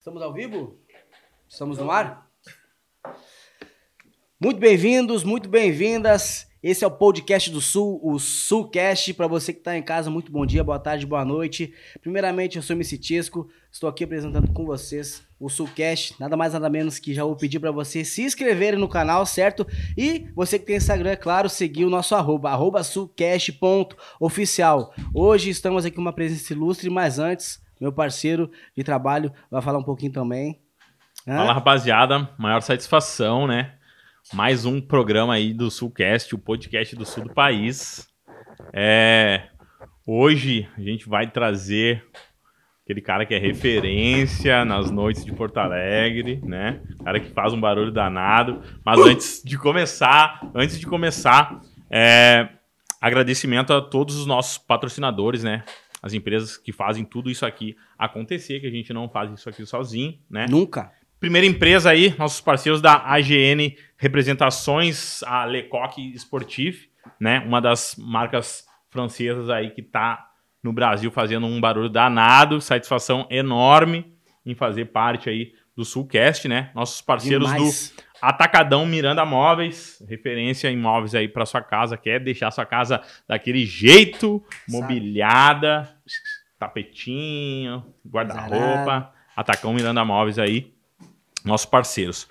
Estamos ao vivo? Estamos no ar? Muito bem-vindos, muito bem-vindas. Esse é o podcast do Sul, o Sulcast. Para você que está em casa, muito bom dia, boa tarde, boa noite. Primeiramente, eu sou o MC Tisco, estou aqui apresentando com vocês o Sulcast. Nada mais, nada menos que já vou pedir para vocês se inscreverem no canal, certo? E você que tem Instagram, é claro, seguir o nosso arroba, arroba sulcast.oficial. Hoje estamos aqui com uma presença ilustre, mas antes meu parceiro de trabalho, vai falar um pouquinho também. Hã? Fala, rapaziada. Maior satisfação, né? Mais um programa aí do Sulcast, o podcast do sul do país. É... Hoje a gente vai trazer aquele cara que é referência nas noites de Porto Alegre, né? Cara que faz um barulho danado. Mas antes de começar, antes de começar, é... agradecimento a todos os nossos patrocinadores, né? As empresas que fazem tudo isso aqui acontecer, que a gente não faz isso aqui sozinho, né? Nunca. Primeira empresa aí, nossos parceiros da AGN Representações, a Lecoq Sportif, né? Uma das marcas francesas aí que está no Brasil fazendo um barulho danado, satisfação enorme em fazer parte aí do Sulcast, né? Nossos parceiros Demais. do Atacadão Miranda Móveis, referência em móveis aí para sua casa, quer deixar sua casa daquele jeito, mobiliada, tapetinho, guarda-roupa. Atacão Miranda Móveis aí, nossos parceiros.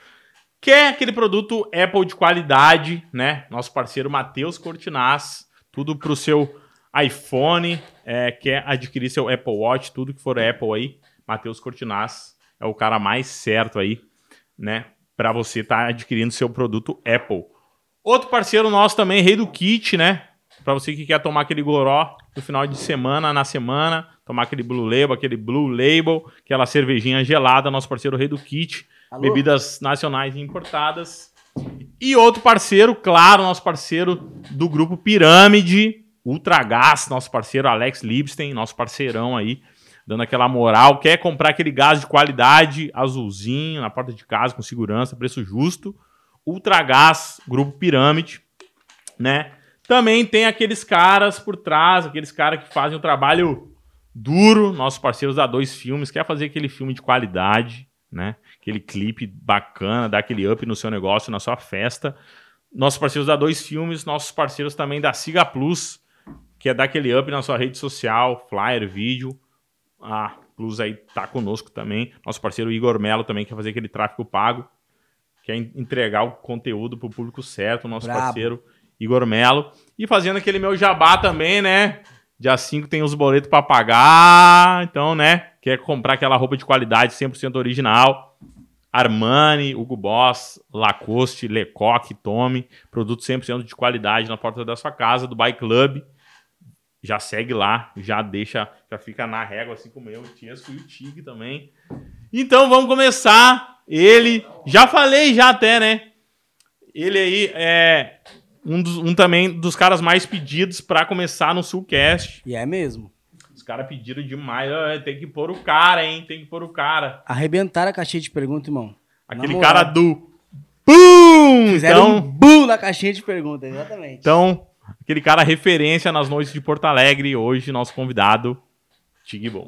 Quer aquele produto Apple de qualidade, né? Nosso parceiro Matheus Cortinaz, tudo para o seu iPhone, é, quer adquirir seu Apple Watch, tudo que for Apple aí, Matheus Cortinaz é o cara mais certo aí, né? Para você estar tá adquirindo seu produto Apple. Outro parceiro nosso também, Rei do Kit, né? Para você que quer tomar aquele goró no final de semana, na semana, tomar aquele Blue Label, aquele Blue Label, aquela cervejinha gelada, nosso parceiro Rei do Kit, Alô? bebidas nacionais e importadas. E outro parceiro, claro, nosso parceiro do grupo Pirâmide, Ultragás, nosso parceiro Alex Libstein, nosso parceirão aí, dando aquela moral. Quer comprar aquele gás de qualidade, azulzinho, na porta de casa, com segurança, preço justo. Ultragás, Grupo Pirâmide, né? Também tem aqueles caras por trás, aqueles caras que fazem o trabalho duro, nossos parceiros da Dois Filmes, quer fazer aquele filme de qualidade, né? Aquele clipe bacana, dar aquele up no seu negócio, na sua festa. Nossos parceiros da Dois Filmes, nossos parceiros também da Siga Plus, que é dar aquele up na sua rede social, flyer, vídeo. A Plus aí tá conosco também. Nosso parceiro Igor Melo também quer fazer aquele tráfego pago. Quer entregar o conteúdo pro público certo. Nosso parceiro Igor Melo. E fazendo aquele meu jabá também, né? Dia 5 tem os boletos para pagar. Então, né? Quer comprar aquela roupa de qualidade 100% original. Armani, Hugo Boss, Lacoste, Lecoq, Tome. Produto 100% de qualidade na porta da sua casa, do Bike Club já segue lá, já deixa, já fica na régua, assim como eu, o Tiesco e o Tig também. Então vamos começar. Ele, já falei já até, né? Ele aí é um, dos, um também dos caras mais pedidos para começar no Sulcast. E é mesmo. Os caras pediram demais. Tem que pôr o cara, hein? Tem que pôr o cara. Arrebentaram a caixinha de pergunta, irmão. Aquele cara do. BUM! Fizeram então, um BUM na caixinha de pergunta, exatamente. Então, Aquele cara referência nas noites de Porto Alegre. Hoje, nosso convidado, Tigibon.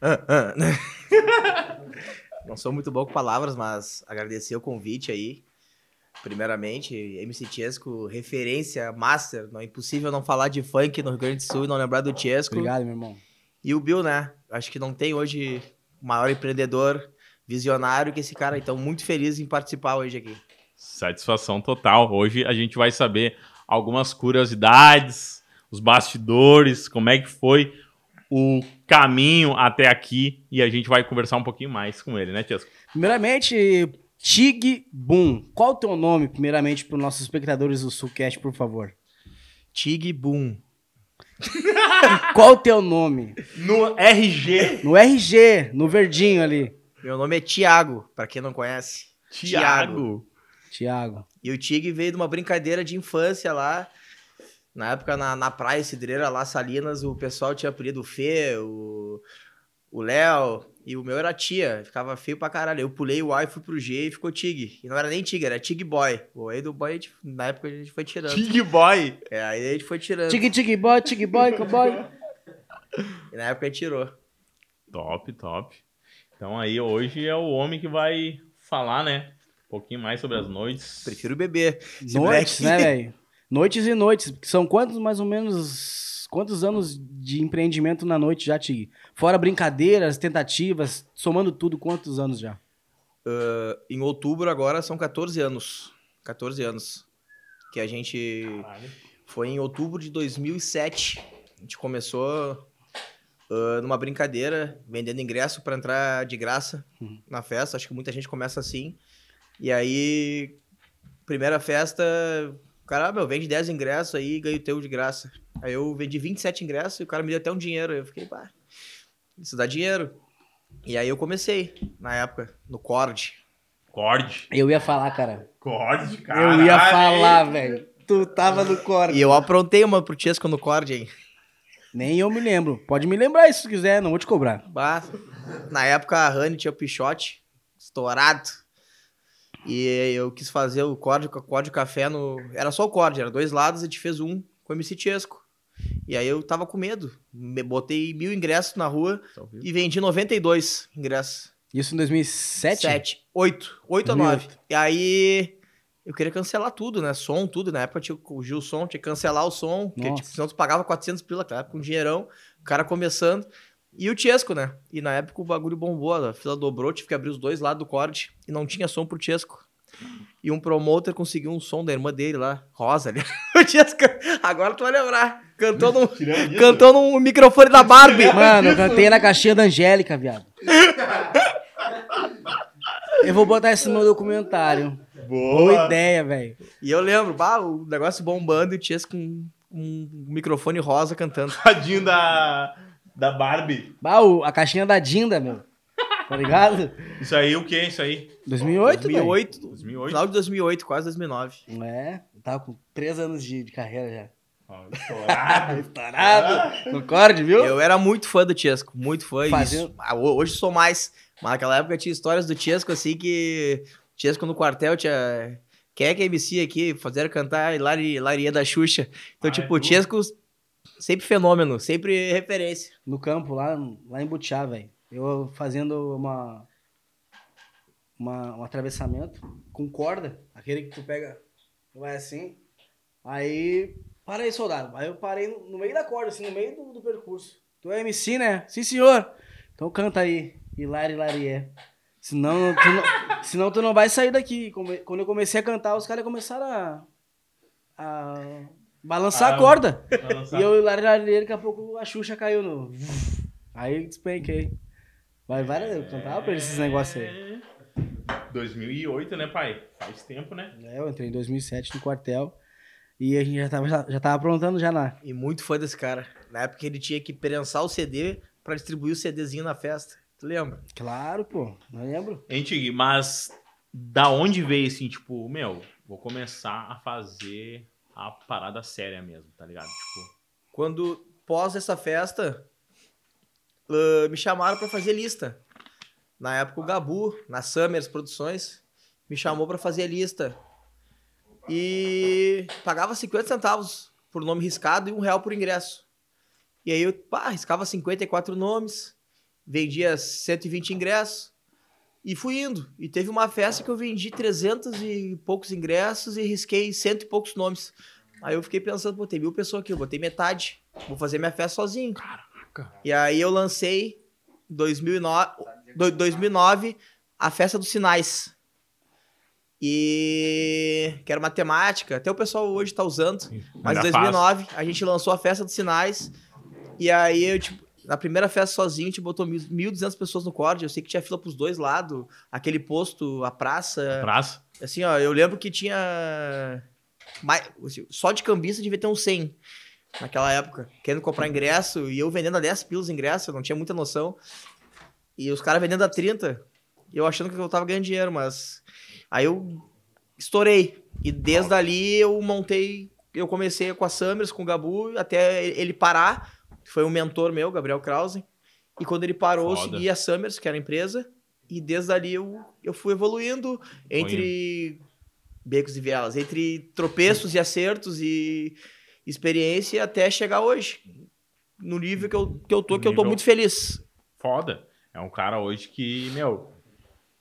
Ah, ah. Não sou muito bom com palavras, mas agradecer o convite aí. Primeiramente, MC Chesco, referência, master. Não é impossível não falar de funk no Rio Grande do Sul e não lembrar do Chesco. Obrigado, meu irmão. E o Bill, né? Acho que não tem hoje maior empreendedor, visionário que esse cara. Então, muito feliz em participar hoje aqui. Satisfação total. Hoje a gente vai saber algumas curiosidades, os bastidores, como é que foi o caminho até aqui e a gente vai conversar um pouquinho mais com ele, né, Tiesco? Primeiramente, Tig Boom. Qual o teu nome, primeiramente, para os nossos espectadores do Sulcast, por favor? Tig Boom. Qual o teu nome? No RG. No RG, no verdinho ali. Meu nome é Tiago, para quem não conhece. Tiago. Tiago. E o Tig veio de uma brincadeira de infância lá. Na época, na, na praia Cidreira, lá, Salinas, o pessoal tinha apelido o Fê, o Léo, e o meu era tia. Ficava feio pra caralho. Eu pulei o A e fui pro G e ficou Tig. E não era nem Tig, era Tig Boy. O aí do Boy, gente, na época, a gente foi tirando. Tig Boy? É, aí a gente foi tirando. Tig Tig Boy, Tig Boy, Boy. E na época a gente tirou. Top, top. Então aí hoje é o homem que vai falar, né? Um pouquinho mais sobre as noites. Prefiro beber. Esse Noites, moleque- né, velho? Noites e noites. São quantos, mais ou menos, quantos anos de empreendimento na noite já, Tig? Fora brincadeiras, tentativas, somando tudo, quantos anos já? Em outubro agora são 14 anos. 14 anos. Que a gente. Foi em outubro de 2007. A gente começou ah, numa brincadeira, vendendo ingresso para entrar de graça na festa. Acho que muita gente começa assim. E aí, primeira festa, o cara, ah, meu, vende 10 ingressos aí e ganha o teu de graça. Aí eu vendi 27 ingressos e o cara me deu até um dinheiro. Eu fiquei, pá, isso dá dinheiro. E aí eu comecei, na época, no Cord. Cord. Eu ia falar, cara. Cord, cara. Eu ia falar, velho. Tu tava no corte. E eu aprontei uma pro Chesco no Cord, hein? Nem eu me lembro. Pode me lembrar isso se quiser, não vou te cobrar. Bah, na época a Rani tinha o Pichote, estourado. E eu quis fazer o Cord com Cord Café no. Era só o Cord, era dois lados, a gente fez um com o MC Chesco. E aí eu tava com medo. Me botei mil ingressos na rua e vendi 92 ingressos. Isso em 2007? Sete. Oito. Oito a 2008. nove. E aí eu queria cancelar tudo, né? Som, tudo. Na época tinha o Gil Som, tinha que cancelar o som. Porque tipo, senão tu pagava 400 pila, naquela época, um dinheirão. O cara começando. E o Chesco, né? E na época o bagulho bombou, a fila dobrou, tive que abrir os dois lados do corte e não tinha som pro Chesco. E um promoter conseguiu um som da irmã dele lá, Rosa ali. o Chesco, agora tu vai lembrar. Cantou no, cantou no microfone da Barbie. Mano, eu cantei na caixinha da Angélica, viado. Eu vou botar esse no meu documentário. Boa ideia, velho. E eu lembro, bah, o negócio bombando e o Chesco com um microfone rosa cantando. Tadinho da, da Barbie. Bah, o- a caixinha da Dinda, meu. Tá ligado? Isso aí o que é isso aí? 2008, velho. 2008, 2008? final de 2008, quase 2009. É, eu tava com 3 anos de, de carreira já. Ó, estourado. Estourado. No viu? Eu era muito fã do Chesco, muito fã. e isso- ah, ho- Hoje sou mais. Mas naquela época tinha histórias do Chesco assim que. Chesco no quartel tinha. Quem é que é MC aqui? Fizeram cantar Hilari, Hilaria da Xuxa. Então, Ah, tipo, é o tu? Chesco sempre fenômeno, sempre referência. No campo, lá, lá em Butiá, velho. Eu fazendo uma, uma. Um atravessamento com corda. Aquele que tu pega. Vai assim. Aí. Para aí, soldado. Aí eu parei no, no meio da corda, assim, no meio do, do percurso. Tu é MC, né? Sim, senhor. Então canta aí. Hilari, Hilarie. Senão tu não, senão tu não vai sair daqui. Quando eu comecei a cantar, os caras começaram a. a balançar Ah, a corda. Vai lançar. E eu Hilarie, daqui a pouco a Xuxa caiu no. Aí despenquei. Vai, vai, eu cantava pra eles esses negócios aí. 2008, né, pai? Faz tempo, né? É, eu entrei em 2007 no quartel. E a gente já tava, já, já tava aprontando já lá. E muito fã desse cara. Na época ele tinha que prensar o CD pra distribuir o CDzinho na festa. Tu lembra? Claro, pô. Não lembro. Tig, mas da onde veio assim, tipo, meu, vou começar a fazer a parada séria mesmo, tá ligado? Tipo, Quando, pós essa festa, ãh, me chamaram pra fazer lista. Na época, o Gabu, na Summers Produções, me chamou pra fazer lista. E pagava 50 centavos por nome riscado e um real por ingresso. E aí eu pá, riscava 54 nomes, vendia 120 ingressos e fui indo. E teve uma festa que eu vendi 300 e poucos ingressos e risquei cento e poucos nomes. Aí eu fiquei pensando, pô, tem mil pessoas aqui, eu botei metade. Vou fazer minha festa sozinho. Caraca. E aí eu lancei em 2009, do- 2009 a Festa dos Sinais. E que era uma temática, até o pessoal hoje tá usando. Mas em Ainda 2009 a gente lançou a Festa dos Sinais. E aí eu, tipo, na primeira festa sozinho, a gente botou 1.200 pessoas no corte. Eu sei que tinha fila pros dois lados, aquele posto, a praça. Praça. Assim, ó, eu lembro que tinha. mais- assim, Só de cambista devia ter uns 100 naquela época, querendo comprar ingresso e eu vendendo a 10 pilos ingresso, eu não tinha muita noção. E os caras vendendo a 30, e eu achando que eu tava ganhando dinheiro, mas. Aí eu estourei. E desde ali eu montei. Eu comecei com a Summers, com o Gabu, até ele parar. Que Foi um mentor meu, Gabriel Krause. E quando ele parou, eu Foda. segui a Summers, que era a empresa. E desde ali eu, eu fui evoluindo entre becos e vielas, entre tropeços e acertos e experiência até chegar hoje. No nível que eu, que eu tô, que eu tô muito feliz. Foda. É um cara hoje que, meu,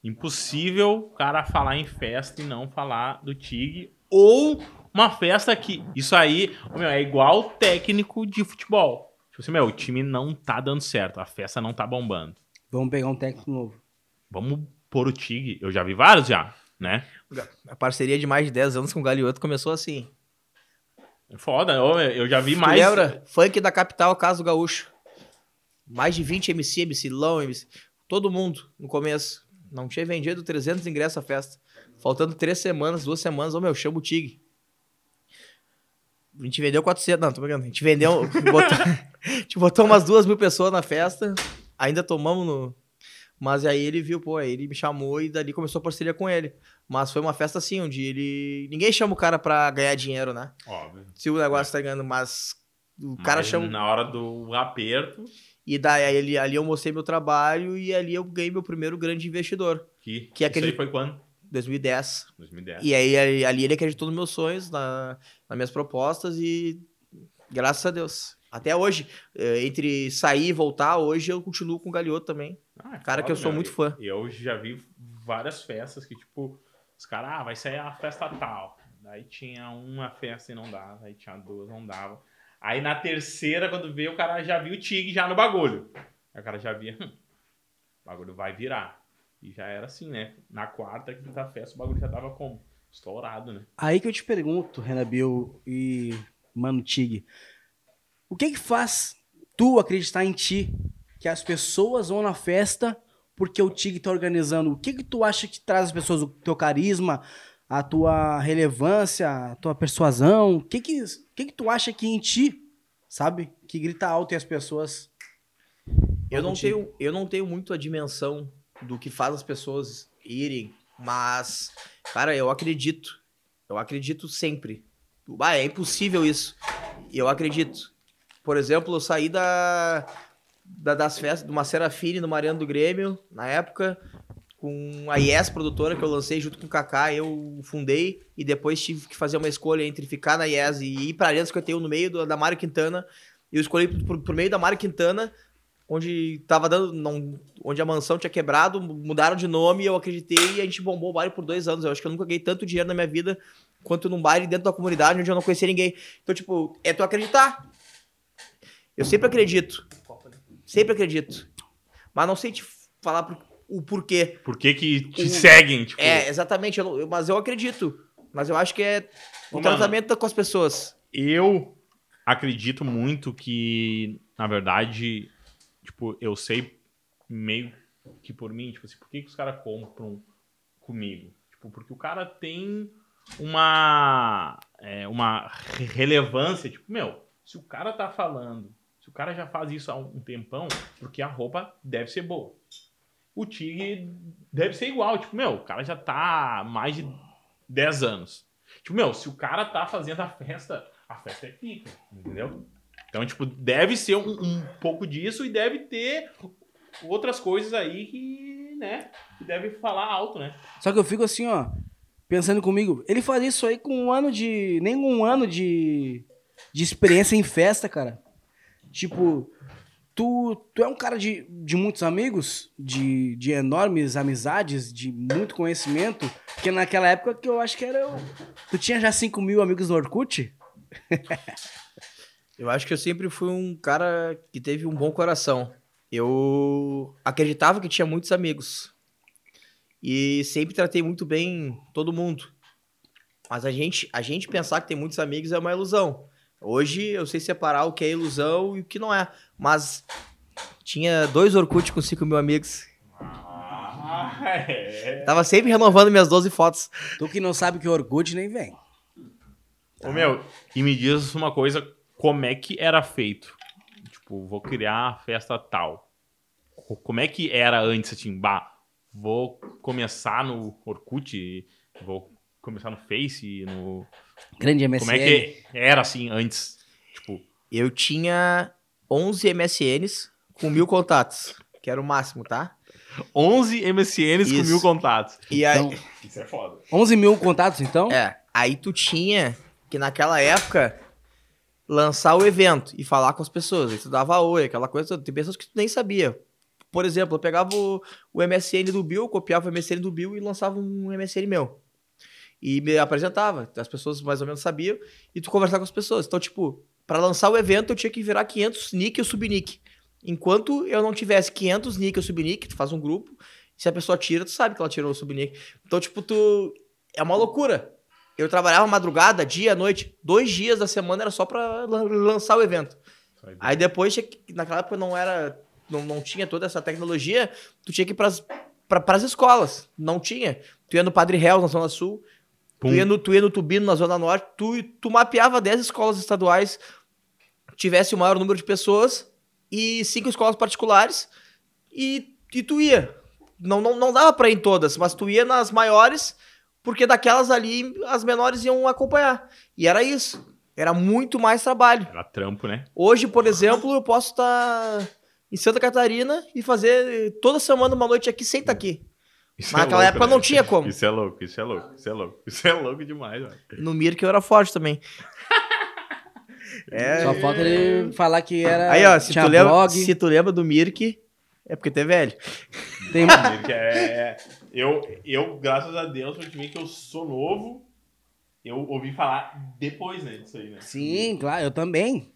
impossível o cara falar em festa e não falar do Tig. Ou uma festa que. Isso aí, meu, é igual técnico de futebol. Tipo assim, meu, o time não tá dando certo, a festa não tá bombando. Vamos pegar um técnico novo. Vamos pôr o Tig. Eu já vi vários já, né? A parceria de mais de 10 anos com o Galioto começou assim. É Foda, eu, eu já vi Tu mais. lembra? Funk da capital, Caso Gaúcho. Mais de 20 MC, MC Lão, MC... Todo mundo no começo. Não tinha vendido 300 ingressos à festa. Faltando três semanas, duas semanas, ô meu, chama o Tig. A gente vendeu 400, não, tô brincando. A gente vendeu, botou, a gente botou umas duas mil pessoas na festa. Ainda tomamos no... Mas aí ele viu, pô, aí ele me chamou e dali começou a parceria com ele. Mas foi uma festa assim, onde ele... Ninguém chama o cara pra ganhar dinheiro, né? Óbvio. Se o negócio tá ganhando, mas... O cara Mas chama... Na hora do aperto, E daí aí, ali, eu mostrei meu trabalho e ali eu ganhei meu primeiro grande investidor, que, Que é isso aquele- aí foi quando? 2010. 2010. E aí ali, ele acreditou nos meus sonhos, na, nas minhas propostas e graças a Deus. Até hoje, eh, entre sair e voltar, hoje eu continuo com o Galioto também. Ah, é Cara que eu sou meu. muito fã. Eu já vi várias festas que, tipo, os caras, ah, vai sair a festa tal. Daí tinha uma festa e não dava, aí tinha duas, não dava. Aí na terceira, quando veio, o cara já viu o Tig já no bagulho. Aí o cara já via, hum, o bagulho vai virar. E já era assim, né? Na quarta, quinta festa, o bagulho já tava como? Estourado, né? Aí que eu te pergunto, Renabil e Mano Tig, o que que faz tu acreditar em ti que as pessoas vão na festa porque o Tig tá organizando? O que que tu acha que traz as pessoas? O teu carisma, a tua relevância, a tua persuasão? O que que, o que que tu acha que em ti, sabe? Que grita alto e as pessoas... Eu não, contigo. tenho, eu não tenho muito a dimensão do que faz as pessoas irem, mas, cara, eu acredito. Eu acredito sempre. Ah, é impossível isso. Eu acredito. Por exemplo, eu saí da, da- das festas uma Serafine no Mariano do Grêmio, na época, com a Yes produtora que eu lancei junto com o Kaká, eu fundei e depois tive que fazer uma escolha entre ficar na Yes e ir pra Arena 51 no meio do- da Mário Quintana. Eu escolhi por, por meio da Mário Quintana, onde tava dando. Não, onde a mansão tinha quebrado, mudaram de nome, eu acreditei e a gente bombou o baile por dois anos. Eu acho que eu nunca ganhei tanto dinheiro na minha vida quanto num baile dentro da comunidade onde eu não conhecia ninguém. Então, tipo, é tu acreditar. Eu sempre acredito. Sempre acredito. Mas não sei te falar por- o porquê. Por que que te O- seguem? Tipo, É, exatamente. eu eu- mas eu acredito. Mas eu acho que é o mano. tratamento com as pessoas. Eu acredito muito que, na verdade, tipo, eu sei meio que por mim, tipo assim, por que, que os caras compram comigo? Tipo, porque o cara tem uma, é, uma re- relevância, tipo, meu, se o cara tá falando, se o cara já faz isso há um tempão, porque a roupa deve ser boa. O Tigre deve ser igual, tipo, meu, o cara já tá há mais de 10 anos. Tipo, meu, se o cara tá fazendo a festa, a festa é pica, entendeu? Então, tipo, deve ser um, um pouco disso e deve ter outras coisas aí que, né, que deve falar alto, né? Só que eu fico assim, ó, pensando comigo, ele faz isso aí com um ano de. nem um ano de, de experiência em festa, cara. Tipo, tu, tu é um cara de, de muitos amigos, de, de enormes amizades, de muito conhecimento, porque naquela época que eu acho que era. Tu tinha já 5 mil amigos no Orkut? Eu acho que eu sempre fui um cara que teve um bom coração. Eu acreditava que tinha muitos amigos. E sempre tratei muito bem todo mundo. Mas a gente, a gente pensar que tem muitos amigos é uma ilusão. Hoje eu sei separar o que é ilusão e o que não é. Mas tinha dois Orkut com 5 mil amigos. Ah, é. Tava sempre renovando minhas 12 fotos. Tu que não sabe que é Orkut nem vem. Ô, meu, e me diz uma coisa, como é que era feito? Tipo, vou criar a festa tal. Co- Como é que era antes, assim, bah, vou começar no Orkut, vou começar no Face, no... Grande MSN. Como é que era, assim, antes? Tipo, Eu tinha 11 MSNs com mil contatos. Que era o máximo, tá? 11 MSNs com Isso. mil contatos. E aí, Então, Isso é foda. 11 mil contatos, então? É, aí tu tinha que naquela época lançar o evento e falar com as pessoas. Tu dava oi, aquela coisa. Tem pessoas que tu nem sabia. por exemplo, eu pegava o, o MSN do Bill, copiava o MSN do Bill e lançava um MSN meu. E me apresentava, as pessoas mais ou menos sabiam, e tu conversava com as pessoas. Então, tipo, para lançar o evento eu tinha que virar 500 nick ou subnick. Enquanto eu não tivesse 500 nick ou subnick, tu faz um grupo, se a pessoa tira, tu sabe que ela tirou o subnick. Então, tipo, tu... É uma loucura. Eu trabalhava madrugada, dia, noite. Dois dias da semana era só pra lan- lançar o evento. Aí depois, naquela época não era, não, não tinha toda essa tecnologia, tu tinha que ir pras, pra, pras escolas. Não tinha. Tu ia no Padre Real, na Zona Sul, Pum. tu ia, no, tu ia no Tubino, na Zona Norte, tu, tu mapeava 10 escolas estaduais, tivesse o maior número de pessoas, e cinco escolas particulares, e, e tu ia. Não, não, não dava pra ir em todas, mas tu ia nas maiores, porque daquelas ali, as menores iam acompanhar. E era isso. Era muito mais trabalho. Era trampo, né? Hoje, por exemplo, eu posso estar em Santa Catarina e fazer toda semana uma noite aqui sem estar aqui. Isso Mas naquela época não tinha como. Isso é louco, isso é louco, isso é louco. Isso é louco demais, velho. No Mirk eu era forte também. É, Só falta ele falar que era. Aí, ó, se tu, lembra, se tu lembra do Mirk, é porque tu é velho. Tem... Ele é- eu, eu, graças a Deus, te ver que eu sou novo, eu ouvi falar depois, né, disso aí, né? Sim, claro, eu também.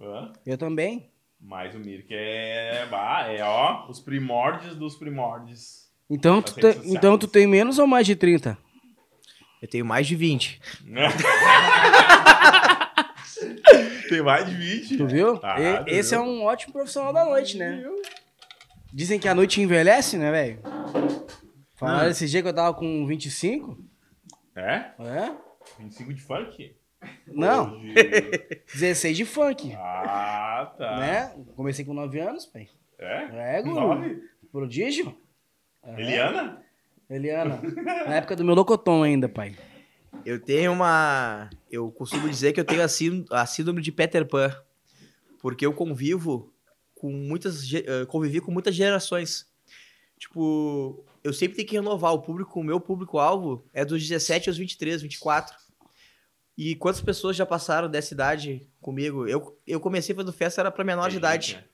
Hã? Eu também. Mas o Mirk é, bah, é, ó, os primórdios dos primórdios. Então tu, te- então tu tem menos ou mais de 30? Eu tenho mais de 20. Tem mais de 20. Tu viu? Ah, E- tu esse viu? é um ótimo profissional da noite, né? Dizem que a noite envelhece, né, velho? Falaram Ah. esse dia que eu tava com 25. É? É? 25 de funk? Não, Hoje- 16 de funk. Ah, tá. Né? Comecei com 9 anos, pai. É? É, guru. Nove? Prodígio? Aham. Eliana? Eliana. Na época do meu locotom ainda, pai. Eu tenho uma. Eu costumo dizer que eu tenho a, sínd- a síndrome de Peter Pan. Porque eu convivo com muitas. eh, Convivi com muitas gerações. Tipo, eu sempre tenho que renovar. O público, o meu público-alvo é dos 17 aos 23, 24. E quantas pessoas já passaram dessa idade comigo? Eu, eu comecei fazendo festa, era pra menor de É idade. né?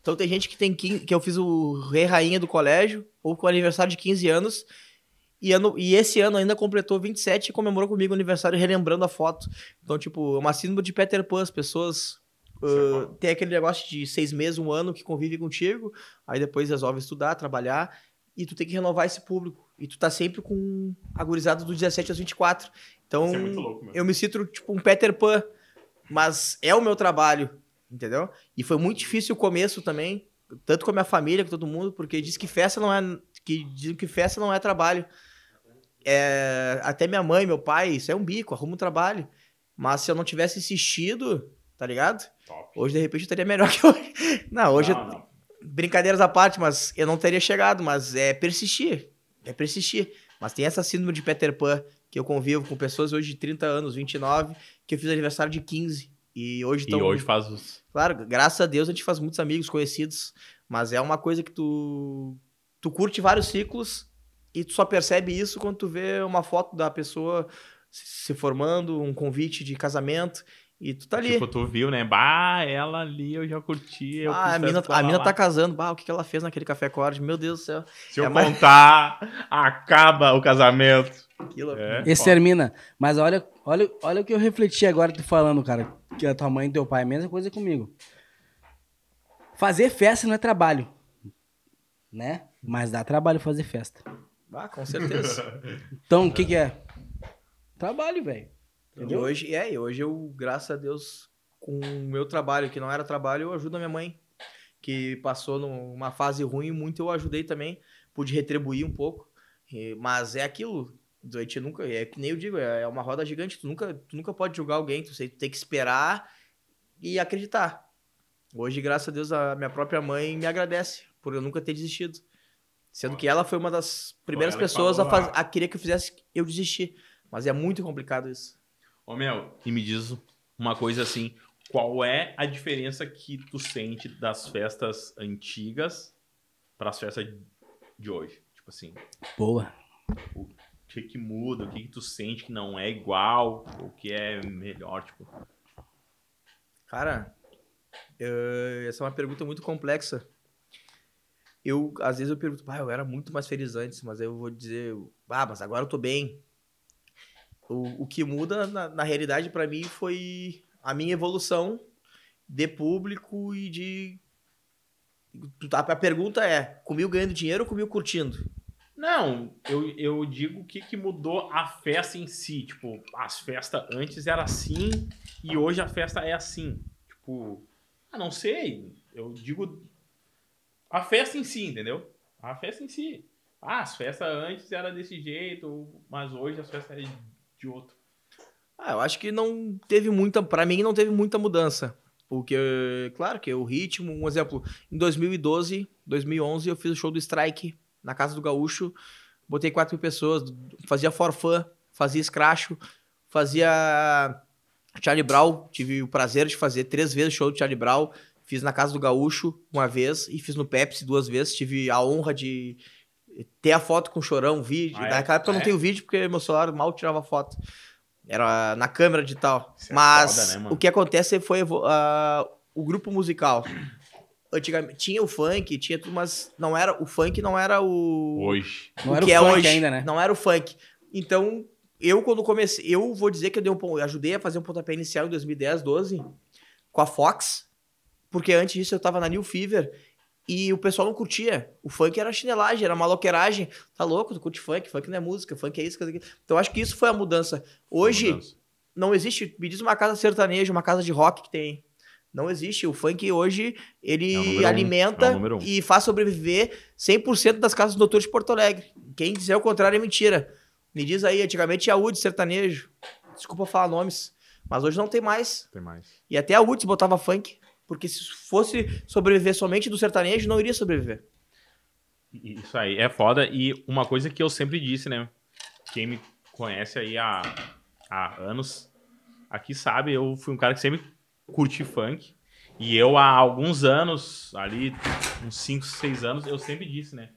Então tem gente que tem 15, que eu fiz o rei rainha do colégio, ou com aniversário de 15 anos, e, ano, e esse ano ainda completou 27 e comemorou comigo o aniversário relembrando a foto. Então, tipo, é uma síndrome de Peter Pan, as pessoas uh, tem aquele negócio de seis meses, um ano que convive contigo, aí depois resolve estudar, trabalhar, e tu tem que renovar esse público. E tu tá sempre com a gurizada dos 17 aos 24. Então, é louco, eu me sinto tipo um Peter Pan, mas é o meu trabalho, entendeu? E foi muito difícil o começo também, tanto com a minha família, com todo mundo, porque diz que festa não é que dizem que festa não é trabalho. É, até minha mãe, meu pai, isso é um bico, arruma um trabalho. Mas se eu não tivesse insistido, tá ligado? Top. Hoje de repente eu estaria melhor que hoje. Não, hoje eu- Não, não. brincadeiras à parte, mas eu não teria chegado, mas é persistir. É persistir. Mas tem essa síndrome de Peter Pan, que eu convivo com pessoas hoje de 30 anos, 29, que eu fiz aniversário de 15. E hoje E estão. hoje faz os. Claro, graças a Deus a gente faz muitos amigos, conhecidos, mas é uma coisa que tu. Tu curte vários ciclos e tu só percebe isso quando tu vê uma foto da pessoa se formando, um convite de casamento, e tu tá ali. Tipo, tu viu, né? Bah, ela ali eu já curti. Eu ah, a mina, a mina lá. tá casando. Bah, o que, que ela fez naquele café acorde? Meu Deus do céu. Se eu É mais- contar, acaba o casamento. Louco. É. Esse termina. Mas olha, olha, olha o que eu refleti agora tu falando, cara. Que a tua mãe e teu pai, a mesma coisa comigo. Fazer festa não é trabalho. Né? Mas dá trabalho fazer festa. Ah, com certeza. Então, o que que é? Trabalho, velho. Entendeu? hoje, é, hoje eu, graças a Deus, com o meu trabalho, que não era trabalho, eu ajudo a minha mãe, que passou numa fase ruim, muito eu ajudei também, pude retribuir um pouco, mas é aquilo, a gente nunca, é que nem eu digo, é é uma roda gigante, tu nunca, tu nunca pode julgar alguém, tu sei- tu tem que esperar e acreditar. Hoje, graças a Deus, a minha própria mãe me agradece por eu nunca ter desistido. Sendo que ela foi uma das primeiras pessoas a, faz, a querer que eu fizesse eu desistir. Mas é muito complicado isso. Ô, Mel, e me diz uma coisa assim. Qual é a diferença que tu sente das festas antigas para as festas de hoje? Tipo assim, Boa. o que que muda? O que que tu sente que não é igual? O que é melhor? Tipo, Cara, essa é uma pergunta muito complexa. eu, às vezes eu pergunto, ah, eu era muito mais feliz antes, mas aí eu vou dizer, ah, mas agora eu tô bem. O, o que muda, na, na realidade, pra mim, foi a minha evolução de público e de... A a pergunta é, comigo ganhando dinheiro ou comigo curtindo? Não, eu, eu digo o que, que mudou a festa em si. Tipo, as festas antes era assim e hoje a festa é assim. Tipo, ah, não sei. Eu digo a festa em si, entendeu? A festa em si. Ah, as festas antes era desse jeito, mas hoje as festas é de outro. Ah, eu acho que não teve muita, Pra mim não teve muita mudança. Porque, claro que o ritmo, um exemplo, em 2012, 2011 eu fiz o show do Strike na Casa do Gaúcho, botei 4 mil pessoas, fazia forfã, fazia scratch, fazia Charlie Brown, tive o prazer de fazer três vezes o show do Charlie Brown, fiz na Casa do Gaúcho uma vez e fiz no Pepsi duas vezes, tive a honra de ter a foto com o Chorão, vídeo, Ah, é? naquela época eu não É? tenho vídeo porque meu celular mal tirava foto. Era na câmera de tal. Isso é Mas foda, né, o que acontece foi ah, o grupo musical. Antigamente tinha o funk, tinha tudo, mas não era o funk não era o Hoje. Não o era o é funk hoje. ainda, né? Não era o funk. Então, eu quando comecei, eu vou dizer que eu dei um, eu ajudei a fazer um pontapé inicial em 2010, 12 com a Fox, porque antes disso eu tava na New Fever e o pessoal não curtia. O funk era chinelagem, era maloqueiragem. Tá louco, tu curte funk, funk não é música, funk é isso, coisa aqui. Então acho que isso foi a mudança. Hoje Mudança. não existe, me diz uma casa sertaneja, uma casa de rock que tem. Não existe. O funk hoje, ele É número um, alimenta é um. e faz sobreviver 100% das casas do doutor de Porto Alegre. Quem dizer o contrário é mentira. Me diz aí, antigamente tinha a UD sertanejo. Desculpa falar nomes. Mas hoje não tem mais. Tem mais. E até a UDS botava funk. Porque se fosse sobreviver somente do sertanejo, não iria sobreviver. Isso aí, é foda. E uma coisa que eu sempre disse, né? Quem me conhece aí há, há anos, aqui sabe, eu fui um cara que sempre curti funk. E eu, há alguns anos, ali, uns 5, 6 anos, eu sempre disse, né?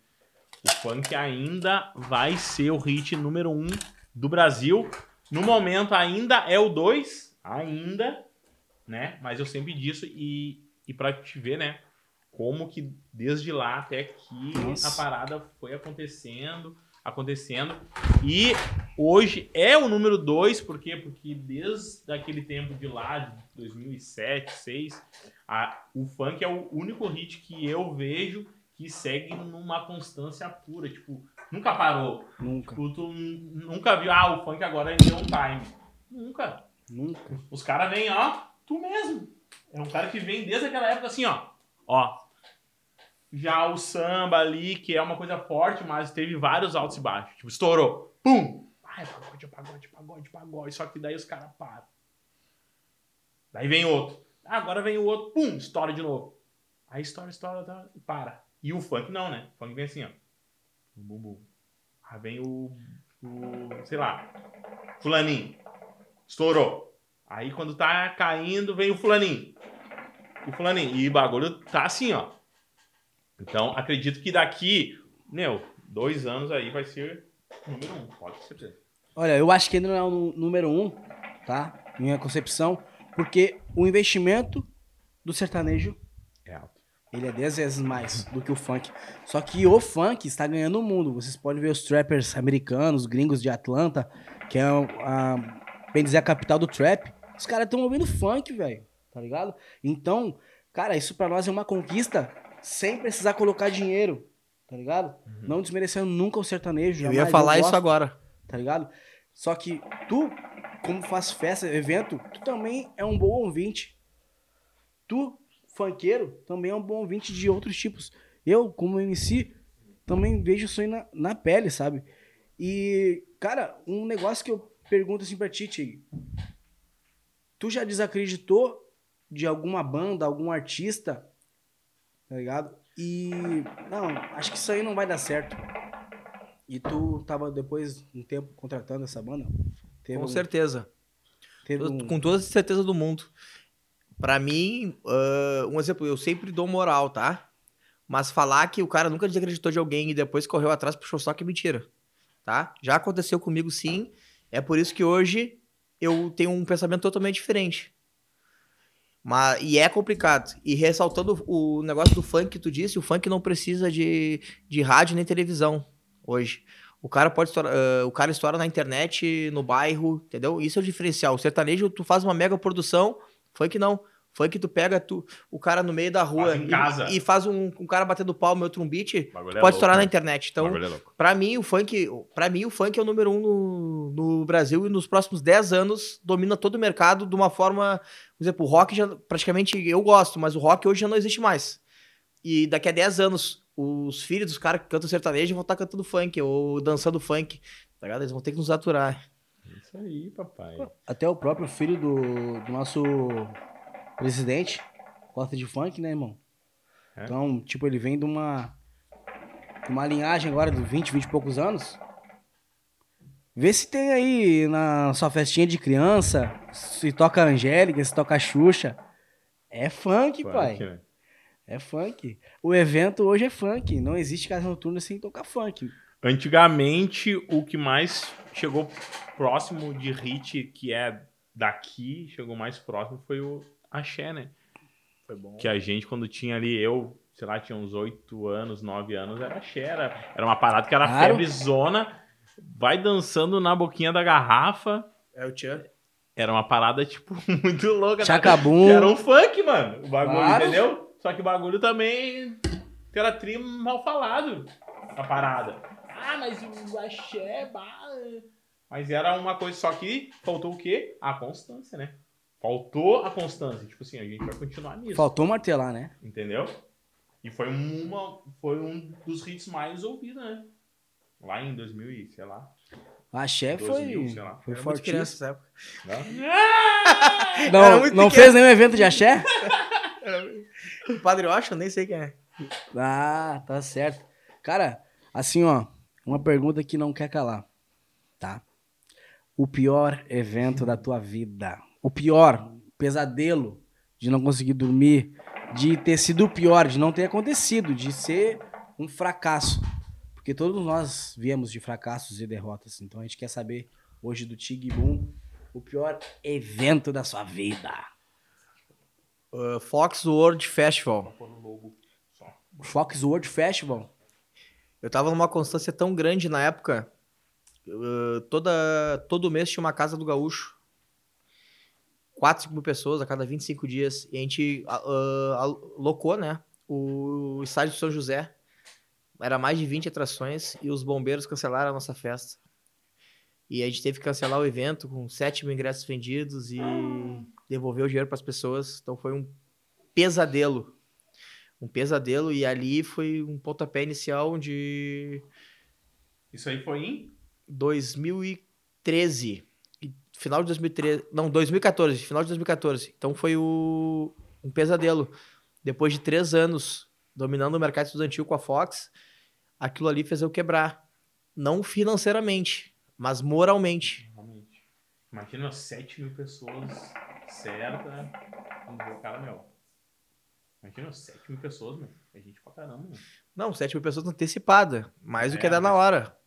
O funk ainda vai ser o hit número um do Brasil. No momento ainda é o 2, ainda, né? Mas eu sempre disse, e, e pra te ver, né? Como que desde lá até aqui Nossa. a parada foi acontecendo, acontecendo. E hoje é o número 2, por quê? Porque desde aquele tempo de lá, de 2007, 2006, a, o funk é o único hit que eu vejo que segue numa constância pura. Tipo, nunca parou. Nunca, Tu, tu nunca viu, ah, o funk agora deu um time. Nunca. nunca. Os caras vêm, ó, tu mesmo. É um cara que vem desde aquela época assim, ó. Ó. Já o samba ali, que é uma coisa forte, mas teve vários altos e baixos. Tipo, estourou. Pum! Ai, pagode, pagode, pagode, pagode. Só que daí os caras param. Daí vem outro. Agora vem o outro. Pum! Estoura de novo. Aí estoura, estoura, estoura e para. E o funk não, né? O funk vem assim, ó. Bum, bum. Aí vem o, o. Sei lá. Fulaninho. Estourou. Aí quando tá caindo, vem o fulaninho. O fulaninho. E o bagulho tá assim, ó. Então, acredito que daqui, meu, dois anos aí vai ser número um. Pode ser. Olha, eu acho que ainda não é o número um, tá? Minha concepção, porque o investimento do sertanejo É alto. ele é 10 vezes mais do que o funk. Só que o funk está ganhando o mundo. Vocês podem ver os trappers americanos, gringos de Atlanta, que é a, bem dizer a capital do trap. Os caras estão ouvindo funk, velho. Tá ligado? Então, cara, isso pra nós é uma conquista sem precisar colocar dinheiro. Tá ligado? Não desmerecendo nunca o sertanejo. Eu jamais, ia falar isso gosto agora. tá ligado? Só que tu, como faz festa, evento, tu também é um bom ouvinte. Tu, funkeiro, também é um bom ouvinte de outros tipos. Eu, como MC, também vejo isso aí na, na pele, sabe? E, cara, um negócio que eu pergunto assim pra ti, Tig. Tu já desacreditou de alguma banda, algum artista, tá ligado? E, não, acho que isso aí não vai dar certo. E tu tava depois um tempo contratando essa banda? Teve Com um, certeza. Teve um... Com toda a certeza do mundo. Pra mim, ah, um exemplo, eu sempre dou moral, tá? Mas falar que o cara nunca desacreditou de alguém e depois correu atrás puxou só que é mentira. Tá? Já aconteceu comigo sim. É por isso que hoje eu tenho um pensamento totalmente diferente. Mas, e é complicado. E ressaltando o negócio do funk que tu disse, o funk não precisa de, de rádio nem televisão hoje. O cara pode estourar, uh, o cara estoura na internet, no bairro, entendeu? Isso é o diferencial. O sertanejo, tu faz uma mega produção, funk não. Funk tu pega tu, o cara no meio da rua Faz em casa. e, e faz um, um cara batendo palma e outro um beat, é pode louco, estourar né? na internet. Então, é. Pra mim, o funk, para mim, o funk é o número um no, no Brasil e nos próximos 10 anos domina todo o mercado de uma forma. Por exemplo, o rock já praticamente eu gosto, mas o rock hoje já não existe mais. E daqui a 10 anos, os filhos dos caras que cantam sertanejo vão estar cantando funk ou dançando funk. Tá ligado? Eles vão ter que nos aturar. Isso aí, papai. Até o próprio filho do, do nosso presidente gosta de funk, né, irmão? É? Então, tipo, ele vem de uma, de uma linhagem agora de 20, 20 e poucos anos. Vê se tem aí na sua festinha de criança, se toca Angélica, se toca Xuxa. É funk, pai. Funk, né? É funk. O evento hoje é funk. Não existe casa noturna sem tocar funk. Antigamente, o que mais chegou próximo de hit, que é daqui, chegou mais próximo, foi o Axé, né? Foi bom. Que a gente, quando tinha ali, eu, sei lá, tinha uns 8 anos, 9 anos, era Axé. Era, era uma parada que era Claro. febre zona, vai dançando na boquinha da garrafa. É o Tchan. Era uma parada, tipo, muito louca. né? Chacabum. Era um funk, mano. O bagulho, Claro. entendeu? Só que o bagulho também era tri mal falado. A parada. Ah, mas o axé, bah. Mas era uma coisa, só que faltou o quê? A constância, né? Faltou a constância. Tipo assim, a gente vai continuar nisso. Faltou martelar, né? Entendeu? E foi, uma, foi um dos hits mais ouvidos, né? Lá em 2000 e, sei lá. A Axé 2000, foi, foi muito criança época. Né? Não, não pequeno. fez nenhum evento de axé? O Padre eu nem sei quem é. Ah, tá certo. Cara, assim, ó, uma pergunta que não quer calar, tá? O pior evento da tua vida. O pior pesadelo de não conseguir dormir, de ter sido o pior, de não ter acontecido, de ser um fracasso. Porque todos nós viemos de fracassos e derrotas. Então a gente quer saber hoje do Tig Boom o pior evento da sua vida. Uh, Fox World Festival. O Fox World Festival. Eu tava numa constância tão grande na época. uh, toda, todo mês tinha uma casa do gaúcho. 4, 5 mil pessoas a cada 25 dias. E a gente uh, alocou, né? O estádio de São José. Era mais de 20 atrações e os bombeiros cancelaram a nossa festa. E a gente teve que cancelar o evento com 7 mil ingressos vendidos e devolver o dinheiro para as pessoas. Então foi um pesadelo. Um pesadelo. E ali foi um pontapé inicial onde Isso aí foi em 2013. Final de 2013. Não, 2014. Final de 2014. Então foi o, um pesadelo. Depois de três anos dominando o mercado estudantil com a Fox, aquilo ali fez eu quebrar. Não financeiramente, mas moralmente. Realmente. Imagina 7 mil pessoas certa cara, meu. Imagina 7 mil pessoas, meu. É gente pra caramba, meu. Não, 7 mil pessoas antecipada. Mais do que É, dá na hora.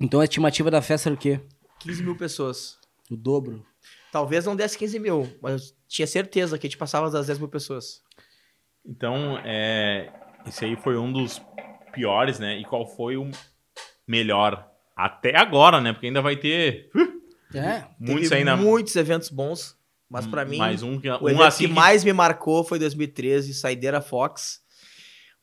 Então a estimativa da festa era o quê? 15 mil pessoas. O dobro. Talvez não desse 15 mil, mas eu tinha certeza que a gente passava das 10 mil pessoas. Então, é, esse aí foi um dos piores, né? E qual foi o melhor? Até agora, né? Porque ainda vai ter É. muitos ainda. muitos eventos bons, mas pra mim Mais um, que- o um evento assim que que- mais me marcou foi 2013, Saideira Fox,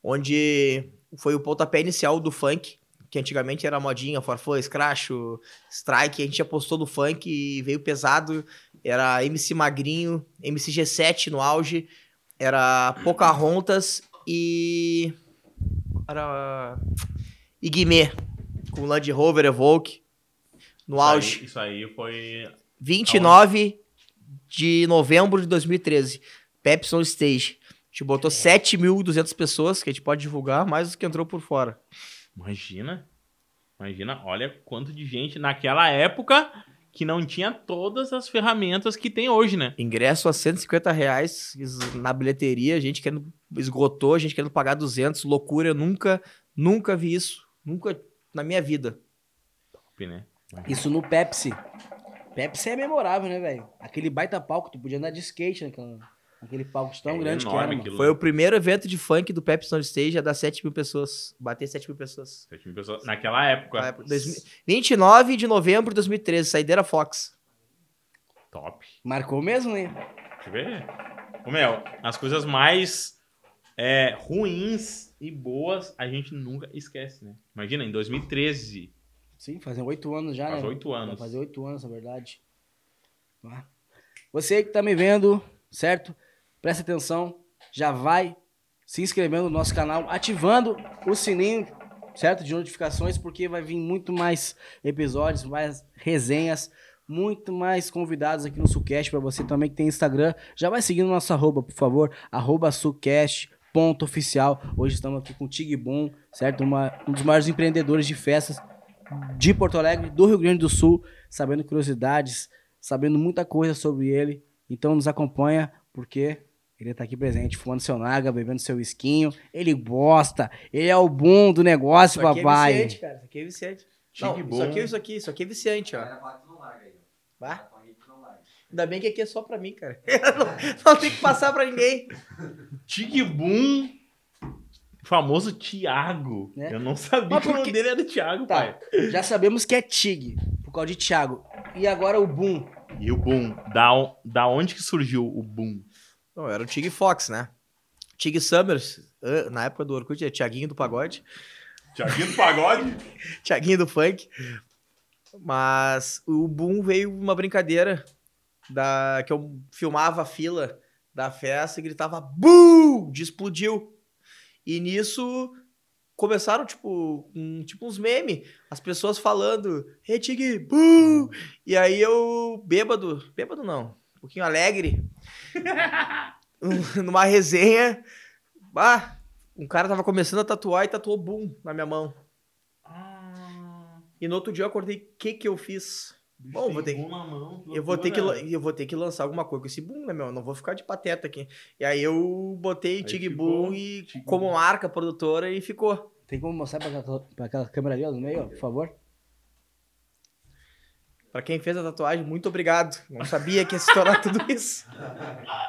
onde foi o pontapé inicial do funk, que antigamente era modinha, Forfã, Scratch, o Strike, a gente apostou no funk e veio pesado, era MC Magrinho, MC G7 no auge, era Pocahontas e... era... e Guimê, com Land Rover Evoque, no isso aí- auge. Isso aí foi 29 de novembro de 2013. Pepsi on Stage. A gente botou 7.200 pessoas, que a gente pode divulgar, mais os que entrou por fora. Imagina. Imagina, olha quanto de gente naquela época que não tinha todas as ferramentas que tem hoje, né? Ingresso a 150 reais na bilheteria, a gente querendo, esgotou, a gente querendo pagar 200, loucura, eu nunca, nunca vi isso, nunca na minha vida. Top, né? Isso no Pepsi. Pepsi é memorável, né, velho? Aquele baita palco, tu podia andar de skate naquela, Aquele palco tão É grande que era, mano. Foi o primeiro evento de funk do Pepsi on Stage a dar 7 mil pessoas. Bater 7 mil pessoas. Sete mil pessoas. Naquela época. Na época, 2000 29 de novembro de 2013, saideira Fox. Top. Marcou mesmo, né? Deixa eu ver. Ô, Mel, as coisas mais é, ruins e boas a gente nunca esquece, né? Imagina, em 2013. Sim, fazem oito anos já, Faz né? oito anos. Vai fazer oito anos, na verdade. Você que tá me vendo, certo? Presta atenção, já vai se inscrevendo no nosso canal, ativando o sininho, certo? De notificações, porque vai vir muito mais episódios, mais resenhas, muito mais convidados aqui no Sucast para você também que tem Instagram. Já vai seguindo nosso arroba, por favor, arroba Sucast. Ponto oficial. Hoje estamos aqui com o Tig Boom, certo? Uma- um dos maiores empreendedores de festas de Porto Alegre, do Rio Grande do Sul, sabendo curiosidades, sabendo muita coisa sobre ele. Então nos acompanha, porque ele tá aqui presente, fumando seu naga, bebendo seu esquinho. Ele gosta, ele é o boom do negócio, Isso aqui é papai. viciante, cara. Isso aqui é viciante. Não, isso aqui, isso aqui, isso aqui é viciante, ó. Bah. Ainda bem que aqui é só pra mim, cara. não, não tem que passar pra ninguém. Tigboom, famoso Thiago. É. Eu não sabia Mas que o nome dele era Thiago, Tá, pai. já sabemos que é Tig, por causa de Thiago. E agora o boom. E o Boom, da, da onde que surgiu o Boom? Não, era o Tig Fox, né? Tig Summers, ah, na época do Orkut, é Tiaguinho do Pagode. Thiaguinho do Pagode? Tiaguinho do Funk. Mas o Boom veio uma brincadeira da que eu filmava a fila da festa e gritava! De explodiu. E nisso começaram, tipo, um, tipo uns memes. As pessoas falando, Hey, Tig, BUM! E aí eu, bêbado, bêbado não, um pouquinho alegre, numa resenha, bah, um cara tava começando a tatuar e tatuou BUM na minha mão. Ah, E no outro dia eu acordei, o que que eu fiz? Bom, vou ter que- Boom mão, Eu vou, ter que, eu vou ter que lançar alguma coisa com esse boom, né, meu? Eu Não vou ficar de pateta aqui. E aí eu botei Aí Tig Boom e Tig como Boom. marca produtora e ficou. Tem como mostrar pra aquela, pra aquela câmera ali, ó, no meio, ó, por favor? Pra quem fez a tatuagem, muito obrigado. Não sabia que ia se tornar tudo isso.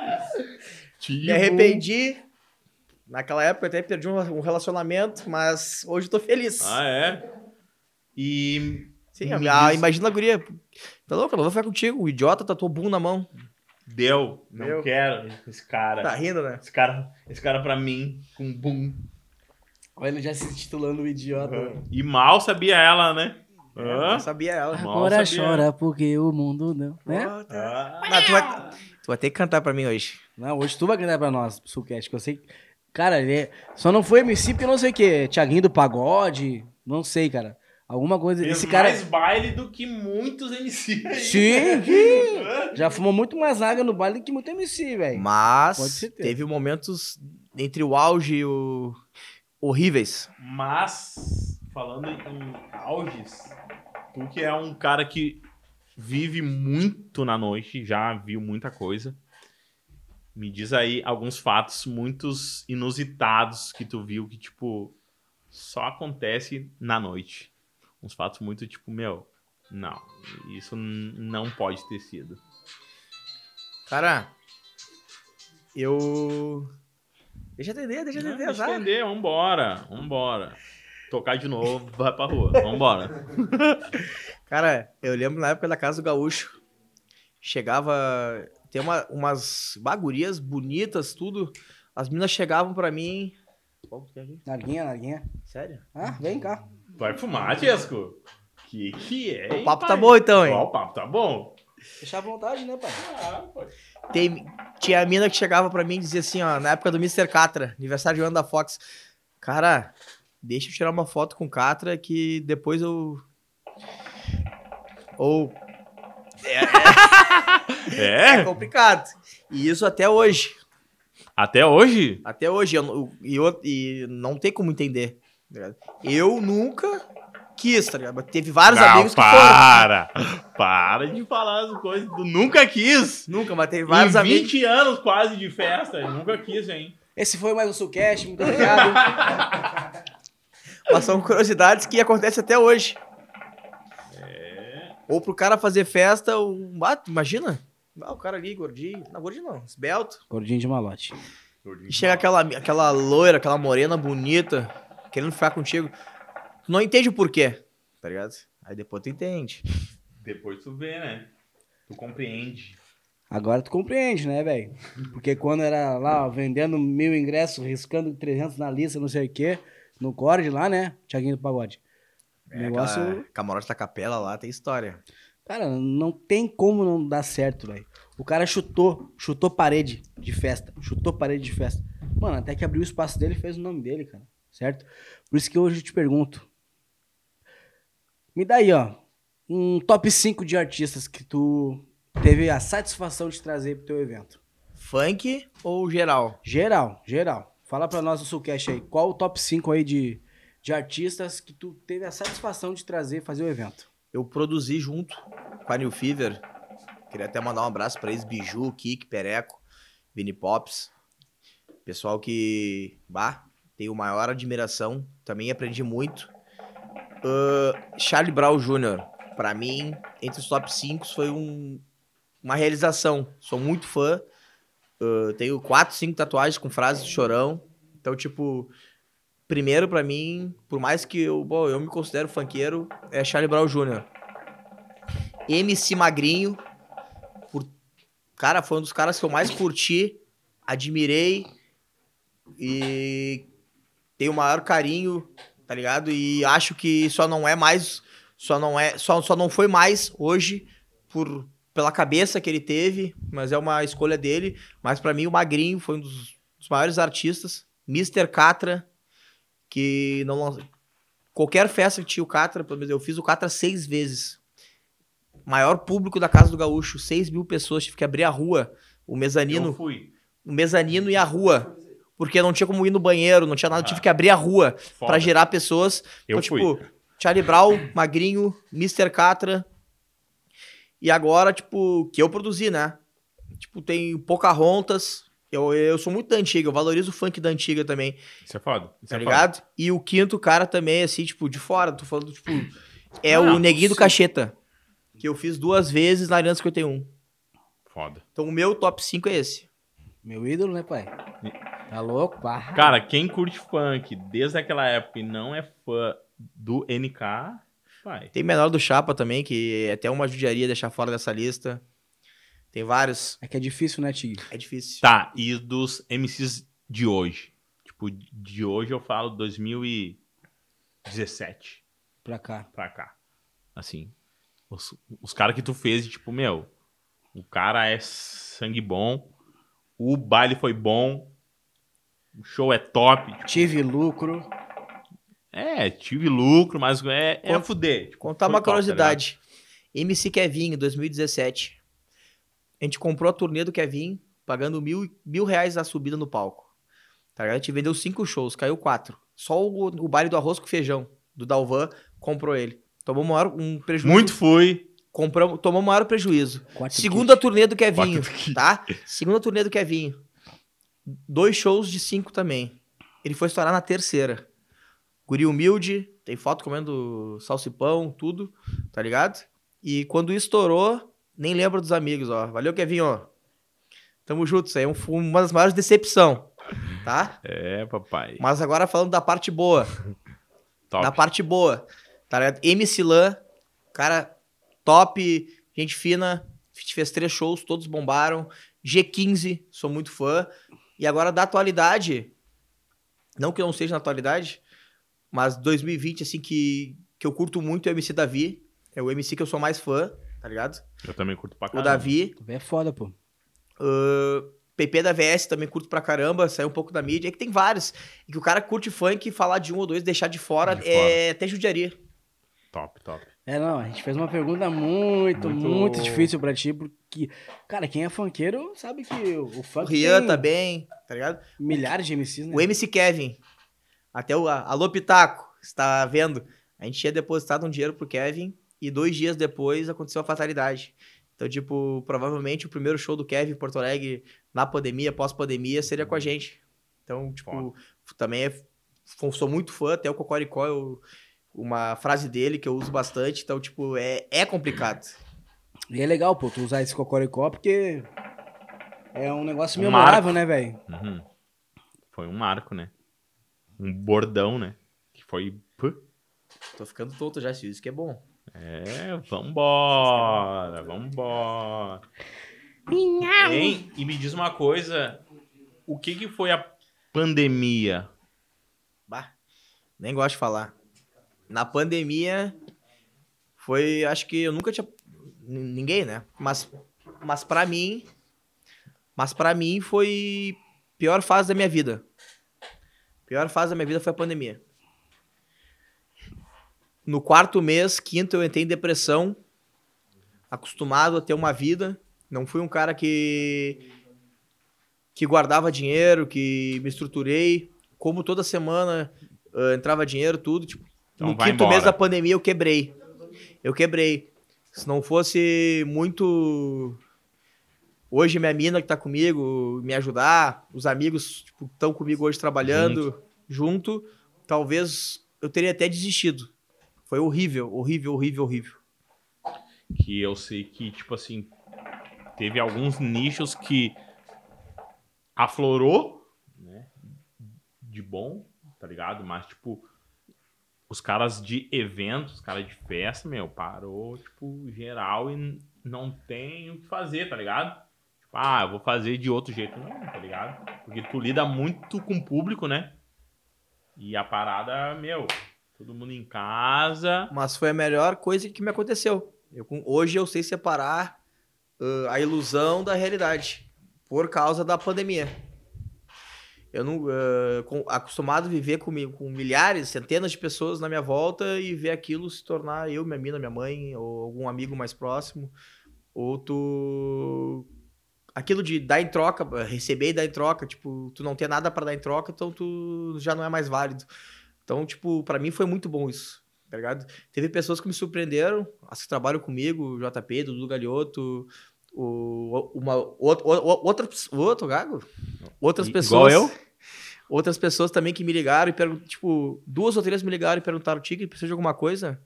Tig Me arrependi. Naquela época eu até perdi um relacionamento, mas hoje eu tô feliz. Ah, é? E. Sim, a, imagina a guria. Tá louco? Eu não vou ficar contigo. O idiota tatuou boom na mão. Deu. Não Deu. quero esse cara. Tá rindo, né? Esse cara, esse cara pra mim, com boom. Olha ele já se titulando o idiota. E mal sabia ela, né? Eu Hã? não sabia ela. Agora sabia. chora porque o mundo não. Né? Tá. Ah, Não, tu, vai, tu vai ter que cantar pra mim hoje. Não, hoje tu vai cantar pra nós, Sulcast, que eu sei. Cara, ele é- só não foi MC porque não sei o que. Tiaguinho do Pagode, não sei, cara. Alguma coisa. fez Esse cara. mais baile do que muitos MC aí. Sim, sim. Já fumou muito mais água no baile do que muito MC, velho. Mas Pode ser ter. teve momentos entre o auge e o horríveis. Mas, falando em auges, tu que é um cara que vive muito na noite, já viu muita coisa. Me diz aí alguns fatos muitos inusitados que tu viu que, tipo, só acontece na noite. Uns fatos muito, tipo, meu, não, isso não pode ter sido. Cara, eu. Deixa eu entender, deixa eu Não, entender, deixa entender, vambora, vambora. Tocar de novo, vai pra rua, vambora. Cara, eu lembro na época da Casa do Gaúcho. Chegava. Tem uma, umas bagurias bonitas, tudo. As meninas chegavam pra mim. Qual que é aqui? Narguinha, narguinha. Sério? Ah, vem cá. Vai fumar, Tiesco? Que que é, O hein, papo pai? tá bom então, hein? Ó, o papo tá bom. Deixa à vontade, né, pai? Tem, tinha a mina que chegava pra mim e dizia assim, ó, na época do Mr. Catra, aniversário de ano da Fox. Cara, deixa eu tirar uma foto com o Catra que depois eu. Ou. É É? complicado. E isso até hoje. Até hoje? Até hoje. eu E eu, e não tem como entender. tá? Eu nunca quis, tá ligado? Teve vários Não, amigos que foram. para! Para de falar as coisas. Tu nunca quis. Nunca, mas teve vários em amigos. 20 anos quase de festa. eu Nunca quis, hein? Esse foi mais um Sulcast, muito obrigado. Mas são curiosidades que acontecem até hoje. É. Ou pro cara fazer festa, um... ah, imagina. Ah, o cara ali, gordinho. Não, gordinho não, esbelto. Gordinho de malote. E chega aquela, aquela loira, aquela morena bonita, querendo ficar contigo. Tu não entende o porquê, tá ligado? Aí depois tu entende. Depois tu vê, né? Tu compreende. Agora tu compreende, né, velho? Porque quando era lá, ó, vendendo mil ingressos, riscando 300 na lista, não sei o quê, no Cord lá, né? Tiaguinho do Pagode. É, negócio. aquela Camarote da Capela lá tem história. Cara, não tem como não dar certo, velho. O cara chutou, chutou parede de festa, chutou parede de festa. Mano, até que abriu o espaço dele e fez o nome dele, cara. Certo? Por isso que hoje eu te pergunto. Me dá aí, ó, um top 5 de artistas que tu teve a satisfação de trazer pro teu evento. Funk ou geral? Geral, geral. Fala pra nós do Sulcast aí, qual o top 5 aí de, de artistas que tu teve a satisfação de trazer fazer o evento? Eu produzi junto com a New Fever. Queria até mandar um abraço pra eles, Biju, Kik, Pereco, Vini Pops. Pessoal que, bah, tenho maior admiração. Também aprendi muito. Ahn, Charlie Brown Jr., pra mim, entre os top 5 foi um, uma realização. Sou muito fã. Ahn, tenho 4, 5 tatuagens com frases do chorão. Então, tipo, primeiro pra mim, por mais que eu, bom, eu me considero funkeiro, é Charlie Brown Jr. MC Magrinho, por, cara, foi um dos caras que eu mais curti, admirei e tenho o maior carinho, tá ligado? E acho que só não é mais, só não é, só, só não foi mais hoje por pela cabeça que ele teve, mas é uma escolha dele. Mas pra mim o Magrinho foi um dos, dos maiores artistas, Mr. Catra, que não qualquer festa que tinha o Catra, eu fiz o Catra seis vezes. Maior público da Casa do Gaúcho, 6 mil pessoas, tive que abrir a rua, o mezanino Eu fui. o mezanino e a rua. Porque não tinha como ir no banheiro, não tinha nada, eu tive que abrir a rua pra gerar pessoas. Eu então, fui. tipo, Charlie Brown, Magrinho, Mr. Catra. E agora, tipo, que eu produzi, né? Tipo, tem Pocahontas. Eu, eu sou muito da antiga, eu valorizo o funk da antiga também, Isso é foda. Isso tá é ligado? E o quinto cara também, assim, tipo, de fora, tô falando, tipo, é Ah, o Neguinho do. Cacheta. Que eu fiz duas vezes na Arena 51. Foda. foda. Então o meu top 5 é esse. Meu ídolo, né, pai? Tá louco? Pá. Cara, quem curte funk desde aquela época e não é fã do NK, vai. Tem menor do Chapa também, que é até uma judiaria deixar fora dessa lista. Tem vários. É que é difícil, né, Tig? É difícil. Tá, e dos MCs de hoje? Tipo, de hoje eu falo 2017 Pra cá. pra cá. Assim, os, os caras que tu fez, tipo, meu, o cara é sangue bom, o baile foi bom, o show é top. tipo, Tive lucro. É, tive lucro, mas é, é Cont- fuder. Contar foi uma tá curiosidade. MC Kevin, em 2017. A gente comprou a turnê do Kevin, pagando mil, mil reais a subida no palco. Tá ligado? A gente vendeu cinco shows, caiu quatro. Só o, o baile do arroz com feijão, do Dalvan, comprou ele. Tomou maior, um prejuízo. Muito fui. Compramos, tomou maior prejuízo. Quatro Segunda turnê do Kevinho, Quatro kits. tá? Segunda turnê do Kevinho. Dois shows de cinco também. Ele foi estourar na terceira. Guri humilde, tem foto comendo salsipão, tudo, tá ligado? E quando estourou, nem lembra dos amigos, ó. Valeu, Kevinho, ó. Tamo junto, isso aí é um- uma das maiores decepções, tá? É, papai. Mas agora falando da parte boa, Top. na parte boa, tá ligado? MC Lan, cara top, gente fina, fez três shows, todos bombaram. G15, sou muito fã. E agora da atualidade, não que eu não seja na atualidade, mas 2020, assim, que, que eu curto muito é o MC Davi. É o MC que eu sou mais fã, tá ligado? Eu também curto pra O caramba. Davi. Tu é foda, pô. Ahn, PP da VS também curto pra caramba, saiu um pouco da mídia. É que tem vários. E que o cara curte funk, falar de um ou dois, deixar de fora, De é até judiaria. Top, top. É, não, a gente fez uma pergunta muito, Muito- muito, difícil pra ti, porque, cara, quem é funkeiro sabe que o o O funk Rian tem também, tá ligado? milhares de MCs, né? O MC Kevin. Até o Alô Pitaco, está vendo? A gente tinha depositado um dinheiro pro Kevin e dois dias depois aconteceu a fatalidade. Então, tipo, provavelmente o primeiro show do Kevin em Porto Alegre na pandemia, pós-pandemia, seria com a gente. Então, tipo, também é, sou muito fã, até o Cocoricó, eu- uma frase dele que eu uso bastante. Então, tipo, é, é complicado. E é legal, pô, tu usar esse cocoricó porque é um negócio Um memorável, marco. né, velho? Uhum. Foi um marco, né? Um bordão, né? Que foi. Puh. Tô ficando tonto já, isso que é bom. É, vambora, vambora. Hein? E me diz uma coisa, o que que foi a pandemia? Bah, nem gosto de falar. Na pandemia, foi, acho que eu nunca tinha, ninguém, né? Mas, mas para mim, mas para mim foi pior fase da minha vida. Pior fase da minha vida foi a pandemia. No quarto mês, quinto, eu entrei em depressão, acostumado a ter uma vida. Não fui um cara que que guardava dinheiro, que me estruturei. Como toda semana ah, entrava dinheiro, tudo. Tipo, Então no quinto embora. mês da pandemia eu quebrei. Eu quebrei. Se não fosse muito. Hoje minha mina que tá comigo, me ajudar, os amigos que estão comigo hoje trabalhando junto. talvez eu teria até desistido. Foi horrível, horrível, horrível, horrível. Que eu sei que, tipo assim, teve alguns nichos que aflorou, né? De bom, tá ligado? Mas, tipo, os caras de eventos, os caras de festa, meu, parou, tipo, geral e não tem o que fazer, tá ligado? Tipo, ah, eu vou fazer de outro jeito. Não, tá ligado? Porque tu lida muito com o público, né? E a parada, meu, todo mundo em casa. Mas foi a melhor coisa que me aconteceu. Eu, hoje eu sei separar ah, a ilusão da realidade por causa da pandemia. Eu não ah, com- acostumado a viver com, com milhares, centenas de pessoas na minha volta e ver aquilo se tornar eu, minha mina, minha mãe ou algum amigo mais próximo. Ou tu aquilo de dar em troca, receber e dar em troca, tipo, tu não ter nada pra dar em troca, então tu já não é mais válido. Então, tipo, pra mim foi muito bom isso, tá ligado? Teve pessoas que me surpreenderam, as que trabalham comigo, o JP, Dudu Galhoto, o, uma, outro, outra, outro gago? Outras Igual pessoas. eu? Outras pessoas também que me ligaram e perguntaram, tipo, duas ou três me ligaram e perguntaram, Tigre, precisa de alguma coisa?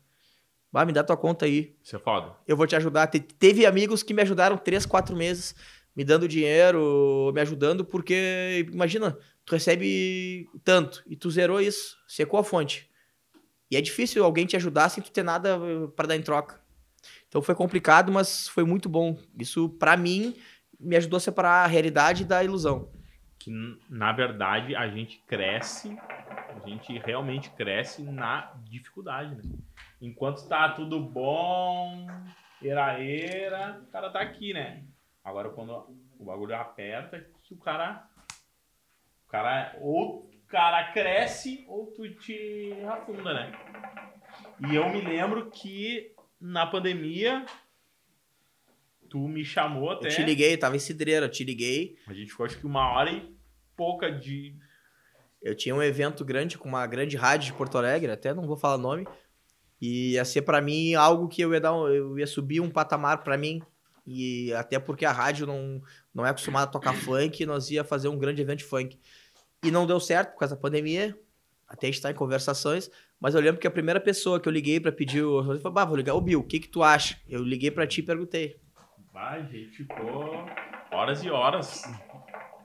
Vai, me dá tua conta aí Isso é foda. eu vou te ajudar. Te- teve amigos que me ajudaram três, quatro meses, me dando dinheiro, me ajudando, porque, imagina, tu recebe tanto e tu zerou isso, secou a fonte. E é difícil alguém te ajudar sem tu ter nada eh, pra dar em troca. Então foi complicado, mas foi muito bom. Isso, pra mim, me ajudou a separar a realidade da ilusão. que na verdade a gente cresce, a gente realmente cresce na dificuldade, né? Enquanto tá tudo bom, era era, o cara tá aqui, né? Agora quando o bagulho aperta, que o cara o cara ou o cara cresce ou tu te afunda, né? E eu me lembro que na pandemia tu me chamou até Eu te liguei, tava em Cidreira, eu te liguei. a gente ficou acho que uma hora e pouca de. Eu tinha um evento grande com uma grande rádio de Porto Alegre, até não vou falar nome. E ia ser pra mim algo que eu ia dar, eu ia subir um patamar pra mim. E até porque a rádio não, não é acostumada a tocar funk, nós ia fazer um grande evento de funk. E não deu certo por causa da pandemia. Até está em conversações, mas eu lembro que a primeira pessoa que eu liguei pra pedir, o- eu falei, bah, vou ligar o Bill, o que que tu acha? Eu liguei pra ti e perguntei. A gente ficou horas e horas.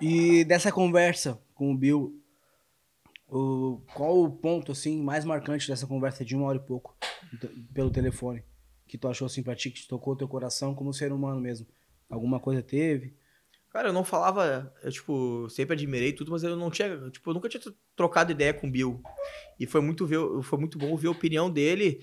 E dessa conversa com o Bill, o, qual o ponto assim mais marcante dessa conversa de uma hora e pouco pelo telefone que tu achou assim pra ti que te tocou o teu coração como ser humano mesmo? Alguma coisa teve? Cara, eu não falava, eu, tipo, sempre admirei tudo, mas eu não tinha, tipo, eu nunca tinha trocado ideia com o Bill. E foi muito, ver, foi muito bom ver a opinião dele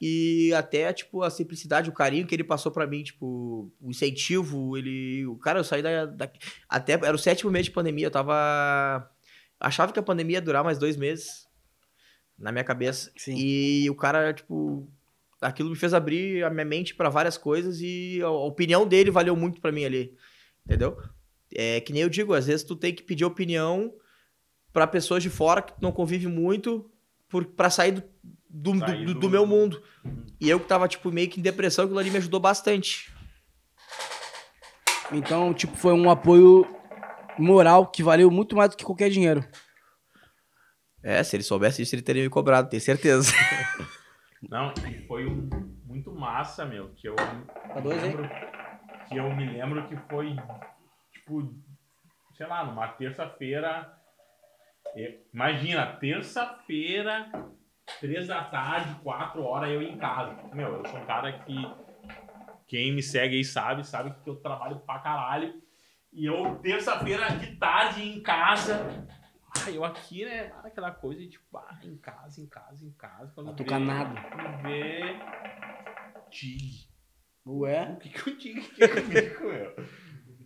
e até, tipo, a simplicidade, o carinho que ele passou pra mim, tipo, o incentivo, ele... O cara, eu saí da, da... Até, era o sétimo mês de pandemia, eu tava... Achava que a pandemia ia durar mais dois meses, na minha cabeça. Sim. E o cara, tipo... Aquilo me fez abrir a minha mente pra várias coisas e a opinião dele valeu muito pra mim ali. Entendeu? É que nem eu digo, às vezes tu tem que pedir opinião pra pessoas de fora que tu não convive muito por, pra sair do, do, Sair do- do- do meu mundo. E eu que tava, tipo, meio que em depressão, aquilo ali me ajudou bastante. Então, tipo, foi um apoio moral que valeu muito mais do que qualquer dinheiro. É, se ele soubesse disso, ele teria me cobrado, tenho certeza. Não, e foi um- muito massa, meu, que eu Pra dois lembro, que eu me lembro que foi tipo, sei lá, numa terça-feira. Imagina, terça-feira, três da tarde, quatro horas eu em casa. Meu, eu sou um cara que quem me segue aí sabe, sabe que eu trabalho pra caralho. E eu, terça-feira de tarde em casa. Ah, eu aqui, né? Aquela coisa de tipo, ah, em casa, em casa, em casa. Quando Atucanado. vê- Quando vê. Tig. Ué? O que, que o Tig quer comigo, meu?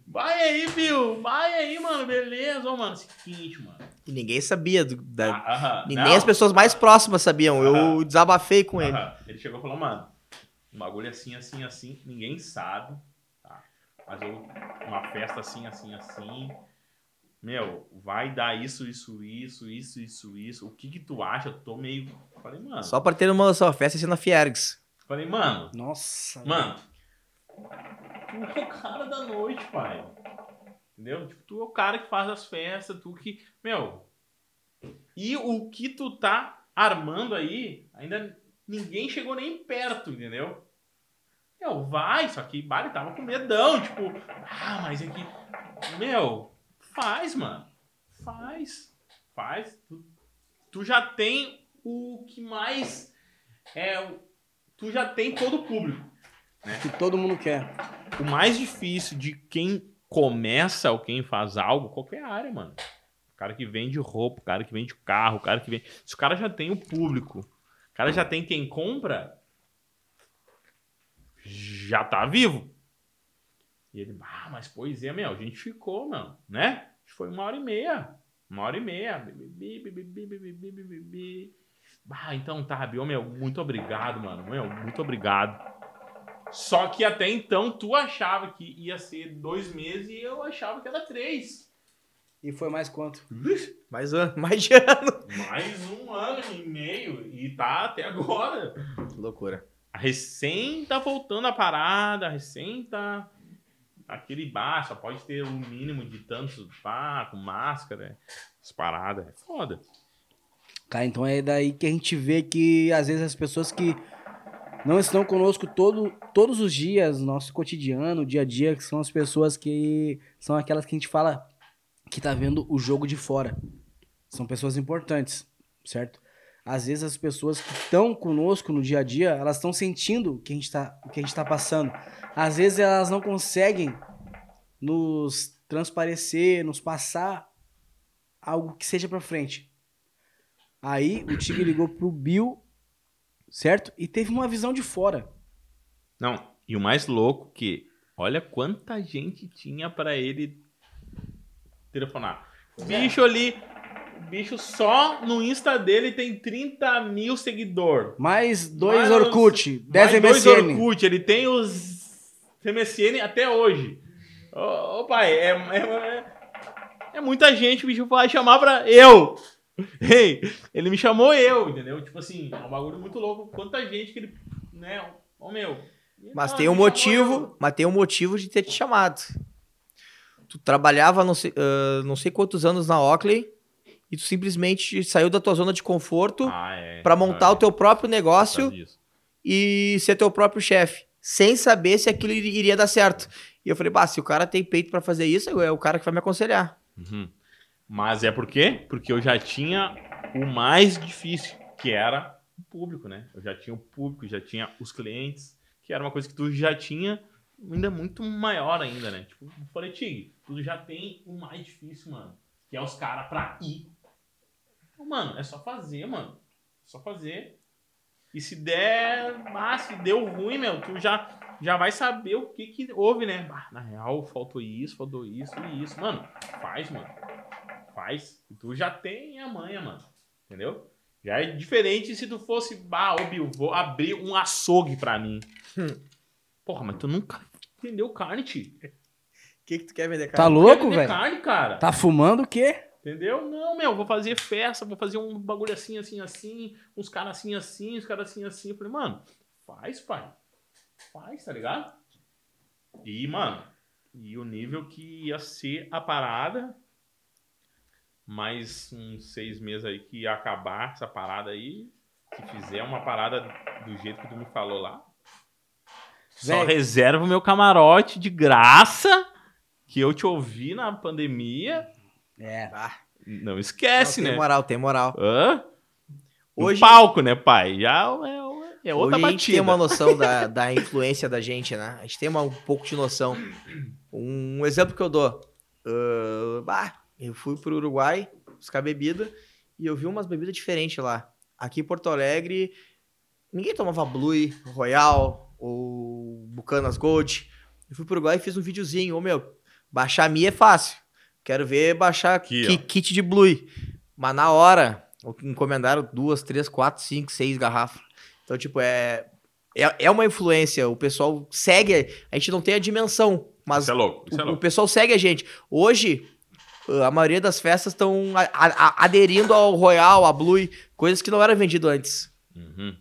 Vai aí, Bill! Vai aí, mano, beleza, Ô, mano. Seguinte, mano. E ninguém sabia. do- da- Ah, não. nem as pessoas mais próximas sabiam. Eu desabafei com ele. Ele chegou e falou, mano, um bagulho assim, assim, assim, ninguém sabe, tá? Mas eu, uma festa assim, assim, assim, meu, vai dar isso, isso, isso, isso, isso, isso. O que que tu acha? Eu tô meio... Falei, mano, Só pra ter uma a festa ser na Fiergs. falei, mano, Nossa. mano, tu é o cara da noite, pai. Entendeu? Tipo, tu é o cara que faz as festas, tu que, meu... E o que tu tá armando aí, ainda ninguém chegou nem perto, entendeu? Meu, vai, só que ele tava com medão, tipo, ah, mas é que. Meu, faz, mano. Faz. Faz. Tu, tu já tem o que mais. É, tu já tem todo o público. Que todo mundo quer. O mais difícil de quem começa ou quem faz algo, qualquer área, mano. O cara que vende roupa, o cara que vende carro, o cara que vende. Se o cara já tem o público, o cara já tem quem compra, já tá vivo. E ele, ah, mas pois é, meu, a gente ficou, mano, né? Foi uma hora e meia. Uma hora e meia. Bibi, bibi, bibi, bibi. Ah, então tá, Bill, meu, muito obrigado, mano. Meu, muito obrigado. Só que até então tu achava que ia ser dois meses e eu achava que era três. E foi mais quanto? Mais, an mais de ano. Mais um ano e meio e tá até agora. Que loucura. A recém tá voltando a parada, a recém tá aquele bar, só pode ter um mínimo de tantos pá, com máscara, as paradas. É foda. Cara, então é daí que a gente vê que às vezes as pessoas que não estão conosco todo, todos os dias, nosso cotidiano, dia a dia, que são as pessoas que são aquelas que a gente fala que tá vendo o jogo de fora. São pessoas importantes, certo? Às vezes as pessoas que estão conosco no dia a dia, elas estão sentindo o que a gente tá, o que a gente tá passando. Às vezes elas não conseguem nos transparecer, nos passar algo que seja pra frente. Aí o Tigre ligou pro Bill, certo? E teve uma visão de fora. Não, e o mais louco que, olha quanta gente tinha pra ele telefonar. Bicho ali, bicho só no Insta dele tem 30 mil seguidores. Mais dois Mais Orkut, 10 Mais dois MSN. Orkut, ele tem os MSN até hoje. Ô, ô, pai, é, é, é muita gente, o bicho vai chamar pra eu. Ei, ele me chamou eu, entendeu? Tipo assim, é um bagulho muito louco. Quanta gente que ele, né, ô meu. Mas Ah, tem um motivo, mas tem um motivo de ter te chamado. Tu trabalhava não sei, ah, não sei quantos anos na Oakley e tu simplesmente saiu da tua zona de conforto Ah, é. pra montar o teu próprio negócio Sabe disso. e ser teu próprio chefe, sem saber se aquilo ir- iria dar certo. E eu falei, bah, se o cara tem peito pra fazer isso, é o cara que vai me aconselhar. Uhum. Mas é por quê? Porque eu já tinha o mais difícil, que era o público, né? Eu já tinha o público, já tinha os clientes, que era uma coisa que tu já tinha ainda muito maior ainda, né? Tipo, eu falei, Tig, tu já tem o mais difícil, mano, que é os caras pra ir. Mano, é só fazer, mano. É só fazer. E se der, ah, se deu ruim, meu, tu já, já vai saber o que que houve, né? Ah, na real, faltou isso, faltou isso e isso. Mano, faz, mano. Faz. E tu já tem a manha, mano. Entendeu? Já é diferente se tu fosse, bah, ô Bill, vou abrir um açougue pra mim. Porra, mas tu nunca vendeu carne, tio. O que, que tu quer vender, Tá Quer louco, vender velho? carne, cara. Tá fumando o quê? Entendeu? Não, meu, vou fazer festa, vou fazer um bagulho assim, assim, assim, uns caras assim, assim, uns caras assim, assim. Eu falei, mano, faz, pai. Faz, tá ligado? E, mano, e o nível que ia ser a parada, mais uns seis meses aí que ia acabar essa parada aí, se fizer uma parada do jeito que tu me falou lá, Só Véi. reserva o meu camarote de graça, que eu te ouvi na pandemia. É. Ah, Não não, esquece, tem né? moral, tem moral. Hã? Hoje- palco, né, pai? Já é, é outra Hoje a gente batida. tem uma noção da, da influência da gente, né? A gente tem uma- um pouco de noção. Um exemplo que eu dou. ah, bah, eu fui pro Uruguai buscar bebida e eu vi umas bebidas diferentes lá. Aqui em Porto Alegre, ninguém tomava Blue, Royal ou Bucanas Gold. Eu fui pro Uruguai e fiz um videozinho. Ô, meu, baixar a minha é fácil. Quero ver baixar Aqui, ki- kit de Blue. Mas na hora, encomendaram duas, três, quatro, cinco, seis garrafas. Então, tipo, é, é, é uma influência. O pessoal segue. A gente não tem a dimensão, mas Isso é louco, isso é o, o louco. pessoal segue a gente. Hoje, a maioria das festas estão aderindo ao Royal, a Blue, coisas que não eram vendido antes. Uhum.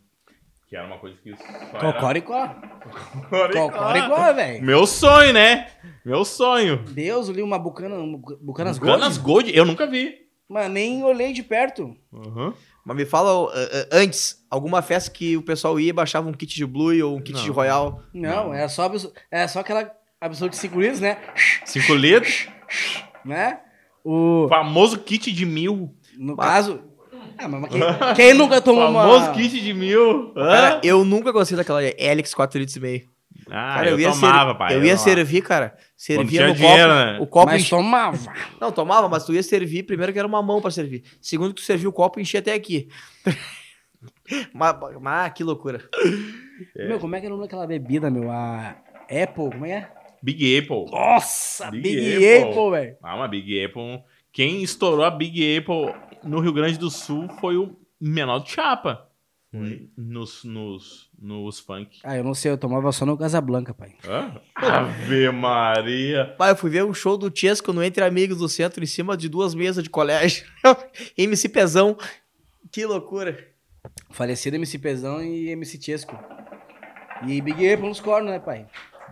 Que era uma coisa que só era... Cocoricó. Cocoricó. Cocoricó, velho. Meu sonho, né? Meu sonho. Deus, eu li uma bucana, um bu- bucanas Bucanas gold. Gold, eu nunca vi. Mas nem olhei de perto. Uhum. Mas me fala, uh, uh, antes, alguma festa que o pessoal ia e baixava um kit de Blue ou um kit Não. de Royal. Não, Não. era só, abs- era só aquela absoluta de 5 litros, né? Cinco litros. né? O, Famoso kit de mil. no caso... Ah, mas quem, quem nunca tomou Famoso uma... kit de mil. Cara, eu nunca gostei daquela Helix 4 litros e meio. Ah, Cara, eu, ia tomava, ser- pai. Eu ia tomava. servir, cara. Servia no dinheiro, copo. né? O copo Mas enche- tomava. Não, tomava, mas tu ia servir primeiro que era uma mão pra servir. Segundo que tu serviu o copo e enchia até aqui. mas, mas que loucura. Meu, como é que era o nome daquela bebida, meu? A Apple, como é? Big Apple. Nossa, Big Big, Apple. Apple, velho. Ah, uma Big Apple. Quem estourou a Big Apple no Rio Grande do Sul foi o menor do Chapa. Nos, nos, nos funk. Ah, eu não sei, eu tomava só no Casablanca, pai. Hã? Ave Maria. Pai, eu fui ver um show do Chesco no Entre Amigos do Centro, em cima de duas mesas de colégio. MC Pezão. Que loucura. Falecido MC Pezão e MC Chesco. E Big Apple nos cornos, né, pai?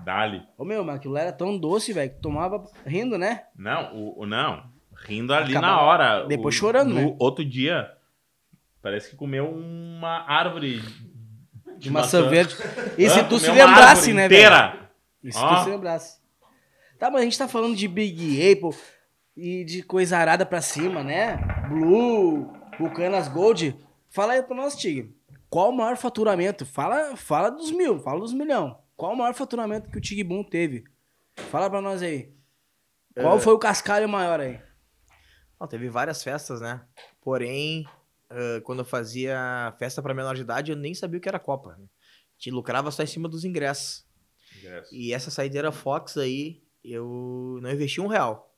Dali. Ô, meu, mas aquilo era tão doce, velho, que tomava rindo, né? Não, o, o- não. Rindo ali Acabava- na hora. depois O- chorando, no né? outro dia, parece que comeu uma árvore De maçã verde. E se tu se lembrasse, né, velho? inteira. E se Ó. tu se lembrasse. Tá, mas a gente tá falando de Big Apple e de coisa arada pra cima, né? Blue, Bucanas Gold. Fala aí pra nós, Tig. Qual o maior faturamento? Fala, fala dos mil, fala dos milhão. Qual o maior faturamento que o Tig Boom teve? Fala pra nós aí. Qual foi o cascalho maior aí? Não, teve várias festas, né? Porém, ah, quando eu fazia festa pra menor de idade, eu nem sabia o que era Copa. A gente lucrava só em cima dos ingressos. E essa saideira Fox aí, eu não investi um real.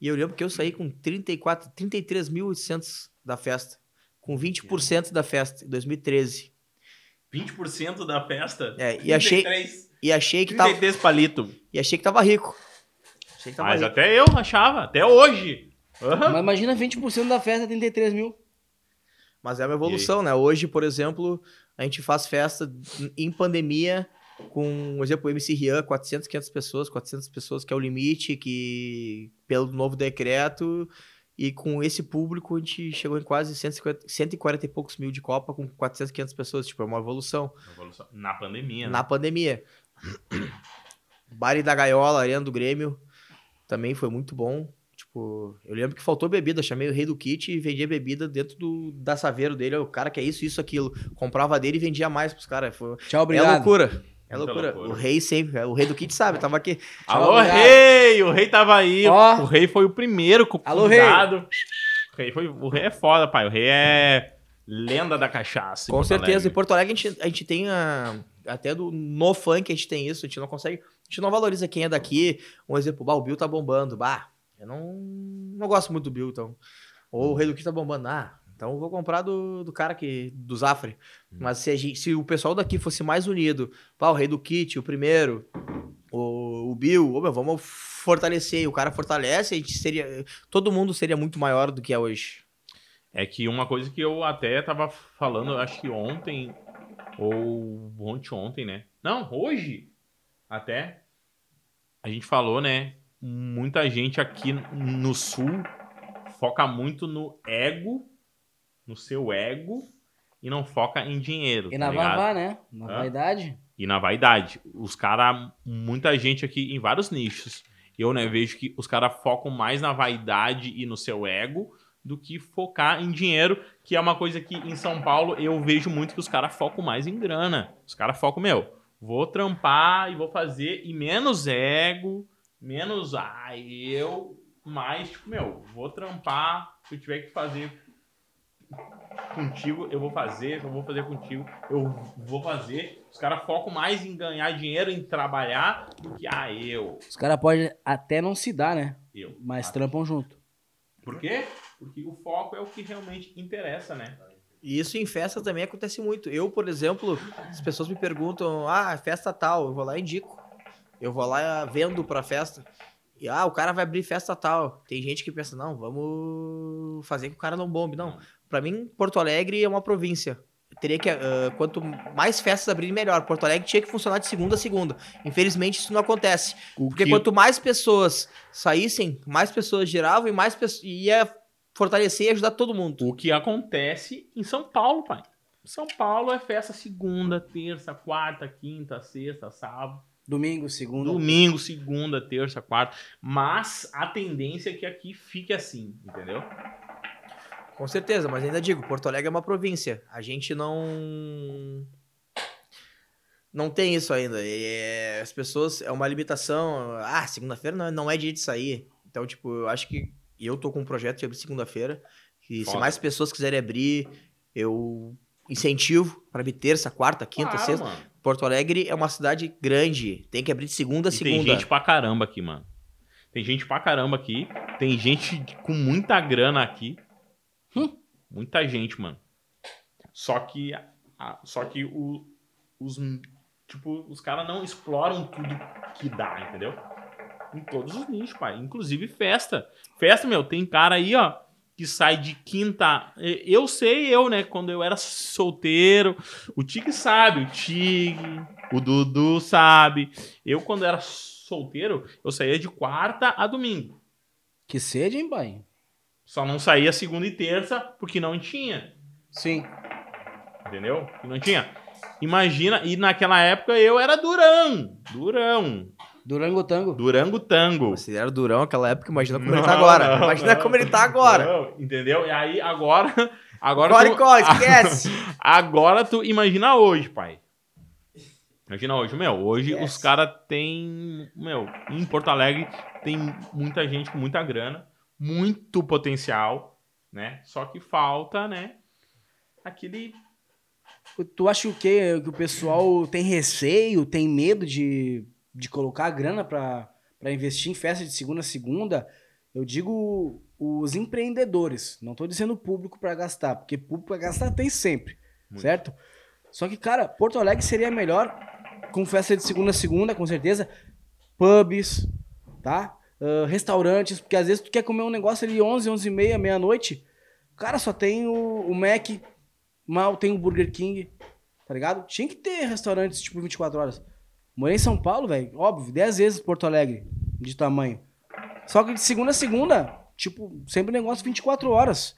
E eu lembro que eu saí com 34, 33.800 da festa. Com 20% da festa, em 2013. 20% da festa. É, e achei- 33, E achei que tava, 33 palito. e achei que tava rico. Achei que tava Mas rico. até eu achava, até hoje. Mas imagina 20% da festa, 33 mil. Mas é uma evolução, né? Hoje, por exemplo, a gente faz festa em pandemia com, por exemplo, o MC Rian, 400, 500 pessoas, 400 pessoas que é o limite, que pelo novo decreto, e com esse público a gente chegou em quase 150, 140 e poucos mil de Copa com 400, 500 pessoas. Tipo, é uma evolução. Evolução. Na pandemia, né? Na pandemia. Baile da Gaiola, Arena do Grêmio, também foi muito bom. Tipo, eu lembro que faltou bebida, chamei o rei do kit e vendia bebida dentro do, da saveiro dele. O cara que é isso, isso, aquilo. Comprava dele e vendia mais pros caras. Foi... Tchau, É obrigado. loucura. É loucura. loucura. O rei sempre, o rei do kit sabe, tava aqui. Alô, obrigado. rei! O rei tava aí. Ó. O rei foi o primeiro co- Alô, rei. O rei, foi, o rei é foda, pai. O rei é lenda da cachaça. em Com Porto certeza. Em Alegre. Porto Alegre a gente, a gente tem a, até do no funk a gente tem isso, a gente não consegue, a gente não valoriza quem é daqui. Um exemplo, bah, o Bill tá bombando. Bah, eu não, não gosto muito do Bill, então. Ou o Rei do Kit tá bombando. Ah, então eu vou comprar do, do cara que do Zafre. Mas se, a gente, se o pessoal daqui fosse mais unido, pá, o Rei do Kit, o primeiro, o, o Bill, ô, meu, vamos fortalecer. E o cara fortalece, a gente seria, todo mundo seria muito maior do que é hoje. É que uma coisa que eu até tava falando, acho que ontem, ou ontem, ontem, né? Não, hoje, até, a gente falou, né? Muita gente aqui no Sul foca muito no ego, no seu ego, e não foca em dinheiro, E tá na ligado? vavá, né? Na Hã? vaidade. e na vaidade. Os caras, muita gente aqui em vários nichos, eu né, vejo que os caras focam mais na vaidade e no seu ego do que focar em dinheiro, que é uma coisa que em São Paulo eu vejo muito que os caras focam mais em grana. Os caras focam, meu, vou trampar e vou fazer, e menos ego, menos, ah, eu, mais, tipo, meu, vou trampar, se eu tiver que fazer contigo, eu vou fazer, eu vou fazer contigo, eu vou fazer. Os caras focam mais em ganhar dinheiro, em trabalhar, do que, ah, eu. Os caras podem até não se dar, né? Eu. Mas Ah, trampam junto. Por quê? Porque o foco é o que realmente interessa, né? E isso em festa também acontece muito. Eu, por exemplo, as pessoas me perguntam, ah, festa tal, eu vou lá e indico. Eu vou lá vendo pra festa. E, ah, o cara vai abrir festa tal. Tem gente que pensa, não, vamos fazer que o cara não bombe. Não. Pra mim, Porto Alegre é uma província. Teria que, ah, quanto mais festas abrirem, melhor. Porto Alegre tinha que funcionar de segunda a segunda. Infelizmente, isso não acontece. O Porque que- quanto mais pessoas saíssem, mais pessoas giravam e mais pessoas ia fortalecer e ajudar todo mundo. O que acontece em São Paulo, pai. São Paulo é festa segunda, terça, quarta, quinta, sexta, sábado, Domingo, segunda. domingo, segunda, terça, quarta. Mas a tendência é que aqui fique assim, entendeu? Com certeza, mas ainda digo, Porto Alegre é uma província. A gente não. Não tem isso ainda. E é- as pessoas. É uma limitação. Ah, segunda-feira não, não é dia de sair. Então, tipo, eu acho que. e Eu tô com um projeto de abrir segunda-feira. Que se mais pessoas quiserem abrir, eu incentivo para abrir terça, quarta, quinta, Claro, sexta. mano. Porto Alegre é uma cidade grande. Tem que abrir de segunda a E segunda. tem gente pra caramba aqui, mano. Tem gente pra caramba aqui. Tem gente com muita grana aqui. Hum. Muita gente, mano. Só que, só que o- os, tipo, os caras não exploram tudo que dá, entendeu? Em todos os nichos, pai. Inclusive festa. Festa, meu, tem cara aí, ó, que sai de quinta. Eu sei, eu, né, quando eu era solteiro. O Tig sabe, o Tig, o Dudu sabe. Eu, quando era solteiro, eu saía de quarta a domingo. Que sede, hein, pai? Só não saía segunda e terça porque não tinha. Sim. Entendeu? Porque não tinha. Imagina, e naquela época eu era durão. Durão. Durango Tango. Durango tango. Se ele era durão naquela época, imagina como ele Não, tá agora. não, imagina não. como ele tá agora. Não, entendeu? E aí agora. Agora, Agora tu, e corre, esquece. agora tu imagina hoje, pai. Imagina hoje, meu. Hoje Yes. os caras têm. Meu, em Porto Alegre tem muita gente com muita grana, muito potencial, né? Só que falta, né? Aquele. Tu acha o quê? Que o pessoal tem receio, tem medo de, de colocar a grana pra investir em festa de segunda a segunda? Eu digo os empreendedores, não tô dizendo público pra gastar, porque público pra gastar tem sempre, Muito. certo? Só que, cara, Porto Alegre seria melhor com festa de segunda a segunda, com certeza. Pubs, tá? Ah, restaurantes, porque às vezes tu quer comer um negócio ali 11, 11 e meia, meia-noite. Cara, só tem o, o Mac, mal tem o Burger King, tá ligado? Tinha que ter restaurantes tipo 24 horas. Morei em São Paulo, velho, óbvio, 10 vezes Porto Alegre de tamanho. Só que de segunda a segunda, tipo, sempre negócio 24 horas.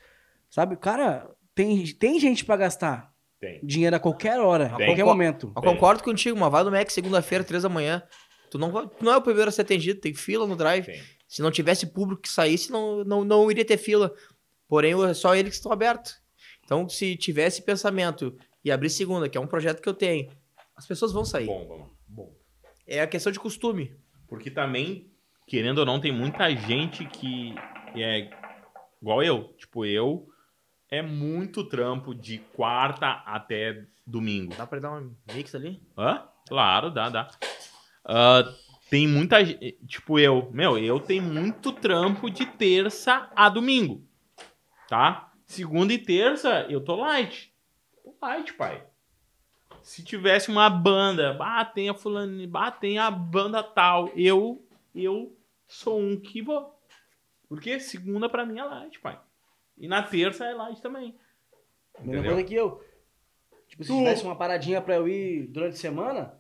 Sabe? Cara, tem, tem gente pra gastar Tem. dinheiro a qualquer hora, a Tem. qualquer Concor- momento. Eu concordo contigo, mas vai no Mac segunda-feira, três da manhã. Tu não, vai- tu não é o primeiro a ser atendido, tem fila no drive. Tem. Se não tivesse público que saísse, não, não, não iria ter fila. Porém, é só eles que estão abertos. Então, se tivesse pensamento e abrir segunda, que é um projeto que eu tenho, as pessoas vão sair. Bom, bom, bom. É a questão de costume. Porque também, querendo ou não, tem muita gente que é igual eu. Tipo, eu é muito trampo de quarta até domingo. Dá pra dar um mix ali? Hã? Claro, dá, dá. Ah, tem muita gente. Tipo, eu. Meu, eu tenho muito trampo de terça a domingo. Tá? Segunda e terça, eu tô light. Tô light, pai. Se tivesse uma banda, ah, tem a fulano, ah, tem a banda tal, eu, eu sou um que vou. Porque segunda pra mim é light, pai. E na terça é light também. Mesma coisa que eu. Tipo, se Tu- tivesse uma paradinha pra eu ir durante a semana,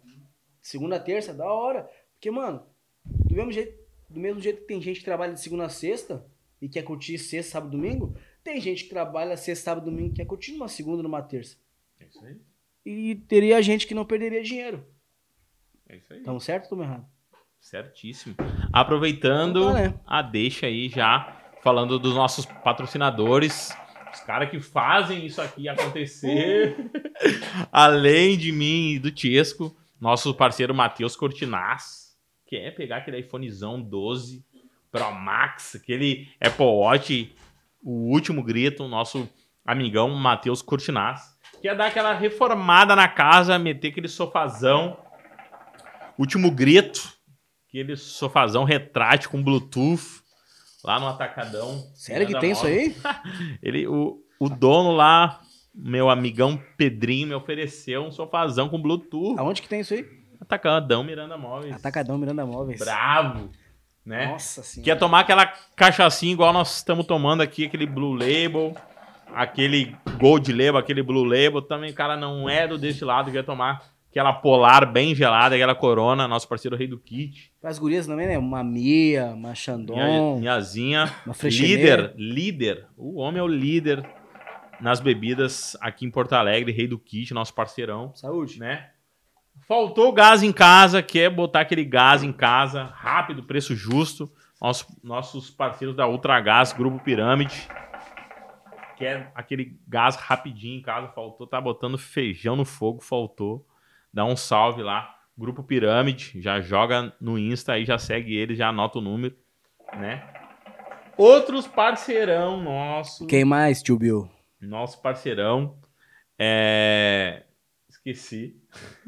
segunda, terça, da hora. Porque, mano, do mesmo jeito, do mesmo jeito que tem gente que trabalha de segunda a sexta e quer curtir sexta, sábado, domingo, tem gente que trabalha sexta, sábado, domingo e quer curtir numa segunda, numa terça. É isso aí. E teria gente que não perderia dinheiro. É isso aí. Tamo certo ou tamo errado? Certíssimo. Aproveitando Então tá, né? a deixa aí já, falando dos nossos patrocinadores, os caras que fazem isso aqui acontecer, além de mim e do Tiesco, nosso parceiro Matheus Cortinaz, que é pegar aquele iPhonezão 12 Pro Max, aquele Apple Watch, o último grito, nosso amigão Matheus Cortinaz, que é dar aquela reformada na casa, meter aquele sofazão, último grito, aquele sofazão retrátil com Bluetooth lá no Atacadão. Sério que tem isso aí? Ele, o, o dono lá, meu amigão Pedrinho, me ofereceu um sofazão com Bluetooth. Aonde que tem isso aí? Atacadão Miranda Móveis. Atacadão Miranda Móveis. Bravo, né? Nossa senhora. Quer tomar aquela cachaçinha igual nós estamos tomando aqui, aquele Blue Label, aquele Gold Label, aquele Blue Label, também o cara não é do desse lado, quer tomar aquela Polar bem gelada, aquela Corona, nosso parceiro Rei do Kit. As gurias também, né? Uma Mia, uma Minha, Xandon, minhazinha, uma líder, líder. O homem é o líder nas bebidas aqui em Porto Alegre, Rei do Kit, nosso parceirão, Saúde. né? Faltou gás em casa, quer botar aquele gás em casa, rápido, preço justo. Nosso, nossos parceiros da Ultragás, Grupo Pirâmide. Quer aquele gás rapidinho em casa, faltou. Tá botando feijão no fogo, faltou. Dá um salve lá. Grupo Pirâmide, já joga no Insta aí, já segue eles, já anota o número, né? Outros parceirão nosso. Quem mais, tio Bill? Nosso parceirão. É. Esqueci.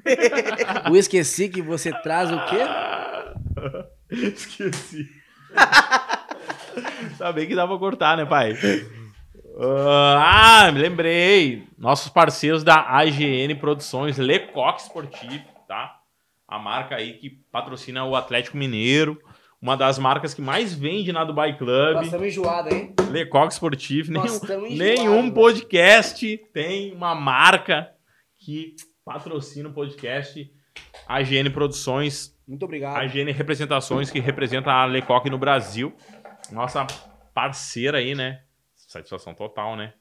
Eu esqueci que você traz o quê? Esqueci. Sabia que dá pra cortar, né, pai? Ah, me lembrei. Nossos parceiros da AGN Produções, Lecoq Esportivo, tá? A marca aí que patrocina o Atlético Mineiro. Uma das marcas que mais vende na Dubai Club. Nós estamos enjoados, hein? Lecoq Esportivo. Nenhum, enjoados, nenhum podcast tem uma marca que patrocina o podcast. AGN Produções, Muito obrigado. AGN Representações, que representa a Lecoq no Brasil. Nossa parceira aí, né? Satisfação total, né?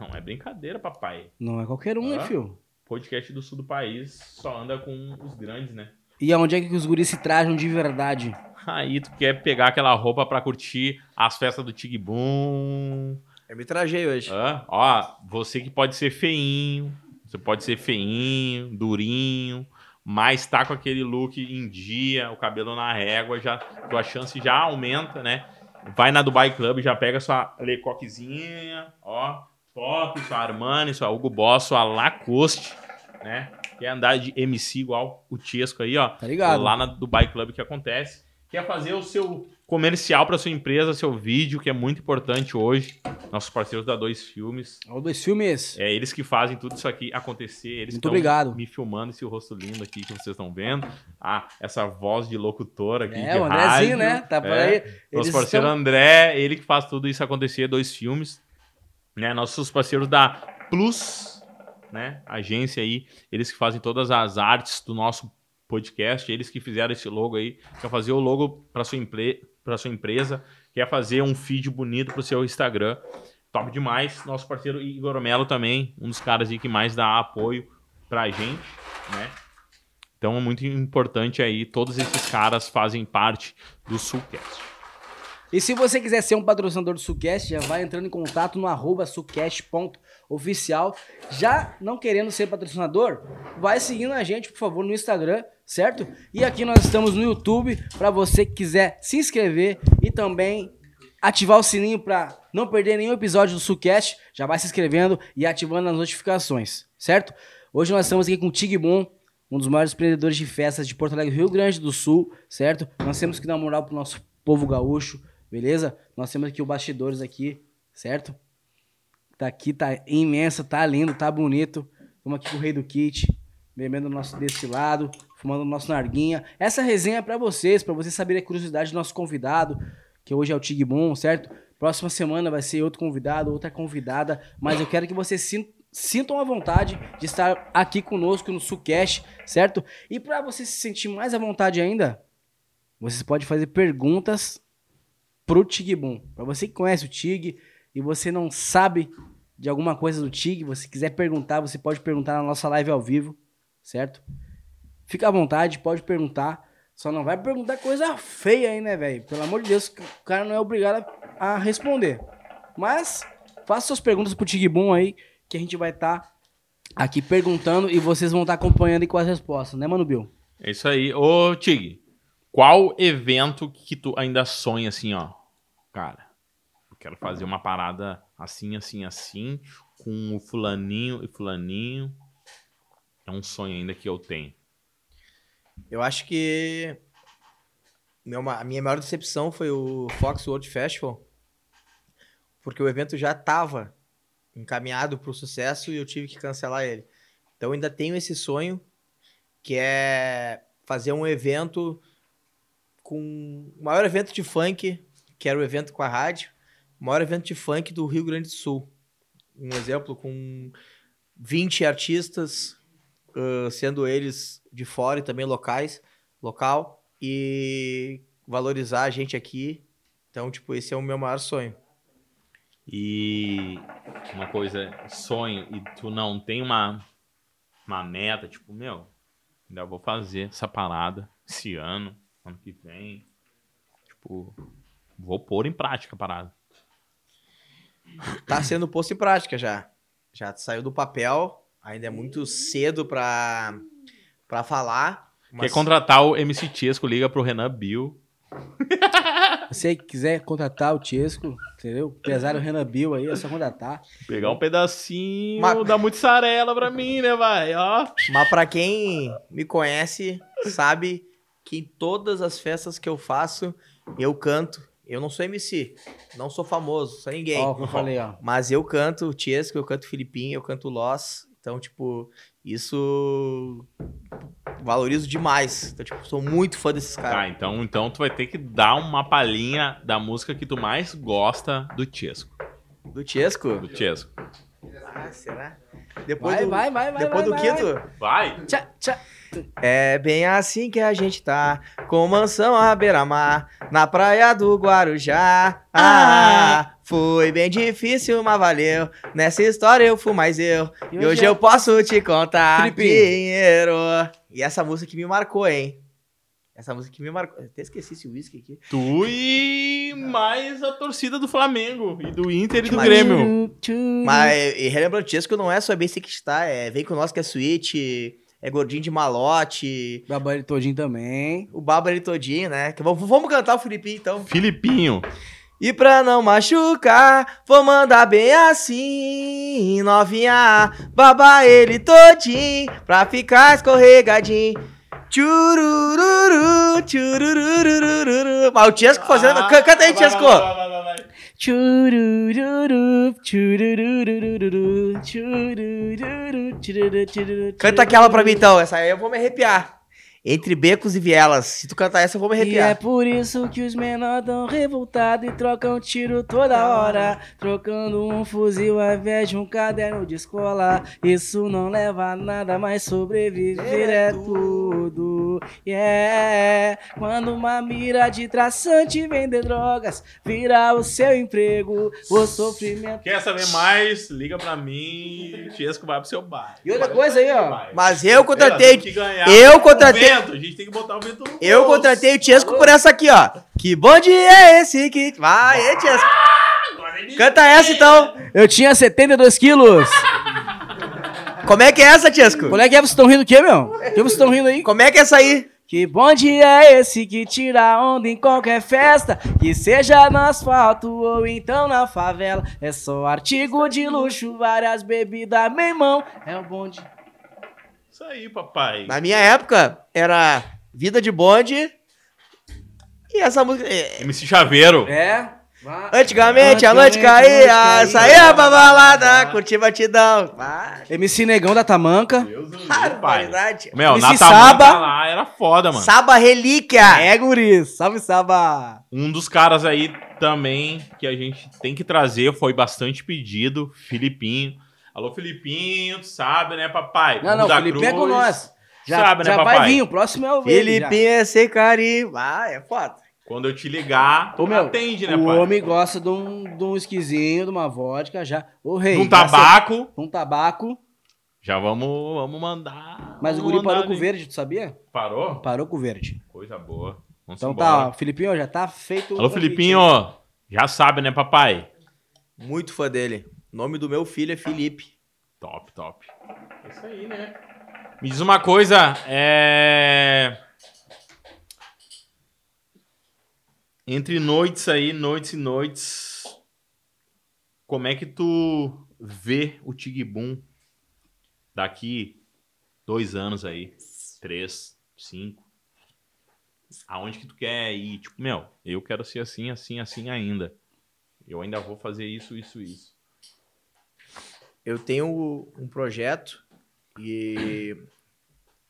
Não é brincadeira, papai. Não é qualquer um, né, Hã? filho? Podcast do sul do país só anda com os grandes, né? E aonde é que os guris se trajam de verdade? Aí tu quer pegar aquela roupa pra curtir as festas do Tig Boom, Eu me trajei hoje. Hã? Ó, você que pode ser feinho, você pode ser feinho, durinho, mas tá com aquele look em dia, o cabelo na régua, já tua chance já aumenta, né? Vai na Dubai Club, já pega sua Lecoquezinha, ó, top, sua Armani, sua Hugo Boss, sua Lacoste, né? Quer andar de MC igual o Tiesco aí, ó. Tá ligado? Lá na Dubai Club que acontece. Quer fazer o seu comercial para sua empresa, seu vídeo, que é muito importante hoje. Nossos parceiros da Dois Filmes. Olha dois filmes. É eles que fazem tudo isso aqui acontecer. Eles Muito obrigado. me filmando esse rosto lindo aqui que vocês estão vendo. Ah, essa voz de locutor aqui É, de o Andrezinho, rádio. né? Tá por É. aí. Nosso Eles parceiro André, ele que faz tudo isso acontecer, dois filmes. Né? Nossos parceiros da Plus, né? Agência aí, eles que fazem todas as artes do nosso podcast, eles que fizeram esse logo aí, quer fazer o logo para sua, empre... pra sua empresa, quer fazer um feed bonito pro seu Instagram. Top demais. Nosso parceiro Igor Melo também, um dos caras aí que mais dá apoio pra gente, né? Então é muito importante aí, todos esses caras fazem parte do Sulcast. E se você quiser ser um patrocinador do Sucast, já vai entrando em contato no arroba sucast.oficial. Já não querendo ser patrocinador, vai seguindo a gente, por favor, no Instagram, certo? E aqui nós estamos no YouTube, para você que quiser se inscrever e também ativar o sininho para não perder nenhum episódio do Sucast. Já vai se inscrevendo e ativando as notificações, certo? Hoje nós estamos aqui com o Tigmon, um dos maiores empreendedores de festas de Porto Alegre, Rio Grande do Sul, certo? Nós temos que dar moral pro nosso povo gaúcho, beleza? Nós temos aqui o bastidores aqui, certo? Tá aqui, tá imensa, tá lindo, tá bonito. Estamos aqui com o Rei do Kit, bebendo o nosso destilado, fumando o nosso narguinha. Essa resenha é pra vocês, pra vocês saberem a curiosidade do nosso convidado, que hoje é o Tigmon, certo? Próxima semana vai ser outro convidado, outra convidada, mas eu quero que vocês sin- sintam a vontade de estar aqui conosco no Sucast, certo? E pra você se sentir mais à vontade ainda, você pode fazer perguntas pro Tigboom. Pra você que conhece o Tig e você não sabe de alguma coisa do Tig, você quiser perguntar, você pode perguntar na nossa live ao vivo, certo? Fica à vontade, pode perguntar. Só não vai perguntar coisa feia aí, né, velho? Pelo amor de Deus, o cara não é obrigado a responder. Mas faça suas perguntas pro Tigibum aí, que a gente vai estar aqui perguntando e vocês vão estar acompanhando aí com as respostas, né, Mano Bill? É isso aí. Ô, Tig, qual evento que tu ainda sonha assim, ó? Cara, quero fazer uma parada assim, assim, assim, com o fulaninho e fulaninho. É um sonho ainda que eu tenho. Eu acho que meu a minha maior decepção foi o Fox World Festival, porque o evento já estava encaminhado para o sucesso e eu tive que cancelar ele. Então ainda tenho esse sonho, que é fazer um evento com o maior evento de funk, que era o evento com a rádio, maior evento de funk do Rio Grande do Sul. Um exemplo com 20 artistas, ãh, sendo eles de fora e também locais, local, e valorizar a gente aqui. Então, tipo, esse é o meu maior sonho. E uma coisa, sonho, e tu não tem uma, uma meta, tipo, meu, ainda vou fazer essa parada esse ano, ano que vem. Tipo, vou pôr em prática a parada. Tá sendo posto em prática já. Já saiu do papel, ainda é muito cedo pra, pra falar. Quer Mas contratar o MC Chesco, liga pro Renan Bill. Se quiser contratar o Tiesco, entendeu? Empresário Renan Bill aí, é só contratar. Pegar um pedacinho Mas- da mussarela pra mim, né, vai? Ó. Mas pra quem me conhece, sabe que em todas as festas que eu faço, eu canto. Eu não sou MC, não sou famoso, sou ninguém. Ó, o que eu falei, ó. Mas eu canto o Tiesco, eu canto o Filipinho, eu canto o Loss. Então, tipo, isso valorizo demais. Então, tipo, sou muito fã desses Tá, caras. então, então tu vai ter que dar uma palhinha da música que tu mais gosta do Chesco. Do Tiesco? Do Chesco. Ah, será? Depois Vai, do, vai, vai, vai. depois vai, do vai, quinto? Vai! Tchá, tchá. É bem assim que a gente tá, com mansão à beira-mar, na praia do Guarujá. Ah, foi bem difícil, mas valeu. Nessa história eu fui mais eu. E hoje eu posso te contar Filipinho. dinheiro. E essa música que me marcou, hein? Essa música que me marcou. Eu até esqueci esse whisky aqui. Tu e mais a torcida do Flamengo e do Inter e do Mas- Grêmio. Mas, e relembrando disso que não é só Basic que está, é Vem com nós que é suíte, é gordinho de malote, Babari todinho também. o Baba ali todinho, né? Que vamos, vamos cantar o Filipinho então. Filipinho. E pra não machucar, vou mandar bem assim, novinha. Baba ele todinho, pra ficar escorregadinho. Tchurururu, tchurururururu. Mas o Tiesco fazendo. Ah, Can- Canta aí, vai, Tiesco. Canta aquela pra mim então, essa aí eu vou me arrepiar. Entre becos e vielas. Se tu cantar essa, eu vou me E é arrepiar. por isso que os menores dão revoltado e trocam tiro toda hora. Trocando um fuzil ao invés de um caderno de escola. Isso não leva a nada, mas sobreviver é tudo. Yeah. Quando uma mira de traçante vender drogas vira o seu emprego, o sofrimento. Quer saber mais? Liga pra mim. Chesco vai pro seu bar. E outra coisa aí, ó. Mas eu contratei. Eu contratei- vento. A gente tem que botar o vento no Eu bolso. contratei o Tiesco por essa aqui, ó. Que bonde é esse que. Vai, é, Tiesco. Ele- Canta essa então. Eu tinha 72 quilos. Como é que é essa, Tiesco? Qual é que é? Vocês estão rindo do quê, meu? O que vocês estão rindo aí? Como é que é essa aí? Que bonde é esse que tira onda em qualquer festa? Que seja no asfalto ou então na favela. É só artigo de luxo, várias bebidas, meu irmão. É o bonde. Isso aí, papai. Na minha época, era Vida de Bonde. E essa música. é, MC Chaveiro. É? Antigamente a noite caía, saía pra balada, curtia batidão. Vai. MC Negão da Tamanca. Deus do livro, pai. Meu, MC na Saba. Tamanca lá era foda, mano. Saba Relíquia. É, guri. Salve, Saba. Um dos caras aí também que a gente tem que trazer, foi bastante pedido, Filipinho. Alô, Filipinho, tu sabe, né, papai? Não, não, o Felipe é com Cruz. nós. Já, Sabe, né, já papai? vai vir, o próximo é o. Filipinho é sem carinho. Vai, é foda. Quando eu te ligar, tu Ô, meu, atende, né, o pai? homem gosta de um, de um esquisinho, de uma vodka já. Ô, rei. um já tabaco. Um tabaco. Já vamos, vamos mandar. Mas o vamos guri parou mandar com o verde, tu sabia? Parou? Parou com o verde. Coisa boa. Vamos Então embora. tá, ó, Filipinho, já tá feito. o Alô, Filipinho. Já sabe, né, papai? Muito fã dele. Nome do meu filho é Felipe. Top, top. É isso aí, né? Me diz uma coisa, é... Entre noites aí, noites e noites, como é que tu vê o Tigibum daqui dois anos aí? Três, cinco? Aonde que tu quer ir? Tipo, meu, eu quero ser assim, assim, assim ainda. Eu ainda vou fazer isso, isso, isso. Eu tenho um projeto e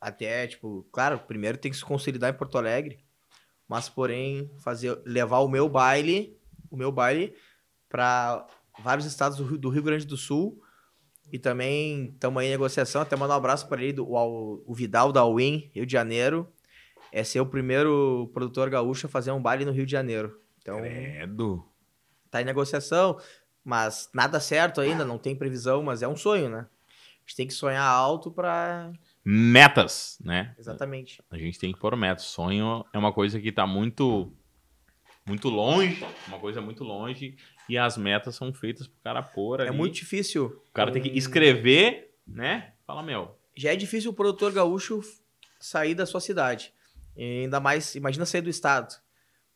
até, tipo, claro, primeiro tem que se consolidar em Porto Alegre, mas porém fazer levar o meu baile, o meu baile para vários estados do Rio, do Rio Grande do Sul e também estamos aí em negociação, até mandar um abraço para ele, do, ao- o Vidal da Win, Rio de Janeiro, é ser o primeiro produtor gaúcho a fazer um baile no Rio de Janeiro. Então, Credo. tá em negociação, mas nada certo ainda, não tem previsão, mas é um sonho, né? A gente tem que sonhar alto pra. Metas, né? Exatamente. A gente tem que pôr metas. Sonho é uma coisa que tá muito muito longe, uma coisa muito longe, e as metas são feitas pro cara pôr ali. É muito difícil. O cara tem que escrever, né? Fala, meu, Já é difícil o produtor gaúcho sair da sua cidade. E ainda mais, imagina sair do estado.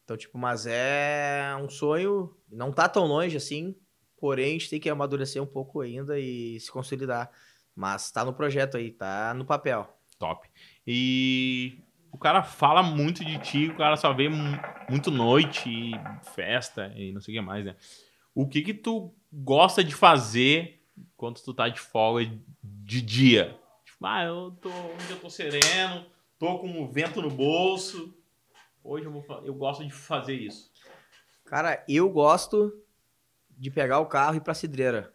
Então, tipo, mas é um sonho, não tá tão longe assim, porém a gente tem que amadurecer um pouco ainda e se consolidar. Mas tá no projeto aí, tá no papel. top. E o cara fala muito de ti, o cara só vê mu- muito noite e festa e não sei o que mais, né? O que que tu gosta de fazer quando tu tá de folga de dia? Tipo, ah, eu tô, hoje eu tô sereno, tô com o vento no bolso. Hoje eu, vou, eu gosto de fazer isso. Cara, eu gosto de pegar o carro e ir pra Cidreira.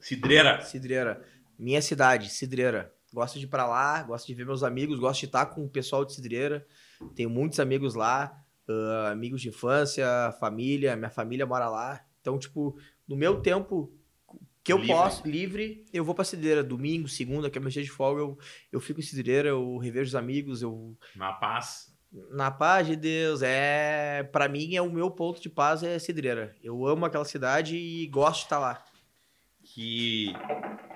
Cidreira. Cidreira. Minha cidade, Cidreira. Gosto de ir pra lá, gosto de ver meus amigos, gosto de estar com o pessoal de Cidreira. Tenho muitos amigos lá, ah, amigos de infância, família, minha família mora lá. Então, tipo, no meu tempo que eu Livre. posso, livre, eu vou pra Cidreira. Domingo, segunda, que é meu dia de folga, eu, eu fico em Cidreira, eu revejo os amigos, eu Na paz. Na paz de Deus, é para mim é o meu ponto de paz é Cidreira. Eu amo aquela cidade e gosto de estar lá. que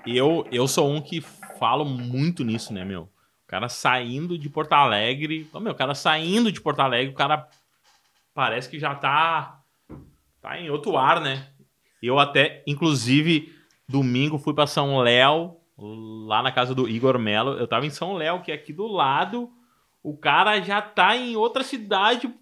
eu eu sou um que falo muito nisso, né, meu? O cara saindo de Porto Alegre, Ô, meu, o cara saindo de Porto Alegre, o cara parece que já tá tá em outro ar, né? Eu até, inclusive, domingo fui pra São Léo, lá na casa do Igor Melo. Eu tava em São Léo, que é aqui do lado. O cara já tá em outra cidade.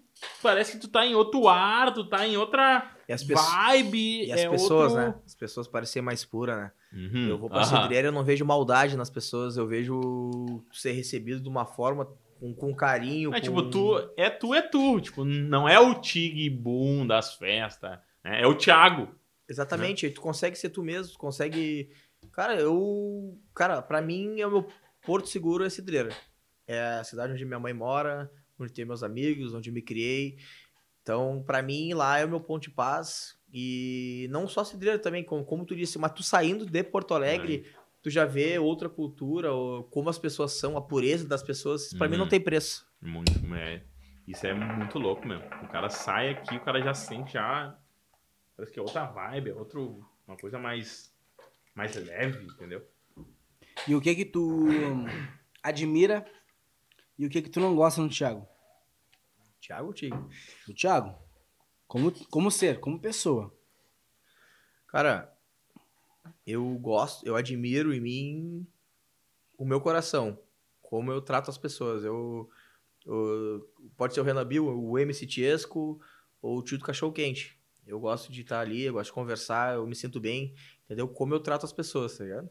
Parece que tu tá em outro ar, tu tá em outra vibe. e as é pessoas, outro... né? As pessoas parecem mais puras, né? Uhum. Eu vou pra. Cidreira, eu não vejo maldade nas pessoas, eu vejo ser recebido de uma forma com, com carinho. É com... tipo, tu é tu, é tu. Tipo, não é o Tig Boom das festas. né? É o Thiago. Exatamente, aí tu consegue ser tu mesmo, tu consegue. Cara, eu. Cara, pra mim é o meu Porto Seguro é Cidreira. É a cidade onde minha mãe mora, onde tem meus amigos, onde me criei. Então, pra mim, lá é o meu ponto de paz. E não só Cidreira também, como, como tu disse, mas tu saindo de Porto Alegre, tu já vê outra cultura, ou como as pessoas são, a pureza das pessoas. Isso pra mim Uhum. não tem preço. Muito, é, isso é muito louco mesmo. O cara sai aqui, o cara já sente já. Parece que é outra vibe, é outro, uma coisa mais, mais leve, entendeu? E o que que tu admira e o que que tu não gosta no Thiago? Tiago, Tigo. Do Thiago? Como, como ser, como pessoa. Cara, eu gosto, eu admiro em mim o meu coração, como eu trato as pessoas. Eu, eu- pode ser o Renan Bill, o MC Tiesco ou o tio do Cachorro Quente. Eu gosto de estar ali, eu gosto de conversar, eu me sinto bem, entendeu? Como eu trato as pessoas, tá ligado?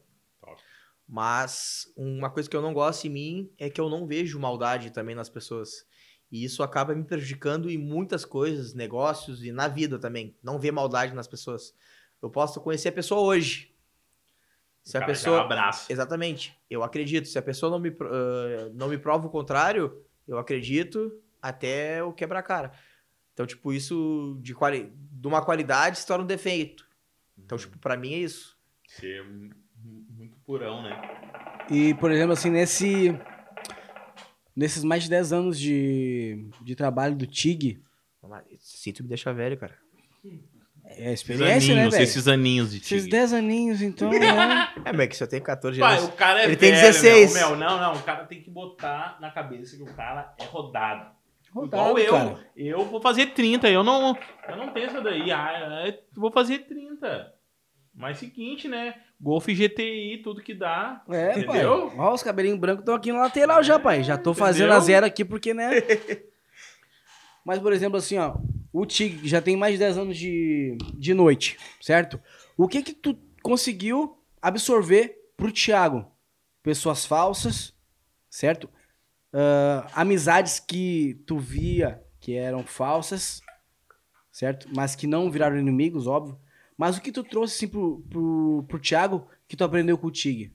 Mas uma coisa que eu não gosto em mim é que eu não vejo maldade também nas pessoas. E isso acaba me prejudicando em muitas coisas, negócios e na vida também. Não ver maldade nas pessoas. Eu posso conhecer a pessoa hoje. Se O a cara pessoa. abraça. Exatamente. Eu acredito. Se a pessoa não me, ah, não me prova o contrário, eu acredito até eu quebrar a cara. Então, tipo, isso de, quali... de uma qualidade se torna um defeito. Então, tipo, pra mim é isso. Muito purão, né? E, por exemplo, assim, nesse. Nesses mais de 10 anos de, de trabalho do TIG, tu me deixa velho, cara. é Esses experiência, né, aninhos, velho? esses aninhos de Esses tigre. 10 aninhos, então, né? É, mas que eu tenho 14 Pai, anos. o cara é Ele tem velho, 16. Meu, meu, não, não, o cara tem que botar na cabeça que o cara é rodado. Rodado, Igual eu. cara. Eu vou fazer 30, eu não, eu não tenho essa daí. Ah, é, vou fazer 30. Mas seguinte, né? Golf GTI, tudo que dá. É, pai. Entendeu? Ó, os cabelinhos brancos estão aqui no lateral já, pai. Já tô fazendo Entendeu? a zero aqui porque, né? Mas, por exemplo, assim, ó. O TIG já tem mais de 10 anos de, de noite, certo? O que que tu conseguiu absorver pro Thiago? Pessoas falsas, certo? Ah, amizades que tu via que eram falsas, certo? Mas que não viraram inimigos, óbvio. Mas o que tu trouxe, assim, pro, pro, pro Thiago que tu aprendeu com o TIG?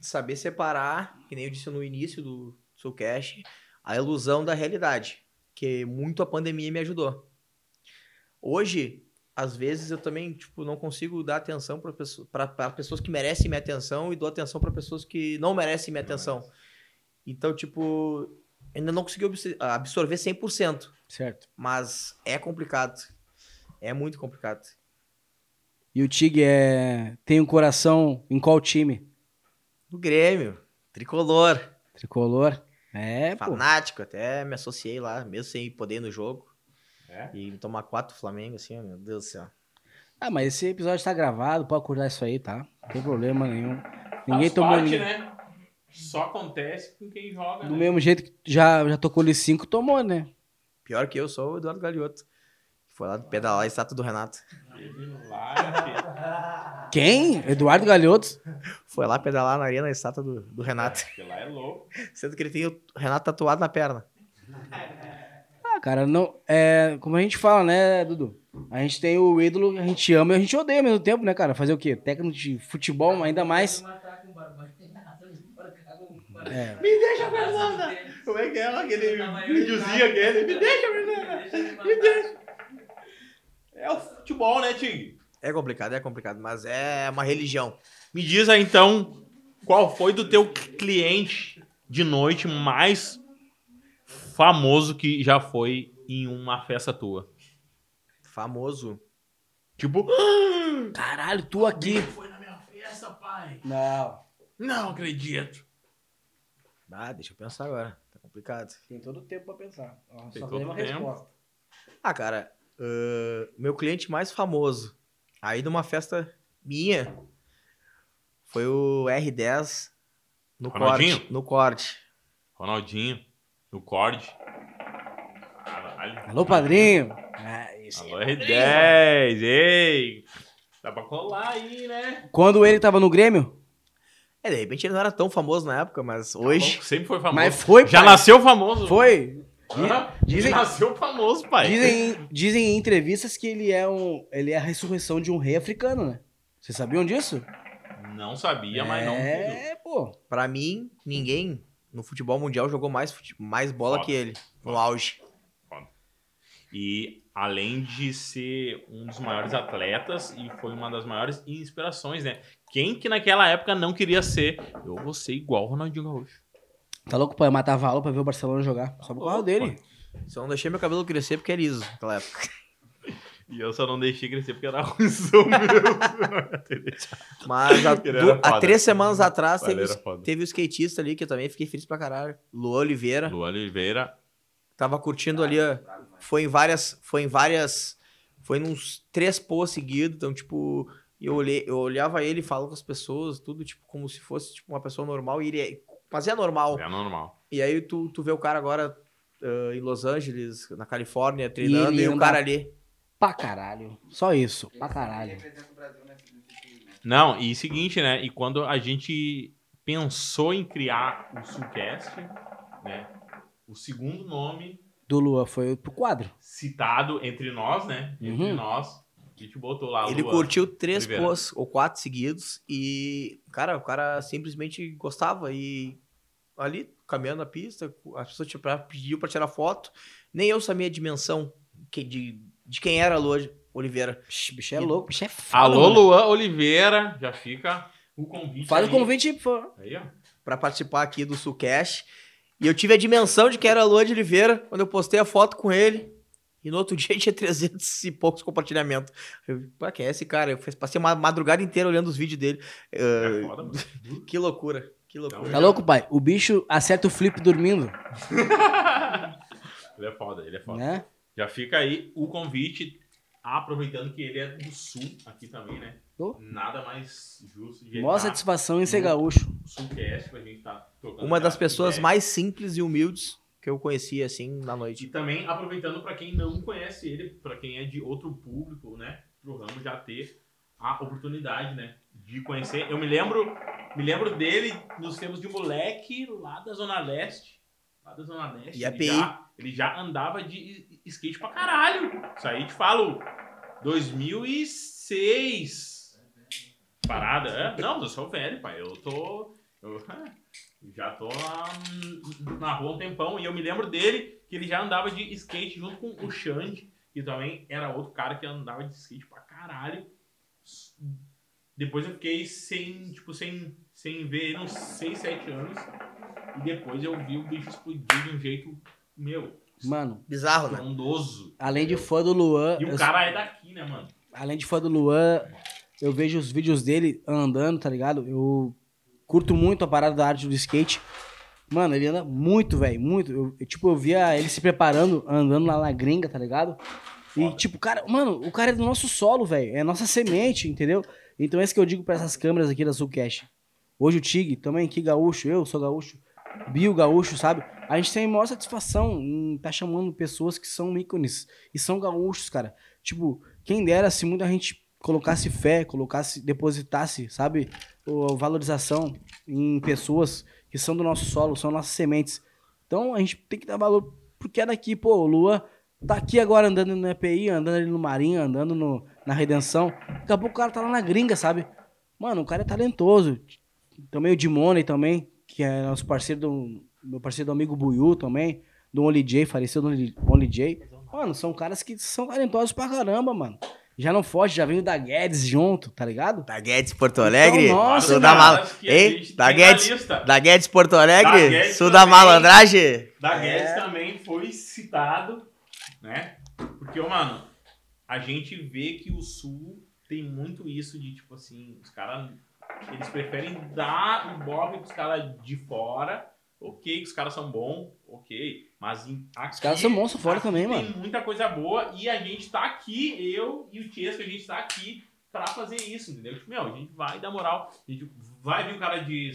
Saber separar, que nem eu disse no início do seu cast, a ilusão da realidade. Que muito a pandemia me ajudou. Hoje, às vezes, eu também tipo, não consigo dar atenção para pessoa, pessoas que merecem minha atenção e dou atenção para pessoas que não merecem minha atenção. Então, tipo, ainda não consegui absor- absorver 100%. Certo. Mas é complicado. É muito complicado. E o Tig é... tem um coração em qual time? No Grêmio, tricolor, Tricolor? É, pô. fanático, até me associei lá, mesmo sem poder ir no jogo. É? E tomar quatro Flamengo, assim, meu Deus do céu. Ah, mas esse episódio tá gravado, pode acordar isso aí, tá? Não tem problema nenhum. Ninguém Faz tomou parte, ninguém. né? Só acontece com quem joga, Do né? mesmo jeito que já, já tocou ali cinco, tomou, né? Pior que eu sou o Eduardo Galioto. Foi lá pedalar a estátua do Renato. Quem? Eduardo Galhotos? Foi lá pedalar na arena a estátua do, do Renato. porque lá é louco. Sendo que ele tem o Renato tatuado na perna. Ah, cara, não. É, como a gente fala, né, Dudu? A gente tem o ídolo que a gente ama e a gente odeia ao mesmo tempo, né, cara? Fazer o quê? Técnico de futebol, ainda mais. É. Me deixa, Fernanda! Como é que é aquele videozinho aquele? Me deixa, Fernanda! Me deixa! É o futebol, né, Tig? É complicado, é complicado, mas é uma religião. Me diz aí, então, qual foi do teu cliente de noite mais famoso que já foi em uma festa tua? Famoso. Tipo, Caralho, tu aqui. foi na minha festa, pai. Não. Não acredito. Ah, deixa eu pensar agora. Tá complicado. Tem todo o tempo pra pensar. Ó, Tem só todo tem uma tempo. resposta. Ah, cara, ahn, meu cliente mais famoso, aí numa festa minha, foi o R10 no Ronaldinho? corte. No corte. Ronaldinho, no Cord. Caralho. Alô, padrinho. Ah, Alô, é R10, ei! Dá pra colar aí, né? Quando ele tava no Grêmio? É, de repente ele não era tão famoso na época, mas hoje. Sempre foi famoso. Mas foi, Já pai. nasceu famoso. Foi. Dizem- Nasceu famoso, pai. Dizem, dizem em entrevistas que ele é um. Ele é a ressurreição de um rei africano, né? Vocês sabiam disso? Não sabia, mas não. É, pô. Pra mim, ninguém no futebol mundial jogou mais, fute- mais bola Foda. que ele, no Foda. auge. E além de ser um dos maiores atletas e foi uma das maiores inspirações, né? Quem que naquela época não queria ser? Eu vou ser igual o Ronaldinho Gaúcho. Tá louco, pai? Matava a aula pra ver o Barcelona jogar. Só por causa dele. Só não deixei meu cabelo crescer porque é liso naquela época. E eu só não deixei crescer porque era ruimzão mesmo. Mas há, era foda. três semanas atrás teve, era teve o skatista ali que eu também fiquei feliz pra caralho. Luan Oliveira. Lu Oliveira. Tava curtindo ali, foi em várias, foi em várias, foi nos três posts seguidos, então, tipo, eu, olhei, eu olhava ele, falava com as pessoas, tudo, tipo, como se fosse, tipo, uma pessoa normal, e ele é, mas é normal. É normal. E aí tu, tu vê o cara agora ah, em Los Angeles, na Califórnia, treinando, ele e, o cara ali. Pra caralho. Só isso. Pra caralho. Não, e seguinte, né? E quando a gente pensou em criar o Sulcast, né? O segundo nome Do Lua foi pro quadro. citado entre nós, né? Entre Uhum. nós, a gente botou lá ele Luan. curtiu três posts ou quatro seguidos e, cara, o cara simplesmente gostava e ali, caminhando na pista, as pessoas tipo, pediu pra tirar foto, nem eu sabia a dimensão que- de, de quem era a Lua, Oliveira. Psh, bicho é louco, bicho é foda, Alô, mano. Luan Oliveira, já fica o convite. Faz o convite. Pra participar aqui do Sulcast. E eu tive a dimensão de que era Luan de Oliveira quando eu postei a foto com ele. E no outro dia tinha 300 e poucos compartilhamentos. Eu, pá, quem é esse cara? Eu passei uma madrugada inteira olhando os vídeos dele. É Ah, foda, mano. que loucura, que loucura. Tá louco, pai? O bicho acerta o flip dormindo, Ele é foda, ele é foda. né? Já fica aí o convite, aproveitando que ele é do sul aqui também, né? Nada mais justo de tá satisfação em ser gaúcho. Sulcast pra gente tá tocando. Uma das pessoas ideia. mais simples e humildes que eu conheci, assim, na E noite. também aproveitando pra quem não conhece ele, pra quem é de outro público, né? Pro ramo já ter a oportunidade, né? De conhecer. Eu me lembro, me lembro dele nos tempos de moleque lá da Zona Leste. Lá da Zona Leste. E ele, já, ele já andava de skate pra caralho. Isso aí te falo. 2006. Parada. É? Não, eu sou velho, pai. Eu tô. Eu, já tô lá na rua um tempão. E eu me lembro dele que ele já andava de skate junto com o Xande, que também era outro cara que andava de skate pra caralho. Depois eu fiquei sem, tipo, sem, sem ver ele uns 6, 7 anos. E depois eu vi o bicho explodir de um jeito, meu, Mano, Bizarro, né? frondoso. além de fã do Luan, E o eu- cara é daqui, né, mano? além de fã do Luan, eu vejo os vídeos dele andando, tá ligado? Eu curto muito a parada da arte do skate. Mano, ele anda muito, velho, muito. Eu, eu, tipo, eu via ele se preparando, andando lá na gringa, tá ligado? E, Foda. tipo, cara, mano, o cara é do nosso solo, velho. É nossa semente, entendeu? Então é isso que eu digo pra essas câmeras aqui da Sulcast. Hoje o Tig, também aqui gaúcho, eu sou gaúcho, Bio gaúcho, sabe? A gente tem maior satisfação em estar chamando pessoas que são ícones e são gaúchos, cara. Tipo, quem dera se muita gente colocasse fé, colocasse, depositasse, sabe? O, valorização em pessoas que são do nosso solo, são nossas sementes. Então a gente tem que dar valor porque é daqui, pô, o Lua tá aqui agora andando no EPI, andando ali no Marinho, andando no, na Redenção. Daqui a pouco o cara tá lá na gringa, sabe? Mano, o cara é talentoso. Também o Dimone também, que é nosso parceiro do. Meu parceiro do amigo Buiu também. Do Only J, faleceu do Only, Only J. Mano, são caras que são talentosos pra caramba, mano. Já não foge, já veio da Guedes junto, tá ligado? Da Guedes Porto Alegre, Então, nossa, sul da mal... a Hein? Da Guedes, da Guedes Porto Alegre, Da Guedes sul da malandragem. Da É. Guedes também foi citado, né? Porque, ô, mano, a gente vê que o Sul tem muito isso de, tipo assim, os caras, eles preferem dar o bobe pros caras de fora. Ok, que os caras são bons, ok. Mas em, aqui, Os caras são monstros fora também, tem mano. muita coisa boa e a gente tá aqui, eu e o Tiesco, a gente tá aqui pra fazer isso, entendeu? Tipo, meu, a gente vai dar moral. A gente vai vir um cara de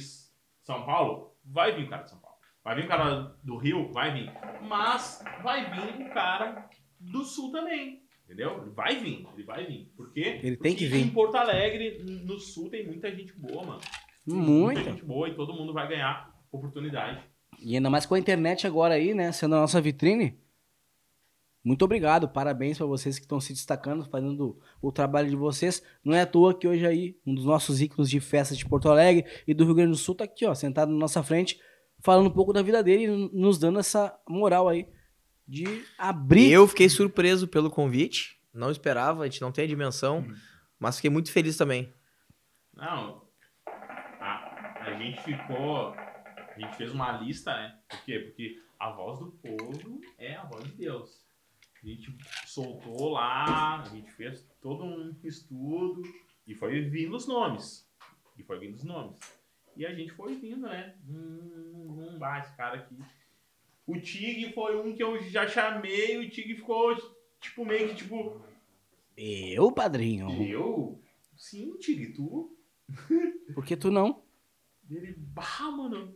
São Paulo? Vai vir um cara de São Paulo. Vai vir um cara do Rio? Vai vir. Mas vai vir um cara do Sul também. Entendeu? Ele vai vir, ele vai vir. Por quê? Ele tem que Porque vir. Em Porto Alegre, no Sul, tem muita gente boa, mano. Tem Muita. gente boa e todo mundo vai ganhar oportunidade. E ainda mais com a internet agora aí, né? Sendo a nossa vitrine. Muito obrigado, parabéns pra vocês que estão se destacando, fazendo o trabalho de vocês. Não é à toa que hoje aí, um dos nossos ícones de festa de Porto Alegre e do Rio Grande do Sul tá aqui, ó, sentado na nossa frente, falando um pouco da vida dele e nos dando essa moral aí de abrir. Eu fiquei surpreso pelo convite, não esperava, a gente não tem a dimensão, mas fiquei muito feliz também. Não, a, a gente ficou. A gente fez uma lista, né? Por quê? Porque a voz do povo é a voz de Deus. A gente soltou lá, a gente fez todo um estudo e foi vindo os nomes. E foi vindo os nomes. E a gente foi vindo, né? Hum, hum, bah, esse cara aqui. O Tig foi um que eu já chamei, o Tig ficou, tipo, meio que tipo. Eu, padrinho. Eu? Sim, Tig, tu? Por que tu não? Ele, bah, mano,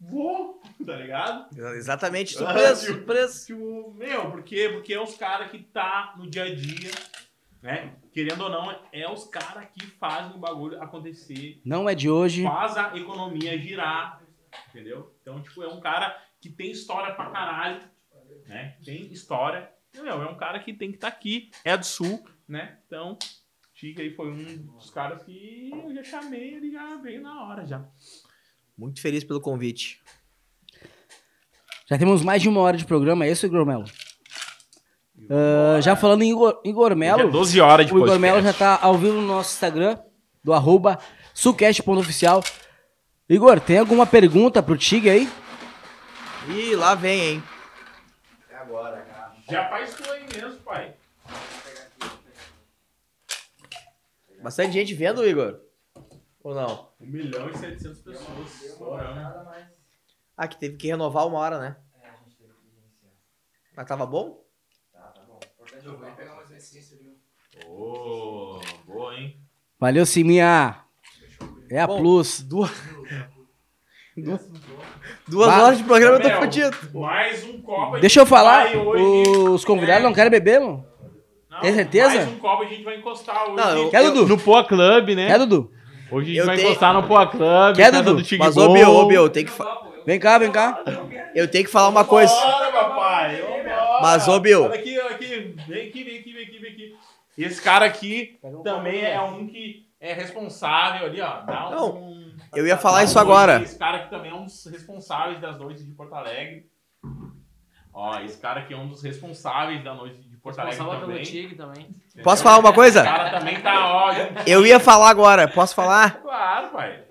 vou, tá ligado? Exatamente, Ah, surpreso, tio. surpreso. Tipo, meu, por quê? Porque é os caras que tá no dia a dia, né? Querendo ou não, é os caras que fazem o bagulho acontecer, Não é de hoje. faz a economia girar, entendeu? Então, tipo, é um cara que tem história pra caralho, né? Tem história. Meu, é um cara que tem que estar aqui, é do sul, né? Então, Tiga aí foi um dos caras que eu já chamei, ele já veio na hora já. Muito feliz pelo convite. Já temos mais de uma hora de programa, é isso, Gromelo? Ah, já falando em Igor, Igor é Melo, 12 horas de o Igor. Melo já tá ao vivo no nosso Instagram, do arroba sucast.oficial. Igor, tem alguma pergunta pro Tig aí? Ih, lá vem, hein? Já faz tu aí mesmo, pai. Bastante gente vendo, Igor? Ou não? 1 milhão e 700 pessoas. estourando. Ah, que teve que renovar uma hora, né? Mas tava bom? Ô, boa, hein? Valeu, Siminha. É a Bom, Plus. Duas. Duas, duas Vai. horas de programa eu tô Mel, fudido. Mais um copo. a Deixa eu falar, os convidados não querem beber, mano? Não, tem certeza? Mais um copo a gente vai encostar hoje. Não, eu- Quer, Dudu? No Poa Club, né? Quer, Dudu? Hoje a gente Eu vai tenho- encostar no Poa Club. Quer, festa Dudu? do Mas, ô. Bill, ô, eu tenho que, fa- Vem cá, vem cá. eu tenho que falar uma coisa. Bora, papai. Mas, ô, Bill. Olha aqui, olha aqui. Vem aqui, vem aqui, vem aqui, vem aqui. Esse cara aqui também é um que é responsável ali, ó. Dá Não, um... eu ia falar isso agora. Esse cara aqui também é um dos responsáveis das noites de Porto Alegre. Ó, esse cara aqui é um dos responsáveis da noite de Porto Alegre também. Tig também. Posso falar uma O coisa? cara também tá, ó. junto. Eu ia falar agora. Posso falar? Claro, pai.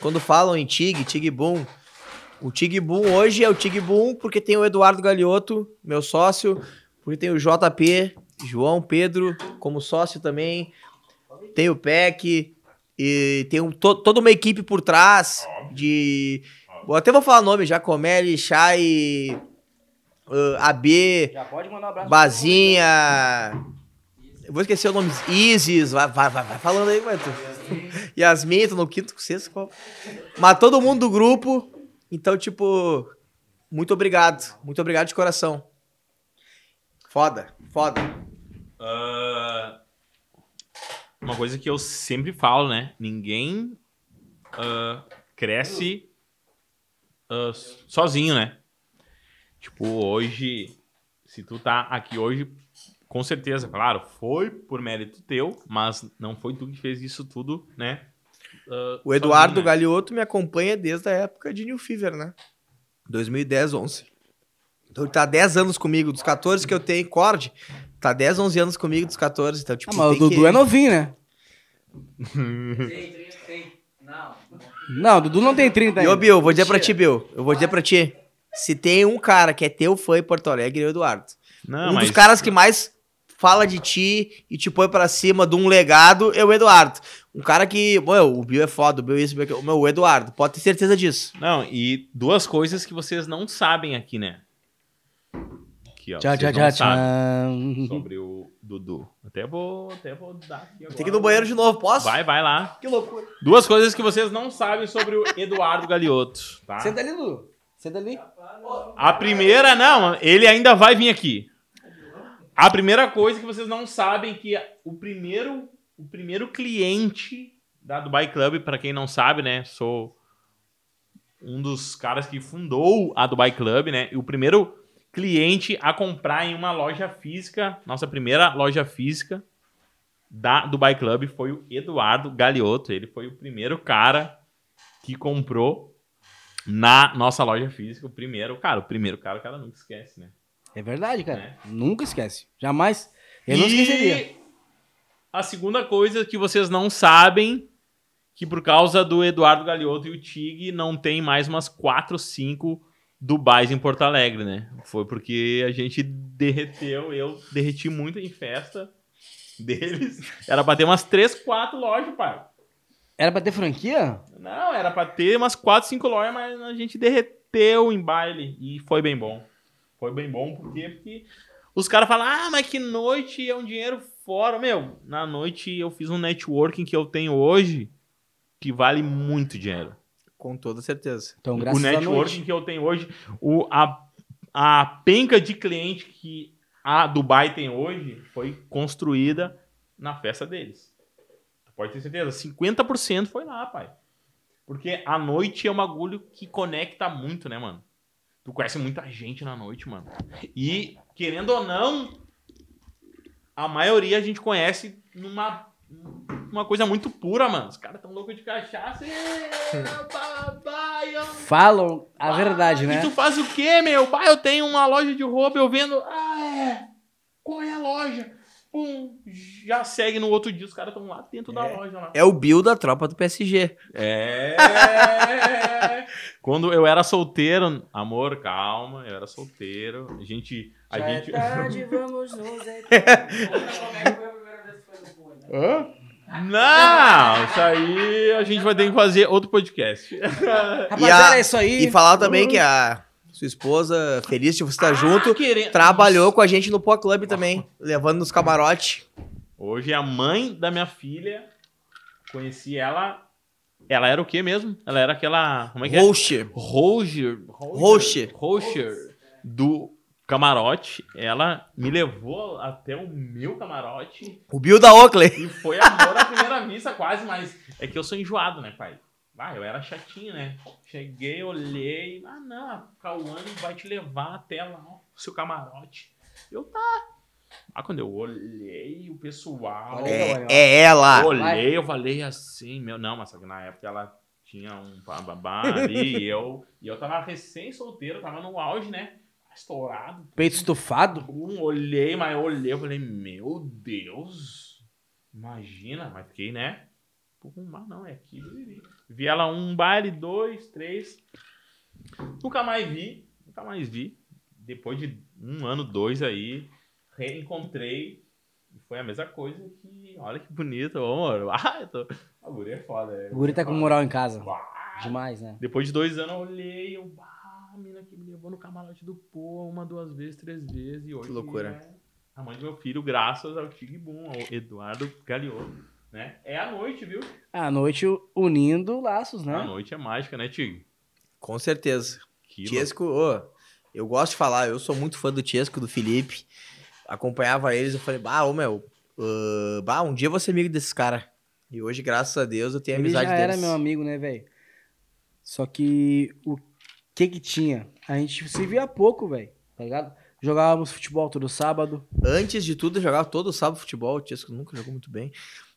Quando falam em Tig, Tig Boom, o Tig Boom hoje é o Tig Boom porque tem o Eduardo Galiotto, meu sócio, porque tem o JP, João Pedro como sócio também, tem o PEC e tem um, to- toda uma equipe por trás de... Bom, até vou falar nome, Jacomelli, Chay, uh, AB, Já pode mandar um abraço. Bazinha. Eu vou esquecer o nome. Isis. Vai, vai, vai, vai falando aí, vai. tu. Yasmin, tô no quinto, sexto copo. Mas todo mundo do grupo. Então, tipo, muito obrigado. Muito obrigado de coração. Foda, foda. Ah, uma coisa que eu sempre falo, né? Ninguém ah, cresce ah, sozinho, né? Tipo, hoje, se tu tá aqui hoje, com certeza, claro, foi por mérito teu, mas não foi tu que fez isso tudo, né? Ah, O Eduardo sozinho, né? Galiotto me acompanha desde a época de New Fever, né? 2010, 11. Então ele tá 10 anos comigo, dos 14 que eu tenho, Cord, tá 10, 11 anos comigo dos 14. Então, tipo, Ah, mas o Dudu que- é novinho, né? Tem, tem, tem. Não. Não, o Dudu não tem 30 E ainda. ô, Bill, vou dizer pra ti, Bill. Eu vou dizer pra ti. Se tem um cara que é teu fã em Porto Alegre, é o Eduardo. Não, um mas dos caras que mais fala de ti e te põe pra cima de um legado é o Eduardo. Um cara que. Meu, o Bill é foda, o Bill é isso, o Bill é aquilo. Meu, o Eduardo, pode ter certeza disso. Não, e duas coisas que vocês não sabem aqui, né? Aqui, ó. Tchau, tchau, tchau, tchau. Sobre o Dudu. Até vou, até vou dar aqui agora. Tem que ir no banheiro de novo, posso? Vai, vai lá. Que loucura. Duas coisas que vocês não sabem sobre o Eduardo Galiotto, tá? Senta ali, Dudu. Senta ali. A primeira, não, ele ainda vai vir aqui. A primeira coisa que vocês não sabem é que o primeiro, o primeiro cliente da Dubai Club, para quem não sabe, né, sou um dos caras que fundou a Dubai Club, né? E o primeiro cliente a comprar em uma loja física, nossa primeira loja física da Dubai Club foi o Eduardo Galiotto. Ele foi o primeiro cara que comprou na nossa loja física. O primeiro, cara, o primeiro cara, o cara nunca esquece, né? É verdade, cara. É. Nunca esquece. Jamais. Eu não E esqueceria. A segunda coisa que vocês não sabem, que por causa do Eduardo Galiotto e o Tig, não tem mais umas 4, 5 Dubais em Porto Alegre, né? Foi porque a gente derreteu, eu derreti muito em festa deles. Era pra ter umas 3, 4 lojas, pai. Era pra ter franquia? Não, era pra ter umas 4, 5 lojas, mas a gente derreteu em baile e foi bem bom. Foi bem bom por quê? porque os caras falam, ah, mas que noite é um dinheiro fora. Meu, na noite eu fiz um networking que eu tenho hoje que vale muito dinheiro. Com toda certeza. Então, o graças a networking que eu tenho hoje, o, a, a penca de cliente que a Dubai tem hoje foi construída na festa deles. Tu pode ter certeza, 50% foi lá, pai. Porque a noite é um bagulho que conecta muito, né, mano? Tu conhece muita gente na noite, mano. E, querendo ou não, a maioria a gente conhece numa uma coisa muito pura, mano. Os caras tão loucos de cachaça. Papai, ó. Falam a verdade, E né? tu faz o quê, meu? Pai, eu tenho uma loja de roupa, eu vendo. Ah, é. qual é a loja? Pum, já segue no outro dia, os caras estão lá dentro da É. loja lá. É o Bill da tropa do PSG. É. Quando eu era solteiro, amor, calma, eu era solteiro. A gente. A Já gente... é tarde, vamos nos Como é que foi a primeira vez que foi no Pô, né? Hã? Não, isso aí a gente vai ter que fazer outro podcast. Rapaziada, é isso aí. E falar também que a sua esposa, feliz de você estar Ah, junto, querendo- trabalhou com a gente no Pó Club também, levando nos camarotes. Hoje a mãe da minha filha, conheci ela. Ela era o quê mesmo? Ela era aquela. Como é que é? Rocher. Roger. Rocher. Rocher. Do camarote. Ela me levou até o meu camarote. O Bill da Oakley. E foi amor à primeira vista, quase, mas é que eu sou enjoado, né, pai? Ah, eu era chatinho, né? Cheguei, olhei. Ah, não, a Cauane vai te levar até lá, ó, o seu camarote. Eu tá. Ah, quando eu olhei o pessoal. É, é ela. Eu olhei, eu falei assim, meu, não, mas só que na época ela tinha um babá ali e eu, e eu tava recém solteiro, tava no auge, né? Estourado. Peito estufado. Um, olhei, mas eu olhei, eu falei, meu Deus, imagina, mas fiquei, né? Mas não, é aqui. Vi ela um baile, dois, três. Nunca mais vi, nunca mais vi. Depois de um ano, dois aí, reencontrei. E foi a mesma coisa que, olha que bonito, ô, amor. Ah, eu tô... A guri é foda. é, O guri tá com moral em casa. Demais, né? depois de dois anos eu olhei, eu, a mina que me levou no camarote do Pô, uma, duas vezes, três vezes, e hoje Que loucura. é a mãe do meu filho, graças ao Tig Boom, ao Eduardo Galeotto, né? É a noite, viu? À noite unindo laços, A né? noite é mágica, né, Tig? Com certeza. Que Tiesco, ô, eu gosto de falar, eu sou muito fã do Tiesco, do Felipe. Acompanhava eles, eu falei, bah, ô meu, ah, bah, um dia eu vou ser amigo desses caras. E hoje, graças a Deus, eu tenho Ele amizade já era deles. meu amigo, né, velho? Só que o que que tinha? A gente se via pouco, velho. Tá ligado? Jogávamos futebol todo sábado. Antes de tudo, eu jogava todo sábado futebol. O Tiesco nunca jogou muito bem.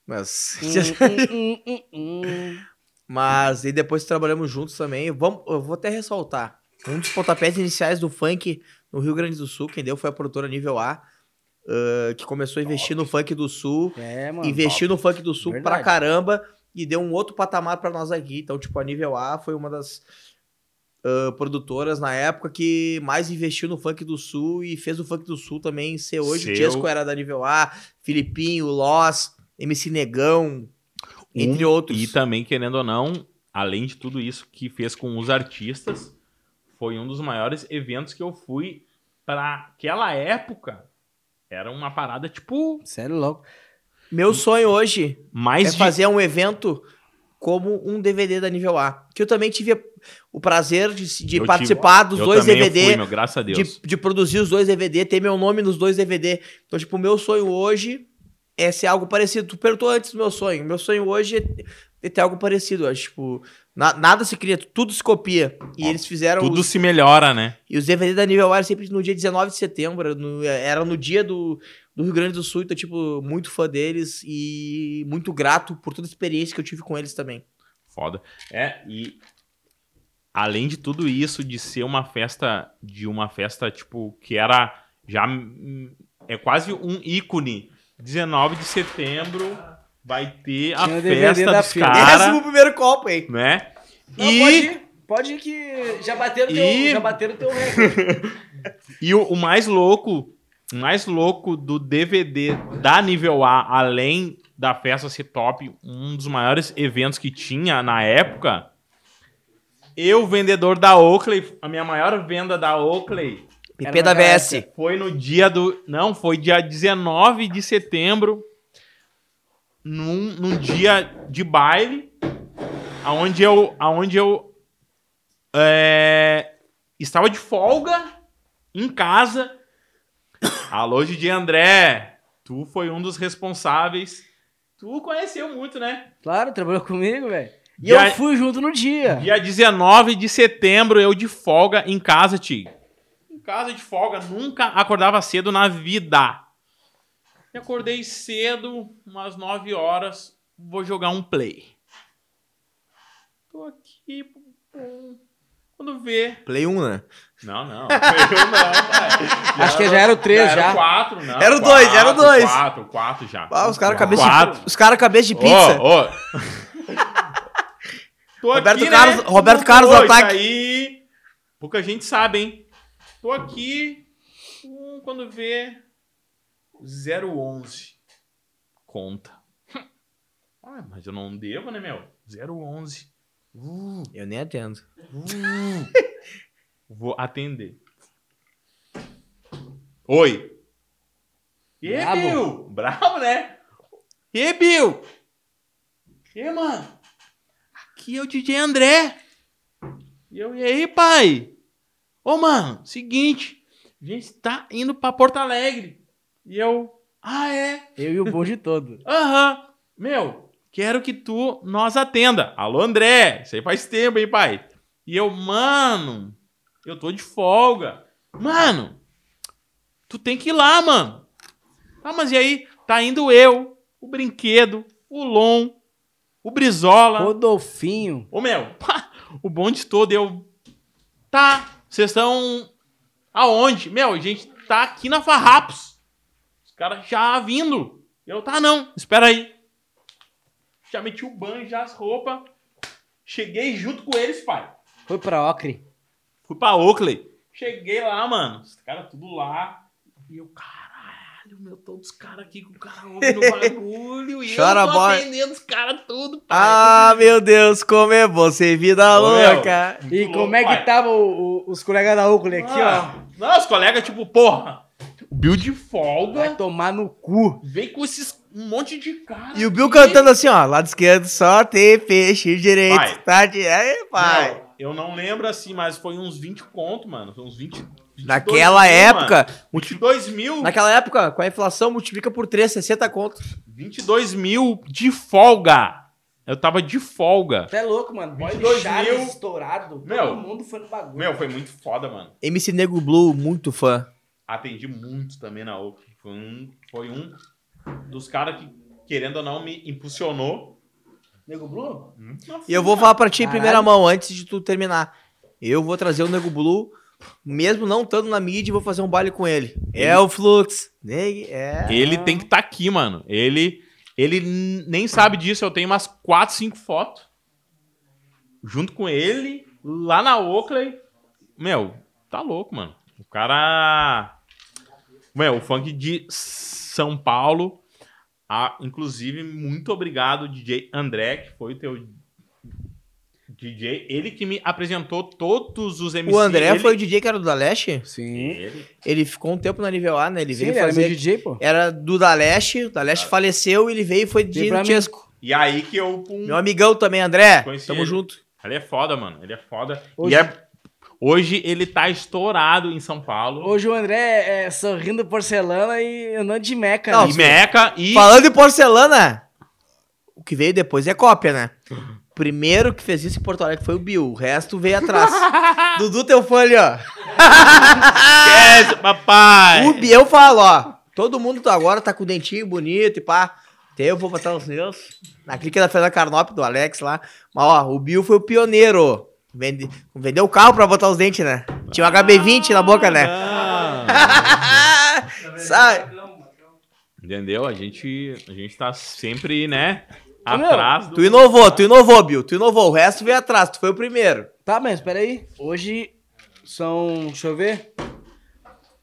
Mas. Hum, hum, hum. Mas e depois trabalhamos juntos também. Vamos, eu vou até ressaltar. Um dos pontapés iniciais do funk no Rio Grande do Sul, quem deu foi a produtora Nível A, ah, que começou a investir no funk do Sul. É, mano. investiu no funk do sul Verdade. pra caramba e deu um outro patamar pra nós aqui. Então, tipo, a Nível A foi uma das produtoras na época que mais investiu no funk do sul e fez o funk do sul também ser hoje. Seu- O Tiesco era da Nível A, Filipinho, Loss, MC Negão, entre Um- outros. E também, querendo ou não, além de tudo isso que fez com os artistas, foi um dos maiores eventos que eu fui pra aquela época. Era uma parada, tipo, Sério, louco. Meu sonho hoje mais é de fazer um evento como um DVD da Nível A. Que eu também tive o prazer de, de participar dos eu dois DVD. fui, meu, graças a Deus. de, de produzir os dois DVD, ter meu nome nos dois DVD. Então, tipo, o meu sonho hoje é ser algo parecido. Tu perguntou antes do meu sonho. Meu sonho hoje é- é ter algo parecido. Eu acho, tipo, na- nada se cria, tudo se copia. E Ó, eles fizeram. Tudo os, se melhora, né? E os DVD da Nível era sempre no dia 19 de setembro. era no, era no dia do, do Rio Grande do Sul. Então, tipo, muito fã deles e muito grato por toda a experiência que eu tive com eles também. Foda. É, e além de tudo isso, de ser uma festa, de uma festa, tipo, que era já. hum, É quase um ícone. 19 de setembro vai ter a Tinha o DVD festa da dos firma. Décimo caras, primeiro copo, hein? né? Não, e pode ir. Pode ir que já bateram o teu, E- já bateram o teu recorde. E o, o mais louco, o mais louco do DVD da Nível A, além da festa ser top, um dos maiores eventos que tinha na época, eu, vendedor da Oakley, a minha maior venda da Oakley, PP da VS. foi no dia do. Não, foi dia 19 de setembro, num, num dia de baile, aonde eu. Aonde eu é, estava de folga em casa. Alô, Didi André, tu foi um dos responsáveis. Tu conheceu muito, né? Claro, trabalhou comigo, velho. E Dia- eu fui junto no dia. Dia 19 de setembro, eu de folga em casa, Tig. Em casa de folga, nunca acordava cedo na vida. E acordei cedo, umas 9 horas, vou jogar um play. Tô aqui. Quando vê. Play 1, né? Não, não. Eu não, pai. Acho que já era o três, já. Era o 4, não. Era o dois, era o dois. 4, 4 já. Ah, os caras cabeça de, os cara cabeça de pizza. Ô, ô. Tô Roberto aqui, Carlos- né? Roberto Pô, Carlos no ataque. aí, pouca gente sabe, hein? Tô aqui, quando vê 011. Conta. Ah, mas eu não devo, né, meu? 011. Uh, Eu nem atendo. uh. Vou atender. Oi. E aí, Brabo. Bill? Bravo, né? E aí, Bill? E aí, mano? Aqui é o DJ André. E eu, e aí, pai? Ô, mano, seguinte. A gente tá indo pra Porto Alegre. E eu, ah, é? Eu e o bonde todo. Aham. Meu, quero que tu nós atenda. Alô, André. Isso aí faz tempo, hein, pai? E eu, mano, eu tô de folga. Mano, tu tem que ir lá, mano. Ah, mas e aí? Tá indo eu, o Brinquedo, o Lon, o Brizola. Rodolfinho. Ô, meu, pá, o bonde todo, eu... Tá, vocês estão aonde? Meu, a gente tá aqui na Farrapos. Os caras já vindo. Eu, tá, não, espera aí. Já meti o banho, já as roupas. Cheguei junto com eles, pai. Foi pra Ocre. Fui pra Oakley. Cheguei lá, mano. Os caras tudo lá. E eu, caralho, meu, todos os caras aqui com o cara ouve no bagulho. e Chora, eu tô boy. atendendo os caras tudo, pai. Ah, meu Deus, como é bom ser vida Ô, meu. louca. E Muito como é que pai. tava o- o- os colegas da Ocre aqui, ó? Ah, Não, os colegas, tipo, porra, o Bill de Vai folga tomar no cu. vem com esses um monte de cara. E o Bill aqui. cantando assim, ó. Lado esquerdo só tem peixe direito. Pai. Tá de... Aí, pai. Não, eu não lembro assim, mas foi uns 20 conto, mano. Foi uns 20. 22 Naquela mil, época, Mano. multi- 22 mil. naquela época, com a inflação, multiplica por 3, 60 conto. 22 mil de folga. Eu tava de folga. Tu é louco, mano. Boy 22 Charles mil. estourado. Meu. Todo mundo foi no bagulho. Meu, foi muito foda, mano. MC Nego Blue, muito fã. Atendi muito também na Oak. Foi um, foi um dos caras que, querendo ou não, me impulsionou. Nego Blue? E eu vou falar pra ti em primeira mão, antes de tu terminar. Eu vou trazer o Nego Blue, mesmo não estando na mídia, e vou fazer um baile com ele. É o Flux. É. Ele tem que estar aqui, mano. Ele, ele nem sabe disso. Eu tenho umas 4, 5 fotos. Junto com ele, lá na Oakley. Meu, tá louco, mano. O cara. Meu, o funk de São Paulo. Ah, inclusive, muito obrigado, DJ André, que foi o teu DJ. Ele que me apresentou todos os MCs. O André ele... foi o DJ que era do Daleste? Sim. Ele. Ele ficou um tempo na nível A, né? Ele Sim, veio ele era fazer. meu DJ, pô. Era do Daleste, o Daleste faleceu, ele veio e foi DJ. Chesco. E aí que eu. Pum, Meu amigão também, André. Conheci Tamo ele. junto. Ele é foda, mano. Ele é foda. Hoje- E é- hoje ele tá estourado em São Paulo. Hoje o André é sorrindo porcelana e andando de meca. Não, né? E Meca e. Falando em porcelana, o que veio depois é cópia, né? Primeiro que fez isso em Porto Alegre foi o Bill, o resto veio atrás. Dudu, teu fã ali, ó. Esquece, papai! O Bill, eu falo, ó. Todo mundo tá agora tá com o dentinho bonito e pá. Até eu vou botar os meus. Na clica da Fernanda Carnop, do Alex lá. Mas, ó, o Bill foi o pioneiro. Vende... Vendeu o carro pra botar os dentes, né? Tinha um HB20 na boca, né? Sai. entendeu? A gente, a gente tá sempre, né? Meu, Atrás. Tu inovou, tu inovou, Bill. Tu inovou. O resto veio atrás. Tu foi o primeiro. Tá, mas peraí. Hoje são, deixa eu ver,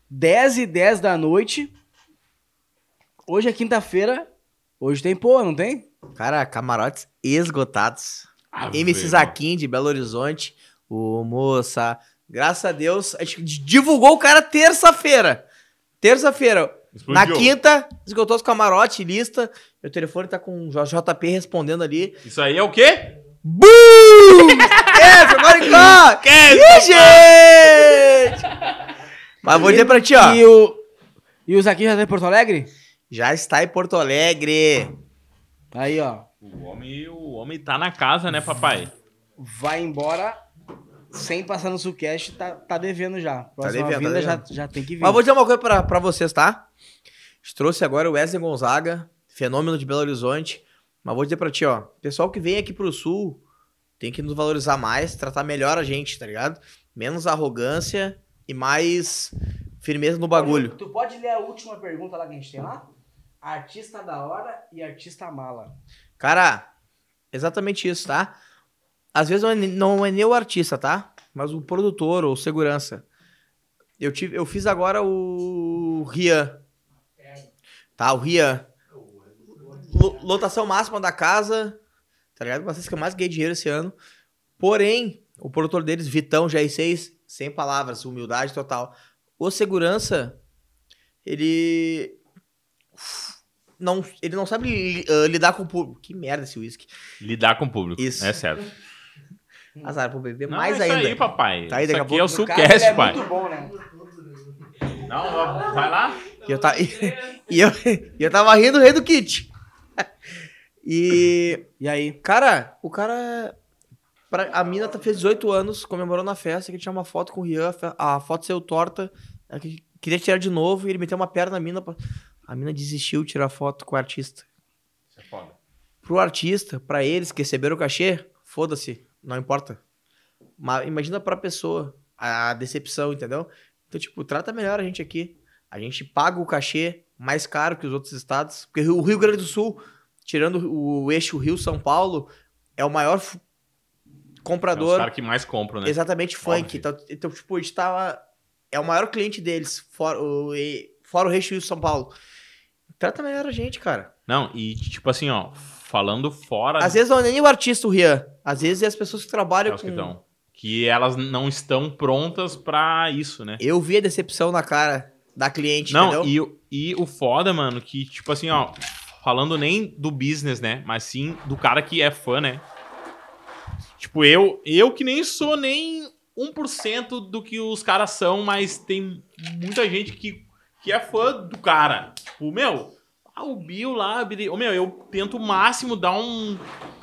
10 e 10 da noite. Hoje é quinta-feira. Hoje tem pô, não tem? Cara, camarotes esgotados. Ave MC. Zaquim de Belo Horizonte. Ô, moça. Graças a Deus, a gente divulgou o cara terça-feira. Terça-feira. Na quinta, esgotou os camarotes, lista. Meu telefone tá com o JP respondendo ali. Isso aí é o quê? BUM! Esquece, maricó! Esquece, Ih, gente! Mas vou dizer pra ti, ó. E o, e o Zaquinho já tá em Porto Alegre? Já está em Porto Alegre. Aí, ó. O homem, o homem tá na casa, né, papai? Vai embora sem passar no Sulcast, tá, tá devendo já. Próxima devendo, tá vinda já, devendo. já tem que vir. Mas vou dizer uma coisa pra, pra vocês, tá? A gente trouxe agora o Wesley Gonzaga, fenômeno de Belo Horizonte. Mas vou dizer pra ti, ó. Pessoal que vem aqui pro sul tem que nos valorizar mais, tratar melhor a gente, tá ligado? Menos arrogância e mais firmeza no bagulho. Tu pode ler a última pergunta lá que a gente tem lá? Artista da hora e artista mala. Cara, exatamente isso, tá? Às vezes não é, não é nem o artista, tá? Mas o produtor ou segurança. Eu, tive, eu fiz agora o Rian. Tá, o Rian. Lo- Lotação máxima da casa. Tá ligado? Vocês que eu mais ganhei dinheiro esse ano. Porém, o produtor deles, Vitão, GR6, sem palavras, humildade total. O segurança, ele. Não, ele não sabe li- ah, lidar com o público. Que merda esse uísque. Lidar com o público. Isso. É certo. Azar pro bebê, Não, mais é isso ainda. aí, papai. Tá aí, isso daqui a aqui é o Sulcast, é pai. muito bom, né? Não, vai lá. E eu, ta... e eu, e eu tava rindo o rei do kit. E, E aí? cara, o cara. pra- a mina tá- fez 18 anos, comemorou na festa, que tinha uma foto com o Rian, a foto saiu torta. Queria tirar de novo e ele meteu uma perna na mina. pra- A mina desistiu de tirar foto com o artista. Isso é foda. Pro artista, pra eles que receberam o cachê, foda-se, não importa. Mas imagina pra pessoa a decepção, entendeu? Então, tipo, trata melhor a gente aqui. A gente paga o cachê mais caro que os outros estados. Porque o Rio Grande do Sul, tirando o eixo Rio-São Paulo, é o maior f- É os comprador. caras que mais compram, né? Exatamente, funk. Então, então, tipo, a gente tava. É o maior cliente deles, fora o, fora o eixo Rio-São Paulo. Trata melhor a gente, cara. Não, e tipo assim, ó, falando fora Às vezes não é nem o artista, o Rian. Às vezes é as pessoas que trabalham É com. que estão. Que elas não estão prontas pra isso, né? Eu vi a decepção na cara da cliente, Não, entendeu? e, o- e o foda, mano, que, tipo assim, ó, falando nem do business, né? Mas sim do cara que é fã, né? Tipo, eu, eu que nem sou nem 1% do que os caras são, mas tem muita gente que, que é fã do cara. Tipo, meu, ah, o Bill lá, ô, meu, eu tento o máximo dar um.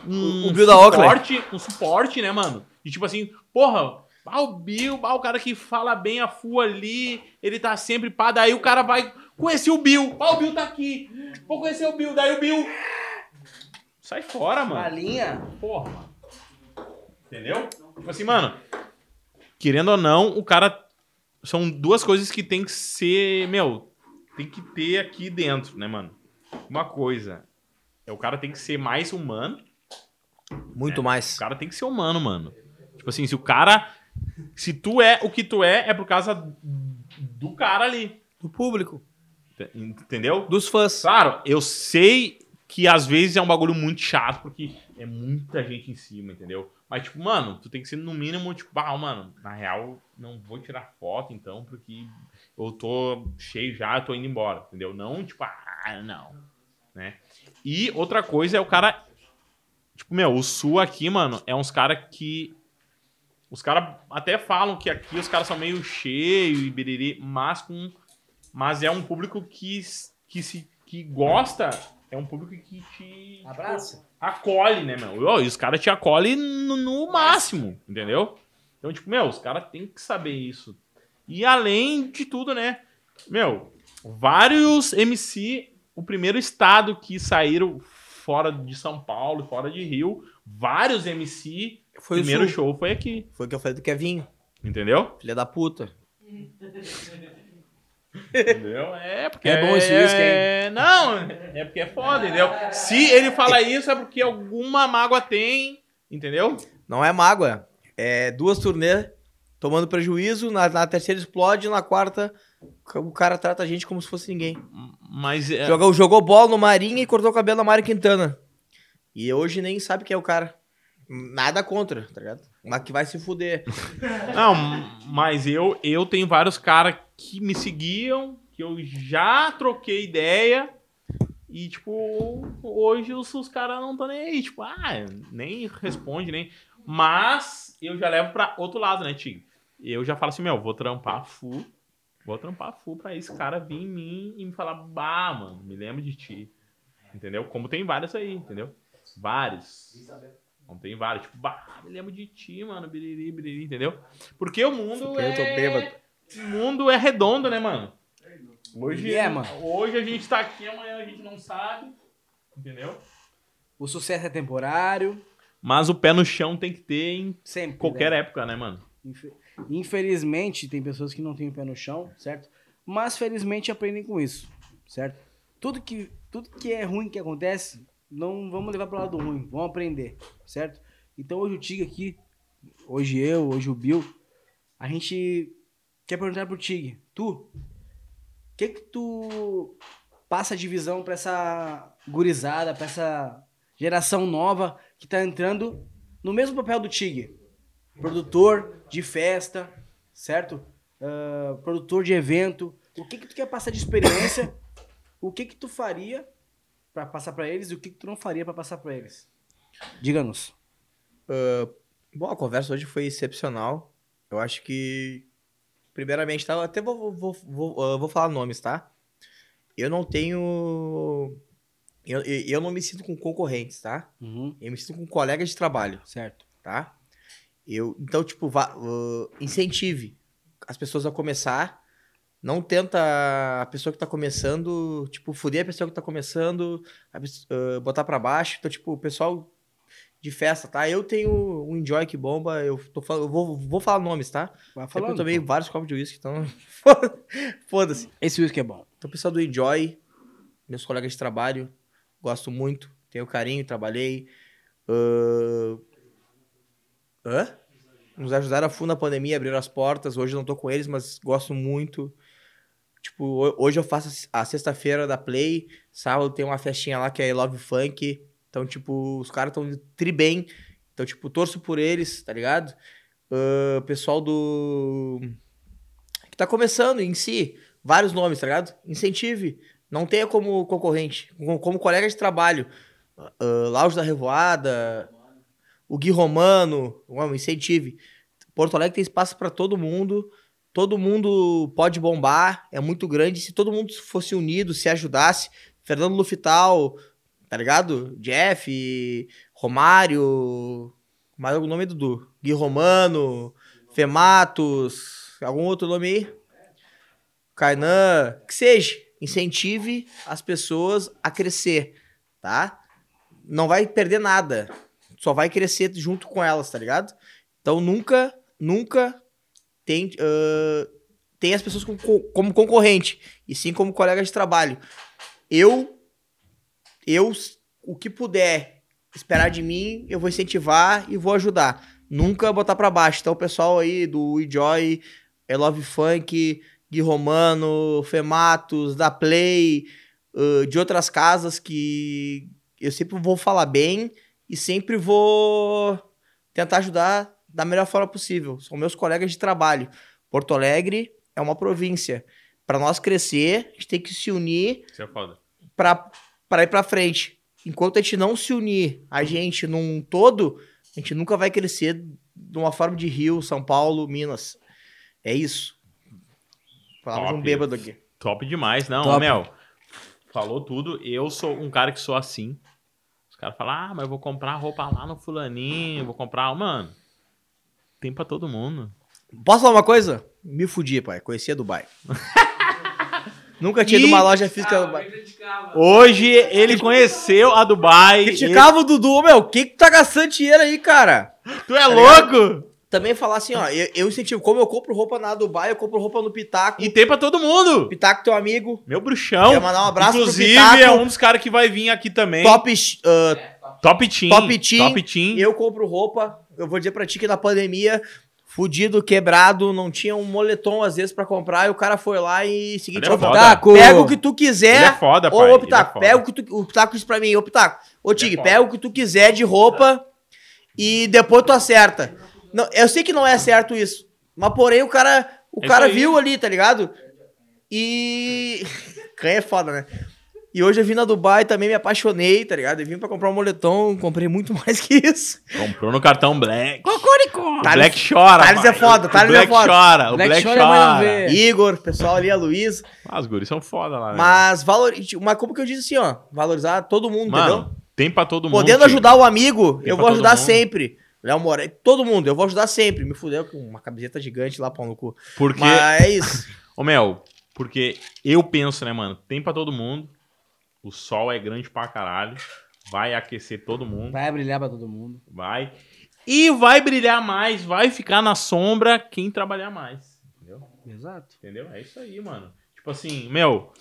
um O- o Bill da Oakley. suporte, um suporte, né, mano? E tipo assim, porra, ah, o Bill, ah, o cara que fala bem a full ali, ele tá sempre pá, daí o cara vai conhecer o Bill, ah, o Bill tá aqui, vou conhecer o Bill, daí o Bill. Sai fora, mano. Galinha. Porra, mano. Entendeu? Tipo assim, mano. Querendo ou não, o cara. São duas coisas que tem que ser. Meu, tem que ter aqui dentro, né, mano? Uma coisa. É o cara tem que ser mais humano. Muito É. mais. O cara tem que ser humano, mano. Tipo assim, se o cara. Se tu é o que tu é, é por causa do cara ali. Do público. Ent- Entendeu? Dos fãs. Claro, eu sei que às vezes é um bagulho muito chato, porque é muita gente em cima, entendeu? Mas, tipo, mano, tu tem que ser no mínimo, tipo, ah, mano, na real, não vou tirar foto, então, porque eu tô cheio já, eu tô indo embora, entendeu? Não, tipo, ah, não, né? E outra coisa é o cara, tipo, meu, o Sul aqui, mano, é uns caras que... Os caras até falam que aqui os caras são meio cheios e biriri, mas com mas é um público que, que se que gosta, é um público que te Abraça. tipo, acolhe, né, meu? E os caras te acolhem no, no máximo, entendeu? Então, tipo, meu, os caras têm que saber isso. E além de tudo, né, meu, vários MC, o primeiro estado que saíram fora de São Paulo, fora de Rio, vários MC, Foi primeiro show foi aqui, Foi o que eu falei do Kevinho. entendeu? Filha da puta. Entendeu? É porque É bom esse uísque, é... Não, é porque é foda, entendeu? Se ele fala isso é porque alguma mágoa tem, entendeu? Não é mágoa. É duas turnês tomando prejuízo. Na, na terceira explode, na quarta o cara trata a gente como se fosse ninguém. Mas é... Jogou, jogou bola no Marinha e cortou o cabelo na Mário Quintana. E hoje nem sabe quem é o cara. Nada contra, tá ligado? Mas que vai se fuder. Não, mas eu, eu tenho vários caras que me seguiam, que eu já troquei ideia. E, tipo, hoje os, os caras não estão nem aí. Tipo, ah, nem responde, nem. Mas eu já levo pra outro lado, né, Tig? Eu já falo assim, meu, vou trampar full. Vou trampar full pra esse cara vir em mim e me falar, bah, mano, me lembro de ti. Entendeu? Como tem vários aí, entendeu? Vários. Não tem vários. Tipo, bah, me lembro de ti, mano. Biriri, biriri, entendeu? Porque o mundo Eu tô é... bêbado. O mundo é redondo, né, mano? Hoje, É, mano. hoje a gente tá aqui, amanhã a gente não sabe. Entendeu? O sucesso é temporário. Mas o pé no chão tem que ter em Sempre. qualquer né? época, né, mano? Infe- Infelizmente, tem pessoas que não têm o pé no chão, certo? Mas felizmente aprendem com isso, certo? Tudo que, tudo que é ruim que acontece, não vamos levar para o lado ruim, vamos aprender, certo? Então hoje o Tig aqui, hoje eu, hoje o Bill, a gente quer perguntar pro Tig, tu, o que que tu passa de visão para essa gurizada, para essa geração nova que tá entrando no mesmo papel do Tig? Produtor de festa, certo? Ah, produtor de evento. O que que tu quer passar de experiência? o que que tu faria pra passar pra eles e o que que tu não faria pra passar pra eles? Diga-nos. Bom, a conversa hoje foi excepcional. Eu acho que, primeiramente, tá, até vou, vou, vou, ah, vou falar nomes, tá? Eu não tenho. Eu, eu eu não me sinto com concorrentes, tá? Uhum, Eu me sinto com colegas de trabalho, certo. tá? Eu, então, tipo, vá, ah, incentive as pessoas a começar. Não tenta a pessoa que tá começando, tipo, fuder a pessoa que tá começando, ah, botar pra baixo. Então, tipo, o pessoal de festa, tá? Eu tenho um Enjoy que bomba, eu, tô falando, eu vou, vou falar nomes, tá? Vai falando. eu tomei pô. vários copos de uísque, então. Foda-se. Esse whisky é bom. Então, o pessoal do Enjoy, meus colegas de trabalho, gosto muito, tenho carinho, trabalhei. Ahn, Hã? Nos ajudaram a fundo na pandemia, abriram as portas. Hoje eu não tô com eles, mas gosto muito. Tipo, ho- hoje eu faço a sexta-feira da Play, sábado tem uma festinha lá que é Love Funk. Então, tipo, os caras estão tri bem. Então, tipo, torço por eles, tá ligado? Ahn, pessoal do. que tá começando em si, vários nomes, tá ligado? Incentive. Não tenha como concorrente, como, colega de trabalho. Uh, Laus da Revoada, o Gui Romano, um incentive. Porto Alegre tem espaço pra todo mundo. Todo mundo pode bombar, é muito grande. Se todo mundo fosse unido, se ajudasse, Fernando Lufital, tá ligado? Jeff, Romário, mais algum nome, Dudu? Gui Romano, Fematos, algum outro nome aí? Kainan, que seja, incentive as pessoas a crescer, tá? Não vai perder nada, só vai crescer junto com elas, tá ligado? Então nunca, nunca tem, ah, tem as pessoas como, co- como concorrente, e sim como colega de trabalho. Eu, eu, o que puder esperar de mim, eu vou incentivar e vou ajudar. Nunca botar pra baixo. Então, o pessoal aí do Enjoy, I Love Funk, Gui Romano, Fematos, da Play, ãh, de outras casas que eu sempre vou falar bem e sempre vou tentar ajudar da melhor forma possível. São meus colegas de trabalho. Porto Alegre é uma província. Para nós crescer, a gente tem que se unir é foda. para ir para frente. Enquanto a gente não se unir, a gente num todo, a gente nunca vai crescer de uma forma de Rio, São Paulo, Minas. É isso. Palavra de um Top. bêbado aqui. Top demais, não, Top. Mel. Falou tudo. Eu sou um cara que sou assim. Os caras falam, ah, mas eu vou comprar roupa lá no fulaninho, vou comprar. Mano, tem pra todo mundo. Posso falar uma coisa? Me fudi, pai. Conhecia Dubai. Nunca tinha ido numa loja física Ah, Dubai. Hoje ele conheceu a Dubai. Criticava o Dudu, meu. O que que tu tá gastando dinheiro aí, cara? Tu é louco? Também falar assim, ó. Eu, eu incentivo. Como eu compro roupa na Dubai, eu compro roupa no Pitaco. E tem pra todo mundo. Pitaco, teu amigo. Meu bruxão. Quero mandar um abraço pro Inclusive, Pitaco. é um dos caras que vai vir aqui também. Top, ah, Top Team. Top Team. Top Team. Eu compro roupa, eu vou dizer pra ti que na pandemia, fudido, quebrado, não tinha um moletom às vezes pra comprar, e o cara foi lá e seguinte, Ele é. Pitaco, pega o que tu Ele quiser. é foda, pai. Ô, ele ô é Pitaco, foda. pega o que tu. O Pitaco disse pra mim, ô Pitaco, ô Tig, foda. pega o que tu quiser de roupa e depois tu acerta. Não, eu sei que não é certo isso, mas porém o cara, o É cara viu ali, tá ligado? E. Canha é foda, né? E hoje eu vim na Dubai também me apaixonei, tá ligado? Eu vim pra comprar um moletom, comprei muito mais que isso. Comprou no cartão Black. O Thales- Black chora. Thales é foda, O Thales é Black foda. chora. O Black Black, chora, mas não chora. Igor, pessoal ali, a Luiz. Ah, os guris são foda lá, né? Mas, valor... mas como que eu disse assim, ó? Valorizar todo mundo, entendeu? Mano, tem pra todo mundo. Podendo ajudar o amigo, Tem eu vou ajudar mundo. sempre. Léo Moreira, todo mundo, eu vou ajudar sempre. Me fudeu com uma camiseta gigante lá, pau no cu. Porque, Mas é isso. ô Mel, porque eu penso, né, mano? Tem pra todo mundo. O sol é grande pra caralho. vai aquecer todo mundo. Vai brilhar pra todo mundo. Vai. E vai brilhar mais, vai ficar na sombra quem trabalhar mais. Entendeu? Exato. Entendeu? É isso aí, mano. Tipo assim, meu,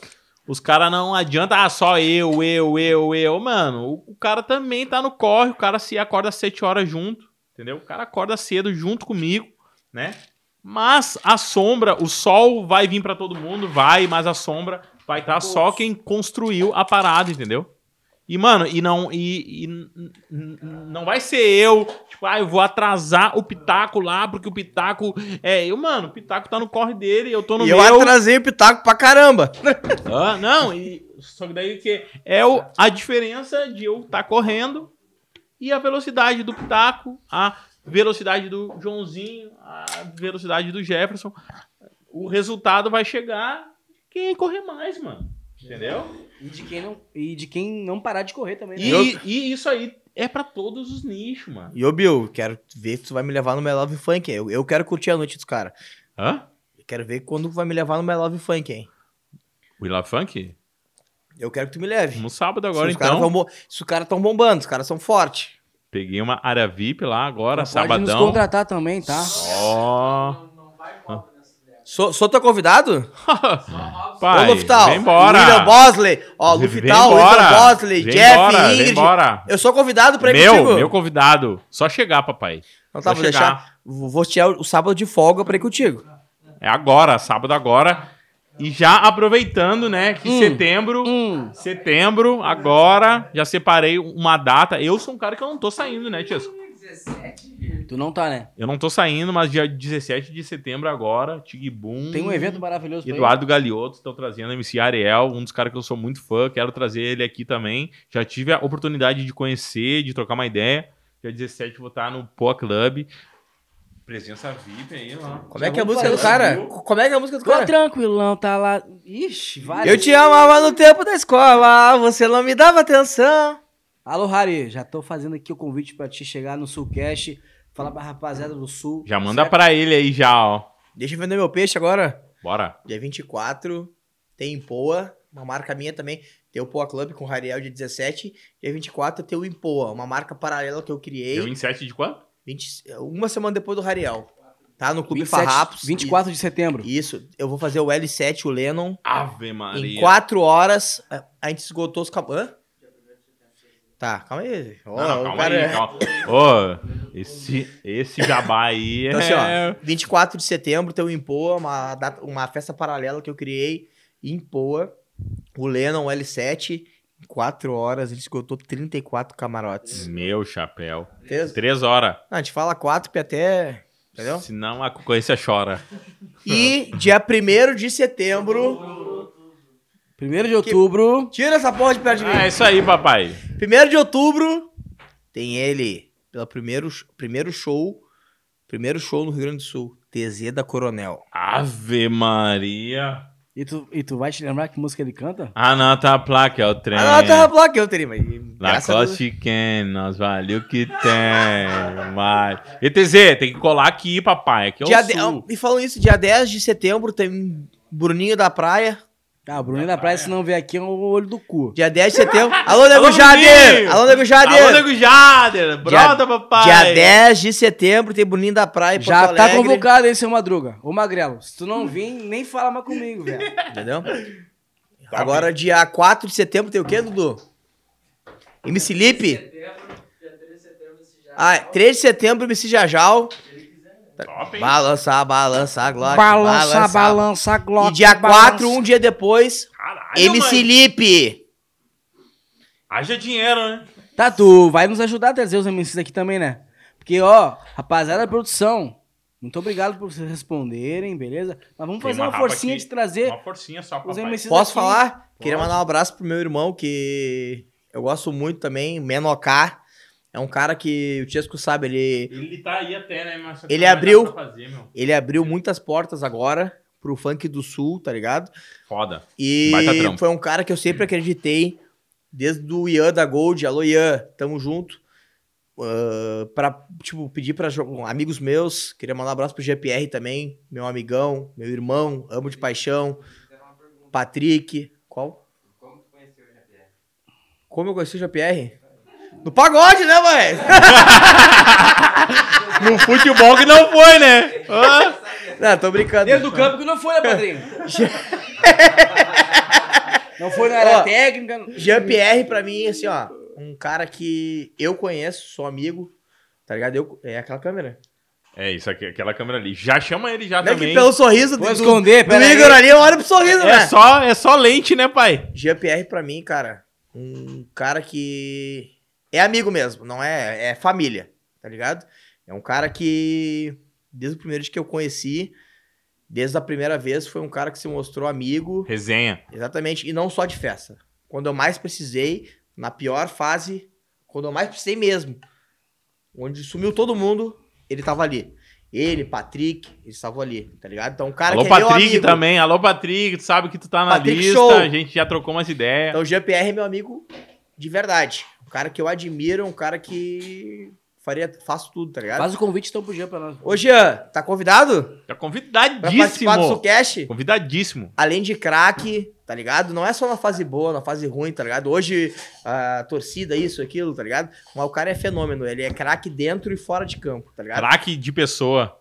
os caras não adianta, ah, só eu, eu, eu, eu. Mano, o, o cara também tá no corre, o cara se acorda às 7 horas junto, entendeu? O cara acorda cedo junto comigo, né? Mas a sombra, o sol vai vir pra todo mundo, vai, mas a sombra vai estar só quem construiu a parada, entendeu? E, mano, e não, e, e não vai ser eu, tipo, ah, eu vou atrasar o Pitaco lá, porque o Pitaco é eu, mano, o Pitaco tá no corre dele, eu tô no E eu meu. atrasei o pitaco pra caramba. Ah, não, e, só que daí o que é o, a diferença de eu estar correndo e a velocidade do Pitaco, a velocidade do Joãozinho, a velocidade do Jefferson. O resultado vai chegar quem correr mais, mano. Entendeu? E de quem não, e de quem não parar de correr também, né? E, e isso aí é pra todos os nichos, mano. E ô, Bill, quero ver se tu vai me levar no My Love Funk. Eu, eu quero curtir a noite dos caras. Hã? Quero ver quando tu vai me levar no My Love Funk, hein? We Love Funk? Eu quero que tu me leve. No sábado Se agora, os caras então. tão bo- Se os caras tão bombando, os caras são fortes. Peguei uma área VIP lá agora, Pode nos sabadão. contratar também, tá? Ó. Não, não vai falta nessa ideia. Sou, sou teu convidado? Pai, Ô, Luftal. vem embora. William Bosley. Ó, Luftal. William Bosley, Vem Jeff, embora, Ingrid. embora. Eu sou convidado pra ir Meu, contigo. meu convidado. Só chegar, papai. Não tá, Só vou deixar. Vou tirar o sábado de folga pra ir contigo. É agora, sábado agora. E já aproveitando, né, que Hum. setembro, Hum. setembro, agora, já separei uma data. Eu sou um cara que eu não tô saindo, né, Tiesco? 17? Tu não tá, né? Eu não tô saindo, mas dia 17 de setembro agora, Tigibum. Tem um evento maravilhoso pra. Eduardo Galiotto estão trazendo MC Ariel, um dos caras que eu sou muito fã, quero trazer ele aqui também. Já tive a oportunidade de conhecer, de trocar uma ideia. Dia 17 vou estar no Poa Club. Presença VIP aí, lá. Como é Já que é a música do cara? isso. Como é que é a música do Tô cara? tranquilão, tá lá. Ixi, vários. Eu te amava no tempo da escola, você não me dava atenção. Alô, Harry, já tô fazendo aqui o convite pra te chegar no Sulcast, falar pra rapaziada do Sul. Já manda certo? pra ele aí já, ó. Deixa eu vender meu peixe agora. Bora. Dia 24, tem Impoa, uma marca minha também. Tem o Poa Club com o Rariel dia 17. Dia 24 tem o Impoa, uma marca paralela que eu criei. Deu 27 de quanto? 20 uma semana depois do Rariel. Tá no Clube 27, Farrapos. 24 de setembro. Isso, eu vou fazer o L7, o Lennon. Ave Maria. Em 4 horas, a- a gente esgotou os cabos. Hã? Tá, calma aí. Ó, Não, não, o calma cara aí, é- calma. Ô, esse, esse jabá aí é... Então, assim, ó, 24 de setembro tem o Impoa, uma, data- uma festa paralela que eu criei em Impoa. O Lennon, o L7. Em 4 horas, a gente esgotou 34 camarotes. Meu chapéu. Fez? Três horas. Não, a gente fala 4 porque até. Entendeu? Senão a concorrência chora. E dia 1 de setembro. 1 de outubro. Tira essa porra de perto de mim. Ah, é isso aí, papai. 1 de outubro tem ele pelo primeiro, primeiro show. Primeiro show no Rio Grande do Sul. TZ da Coronel. Ave Maria. E tu, e tu vai te lembrar que música ele canta? A placa, é o trem. Ah, não, tá placa eu teria, mas. graças a Deus- Lacoste quem, nós vale o que tem. Mas... ETZ, tem que colar aqui, papai. Aqui é o Dia sul. de... E falando isso, dia 10 de setembro tem Bruninho da Praia. Ah, o Bruninho da Praia, se não vier aqui, é o olho do cu. Dia 10 de setembro. Alô, Nego Alô, Jader! Alô, Nego Jader! Alô, Nego Jader. Brota, papai. Dia 10 de setembro tem Bruninho da Praia em Já Porto tá Alegre. convocado aí, seu Madruga. Ô, Magrelo, se tu não vir, nem fala mais comigo, velho. Entendeu? Agora, dia 4 de setembro tem o quê, Dudu? MC Lipe? Setembro, dia 13 de setembro, esse já. Ah, 3 de setembro, MC Jajal. Top, hein? Balançar, balançar, Glock. Balança, balança, Glock. E dia balança. 4, um dia depois, Caralho, MC mãe. Lipe. Haja dinheiro, né? Tá, tu vai nos ajudar a trazer os MCs aqui também, né? Porque, ó, rapaziada da produção, muito obrigado por vocês responderem, beleza? Mas vamos Tem fazer uma uma forcinha aqui. de trazer Uma forcinha só, os. MCs Posso aqui. falar? Queria mandar um abraço pro meu irmão, que eu gosto muito também, Menoká. É um cara que o Tiesco sabe, ele, Ele tá aí até, né? Mas Ele abriu. fazer, meu. ele abriu muitas portas agora pro funk do sul, tá ligado? Foda. E foi um cara que eu sempre acreditei, desde o Ian da Gold. Alô, Ian, tamo junto. Ah, pra, tipo, pedir pra amigos meus, queria mandar um abraço pro GPR também, meu amigão, meu irmão, amo de paixão. Fizeram uma pergunta. Patrick. Qual? Como tu conheceu o GPR? Como eu conheci o GPR? No pagode, né, mãe? No futebol que não foi, né? Ah, Não, tô brincando. Dentro do campo que não foi, né, padrinho? não foi na área Ó, técnica. Jean-Pierre, pra mim, assim, ó, um cara que eu conheço, sou amigo, tá ligado? Eu, é aquela câmera. É isso aqui, aquela câmera ali. Já chama ele já Não é também. que pelo sorriso do, Vou do, esconder, do aí. Igor ali, eu olho pro sorriso, É né? só, é só lente, né, pai? Jean-Pierre, pra mim, cara, um cara que é amigo mesmo, não é, é família, tá ligado? É um cara que, desde o primeiro dia que eu conheci, desde a primeira vez, foi um cara que se mostrou amigo, Resenha. exatamente, e não só de festa. Quando eu mais precisei, na pior fase, quando eu mais precisei mesmo, onde sumiu todo mundo, ele tava ali. Ele, Patrick, eles estavam ali, tá ligado? Então, um cara Alô, que é Patrick amigo. também. Alô, Patrick. Tu sabe que tu tá na Patrick lista. Show. A gente já trocou umas ideias. Então, o GPR é meu amigo de verdade. Um cara que eu admiro, um cara que faria, faço tudo, tá ligado? Faz o convite então pro Jean pra nós. Ô, Jean, tá convidado? Tá Pra convidadíssimo. participar do Sucast? Convidadíssimo. Além de craque, tá ligado? Não é só na fase boa, na fase ruim, tá ligado? Hoje, a torcida, isso, aquilo, tá ligado? Mas o cara é fenômeno. Ele é craque dentro e fora de campo, tá ligado? Craque de pessoa.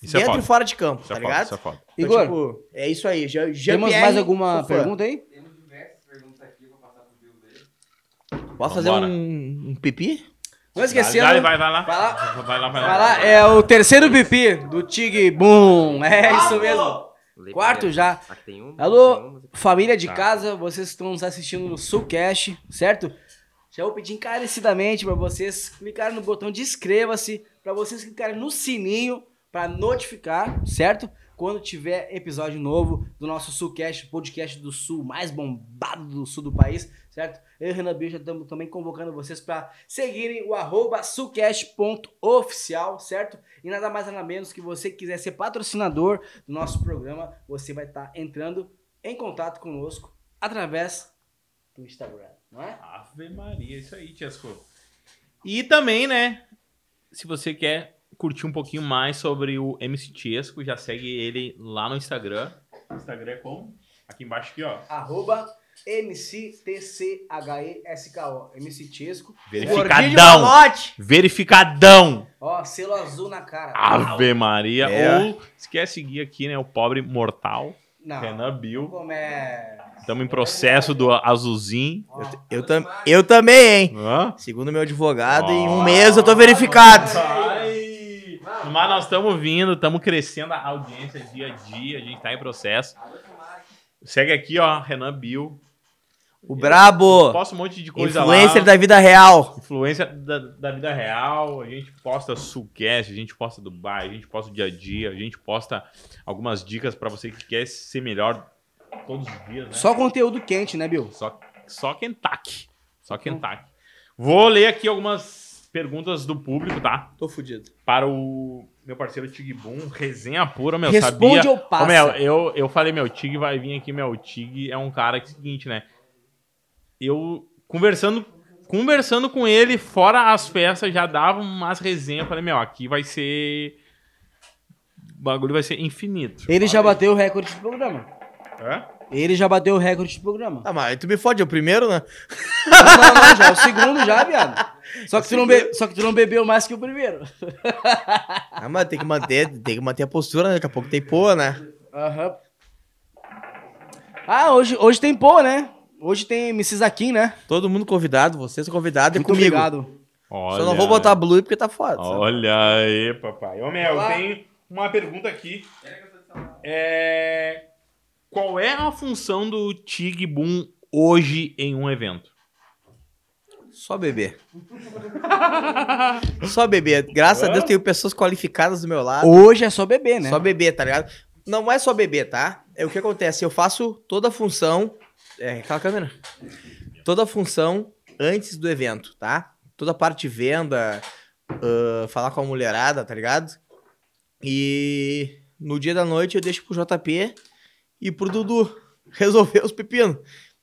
Isso é dentro foda. e fora de campo, Isso tá é foda, ligado? isso é foda. Então, Igor, tipo, é isso aí. Jean, Jean temos Pierre, mais alguma pergunta aí? Temos diversas perguntas aqui, vou passar pro Bill dele. Posso fazer Vambora. um, um pipi? Não esquecendo. Vai, vai, vai lá. Vai lá. Vai lá, vai Vai lá. lá, é o terceiro pipi do Tig Boom. É isso mesmo. Quarto já. Um. Alô, tem um- família de Tá. casa, vocês estão nos assistindo no Sulcast, certo? Já vou pedir encarecidamente para vocês clicarem no botão de inscreva-se, para vocês clicarem no sininho para notificar, certo? Quando tiver episódio novo do nosso Sulcast, podcast do Sul mais bombado do sul do país, certo? Eu e Renan Bill já estamos também convocando vocês para seguirem o arroba sulcast.oficial, certo? E nada mais nada menos que você quiser ser patrocinador do nosso programa, você vai estar entrando em contato conosco através do Instagram, não é? Ave Maria, isso aí, Tiasco. E também, né? Se você quer curtir um pouquinho mais sobre o MC Tiesco, já segue ele lá no Instagram. Instagram é como? Aqui embaixo aqui, ó. Arroba MCTCHESKO, MC de Verificadão. Verificadão. Ó, selo azul na cara. Ave Maria. É. Ou se quer seguir aqui, né? O pobre mortal. Não, Renan Bill. como é... Estamos em processo do azulzinho. Ó, Eu, tam eu também, hein? Hã? Segundo meu advogado, em um mês eu tô verificado. Mas nós estamos vindo, estamos crescendo a audiência dia a dia, a gente tá em processo. Segue aqui, ó, Renan Bill. O brabo. Posta um monte de coisa Influencer lá. da vida real. Influência da, da vida real. A gente posta Sulcast, a gente posta Dubai, a gente posta o dia a dia, a gente posta algumas dicas pra você que quer ser melhor todos os dias, né? Só conteúdo quente, né, Bill? Só, só Kentucky. Só Kentucky. Vou ler aqui algumas perguntas do público, tá? Tô fudido. Para o meu parceiro Tig Boom, resenha pura, meu, Responde sabia... ou passa? Ô, meu, eu, eu falei, meu, Tig vai vir aqui, meu, o Tig é um cara que é o seguinte, né? Eu, conversando, conversando com ele, fora as festas, já dava umas resenhas, falei, meu, aqui vai ser... O bagulho vai ser infinito. Ele já bateu o recorde do programa. Hã? Ele já bateu o recorde do programa. Ah, mas aí tu me fode, é o primeiro, né? Não, não, não, já é o segundo já, viado. Só que, tu não be- Só que tu não bebeu mais que o primeiro. Ah, mas tem que manter, tem que manter a postura, né? Daqui a pouco tem pô, né? Aham. Ah, hoje, hoje tem pô, né? Hoje tem MC Zaquim, né? Todo mundo convidado, vocês são convidados e Muito comigo. obrigado. Olha, Só não vou botar blue porque tá foda. sabe? Olha aí, papai. Ô, Mel, Olá. tem uma pergunta aqui. É... Qual é a função do Tig Boom hoje em um evento? Só beber. Só beber. Graças a Deus tenho pessoas qualificadas do meu lado. Hoje é só beber, né? Só beber, tá ligado? Não é só beber, tá? É o que acontece. Eu faço toda a função. É, aquela câmera. Toda a função antes do evento, tá? Toda a parte de venda, ah, falar com a mulherada, tá ligado? E no dia da noite eu deixo pro JP e pro Dudu resolver os pepinos.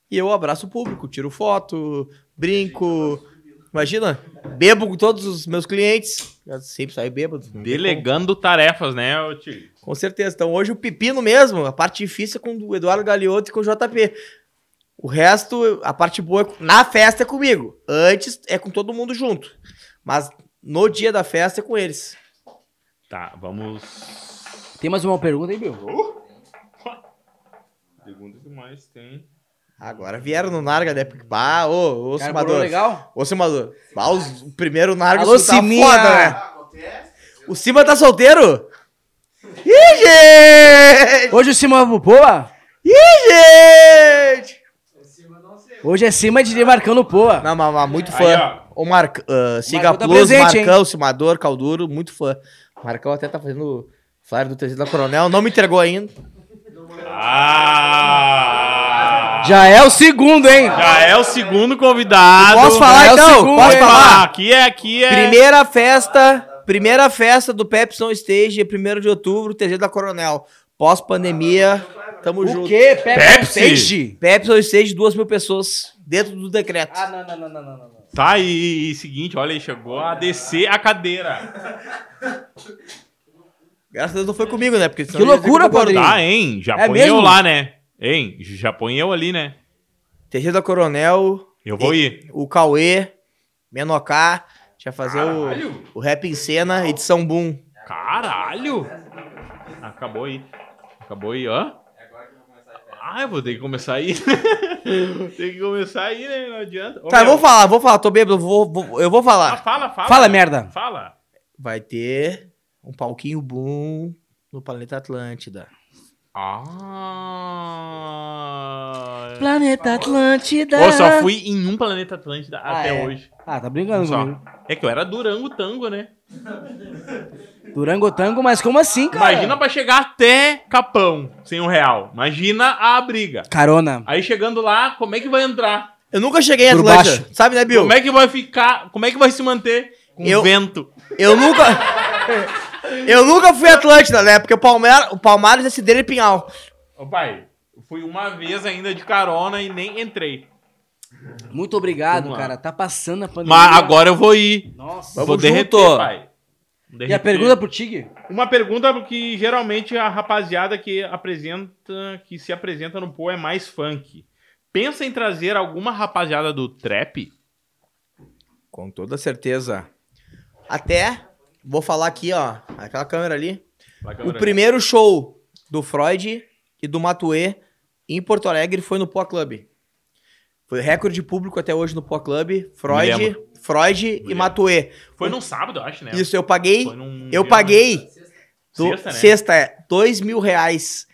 E eu abraço o público, tiro foto, brinco. Imagina, bebo com todos os meus clientes. Eu sempre saio bêbado. Delegando tarefas, né, ô Tig? Com certeza. Então hoje o pepino mesmo, a parte difícil é com o Eduardo Galeotto e com o JP. O resto, a parte boa, é- na festa é comigo. Antes é com todo mundo junto. Mas no dia da festa é com eles. Tá, vamos. Tem mais uma pergunta aí, Bill? Pergunta que mais tem. Agora vieram no Narga, né? Porque, bah, ô, ô, Cara, Simador. legal? Ô, Simador. Bah, os- o primeiro Narga Alô, tá Siminha. foda, né? O Cima tá solteiro? Ih, gente! Hoje o Cima pro Poa? Ih, gente! Hoje é Cima de marcando o Poa. Não, mas, mas muito Aí, fã. o Marc, uh, Siga Marcão tá Plus, presente, Marcão, Simador, Calduro, muito fã. O Marcão até tá fazendo flyer do TZ da Coronel, não me entregou ainda. Ah! Já é o segundo, hein? Já é o segundo convidado. Posso falar é o então? segundo, Posso hein? falar? Aqui é, aqui é. Primeira festa, primeira festa do Pepsi on Stage, 1 de outubro, TZ da Coronel. Pós-pandemia, tamo O junto. quê? Pepsi? Pepsi? Peixe? Pepsi on Stage, duas mil pessoas, dentro do decreto. Ah, não, não, não, não, não, não. Tá aí, seguinte, olha aí, chegou a descer a cadeira. Graças a Deus não foi comigo, né? Porque Que loucura, padrinho. Tá, hein? Já É mesmo? eu lá, né? Hein? Já põe eu ali, né? TZ da Coronel, Eu vou ir. o Cauê, Menocá, já fazer o, Caralho. o Rap em Cena, edição Boom. Caralho! Acabou aí. Acabou aí, ó. Ah, eu vou ter que começar aí. Tem que começar aí, né? Não adianta. Ô, Tá, eu meu, vou falar, vou falar, tô bêbado, vou, vou- eu vou ah, falar. fala, fala. Fala, merda. Fala. Vai ter um palquinho Boom no Planeta Atlântida. Ah. Planeta Atlântida. Pô, só fui em um planeta Atlântida Ah, até é? hoje. Ah, tá brincando comigo. Só. É que eu era Durango Tango, né? Durango Tango, mas como assim, cara? Imagina pra chegar até Capão, sem um real. Imagina a briga. Carona. Aí chegando lá, como é que vai entrar? Eu nunca cheguei em Por Atlântida, sabe, né, Bill? Como é que vai ficar? Como é que vai se manter com Eu- vento? Eu nunca. eu nunca fui Atlântida, né? Porque o Palmeiras, o Palmares é Cidreira e Pinhal. Ô pai, fui uma vez ainda de carona e nem entrei. Muito obrigado, cara. Tá passando a pandemia. Mas agora eu vou ir. Nossa. Vamos vou derreter, junto. pai. E a pergunta pro Tig? Uma pergunta que geralmente a rapaziada que apresenta, que se apresenta no Pô é mais funk. Pensa em trazer alguma rapaziada do trap? Com toda certeza. Até, vou falar aqui, ó. Aquela câmera ali. Vai, O câmera. primeiro show do Freud e do Matuê em Porto Alegre foi no Poa Club. Foi recorde de público até hoje no Poa Club. Freud. Freud e lembro. Matuê. Foi num sábado, eu acho, né? Isso, eu paguei. Foi num Eu paguei. do- Sexta, né? sexta, é. Dois mil reais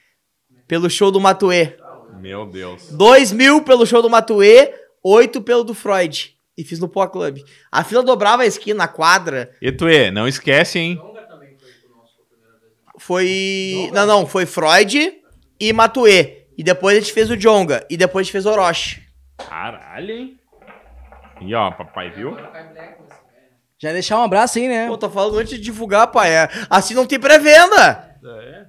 pelo show do Matuê. Meu Deus. Dois mil pelo show do Matuê, oito pelo do Freud. E fiz no Poa Club. A fila dobrava a esquina, a quadra. Etue, não esquece, hein? Foi. Não, não, foi Freud e Matuê. E depois a gente fez o Jonga. E depois a gente fez o Orochi. Caralho, hein? E ó, papai, viu? Já deixar um abraço aí, né? Pô, tô falando antes de divulgar, pai. É, Assim não tem pré-venda. É.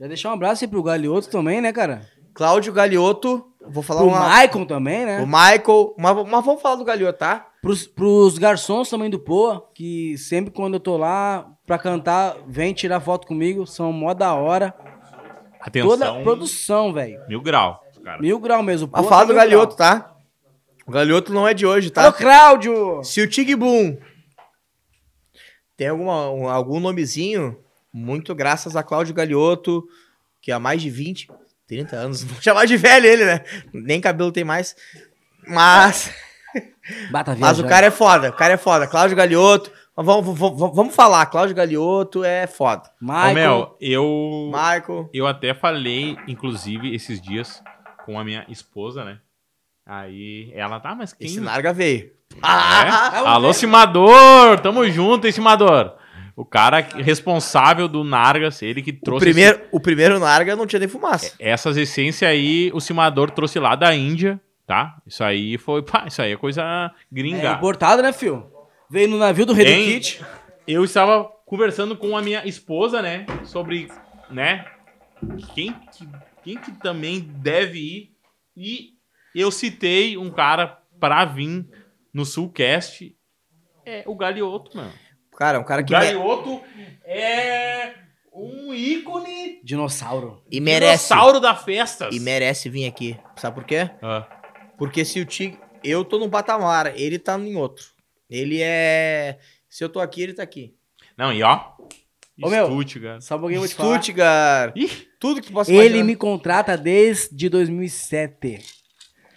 Já deixar um abraço aí pro Galioto também, né, cara? Cláudio Galioto. Vou falar Pro uma. Maicon também, né? O Michael. Mas, mas vamos falar do Galioto, tá? Pros, pros garçons também do Poa, que sempre quando eu tô lá pra cantar, vem tirar foto comigo, são mó da hora. Atenção. Toda a produção, velho. Mil grau, cara. Mil grau mesmo. Mas Poa fala tá do grau. tá? O Galioto não é de hoje, tá? Alô, Cláudio! Se o Tig Boom tem alguma, um- algum nomezinho, muito graças a Cláudio Galioto, que há mais de 20, 30 anos, vou chamar de velho ele, né? Nem cabelo tem mais. Mas, Bata mas o cara é foda, o cara é foda. Cláudio Galioto, mas vamos, vamos, vamos falar, Cláudio Galioto é foda. Ô, Michael, Mel, eu. Michael, Eu até falei, inclusive, esses dias com a minha esposa, né? Aí ela, tá, mas quem. esse Narga veio. É? Ah, Alô, Simador! Tamo junto, hein, Simador? O cara responsável do Nargas, ele que o, trouxe primeiro, o primeiro Narga não tinha nem fumaça. esse- essas essências aí, o Simador trouxe lá da Índia, tá? Isso aí foi. Pá, isso aí é coisa é gringa. importado, né, fio? Veio no navio do Rei do Kit. Eu estava conversando com a minha esposa, né? Sobre, né? Quem que, quem que também deve ir. E eu citei um cara pra vir no Sulcast. É o Galioto, mano. Cara, um cara O que me- Galioto é um ícone Dinossauro. e merece. dinossauro da festas. E merece vir aqui. Sabe por quê? Ah, Porque se o Tigre. Eu tô num patamar, ele tá em outro. Ele é. Se eu tô aqui, ele tá aqui. Não, e ó. Ô, meu, Stuttgart. Só um pouquinho eu vou te falar. Stuttgart. Ih, Tudo que possa Ele me contrata desde 2007.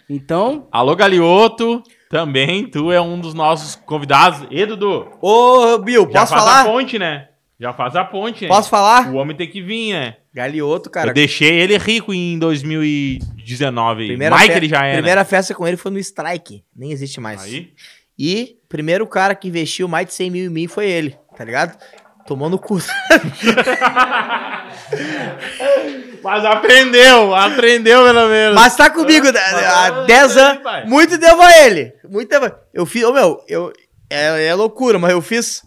Então, Alô, Galioto. Também, tu é um dos nossos convidados. E, Dudu? Ô, Bill, Já posso faz a ponte, né? Já faz a ponte, né? Posso falar? O homem tem que vir, né? Galioto, cara. Eu deixei ele rico em 2019. Primeira Mike fe- ele já é, Primeira festa com ele foi no Strike. Nem existe né? mais. Aí, E primeiro cara que investiu mais de 100 mil em mim foi ele, tá ligado? Tomou no cu. Mas aprendeu, aprendeu pelo menos. Mas tá comigo Mas há tá 10 aí, anos. pai. Muito devo a ele. Muito devo a... Eu fiz, ô meu, eu, é, é loucura, mas eu fiz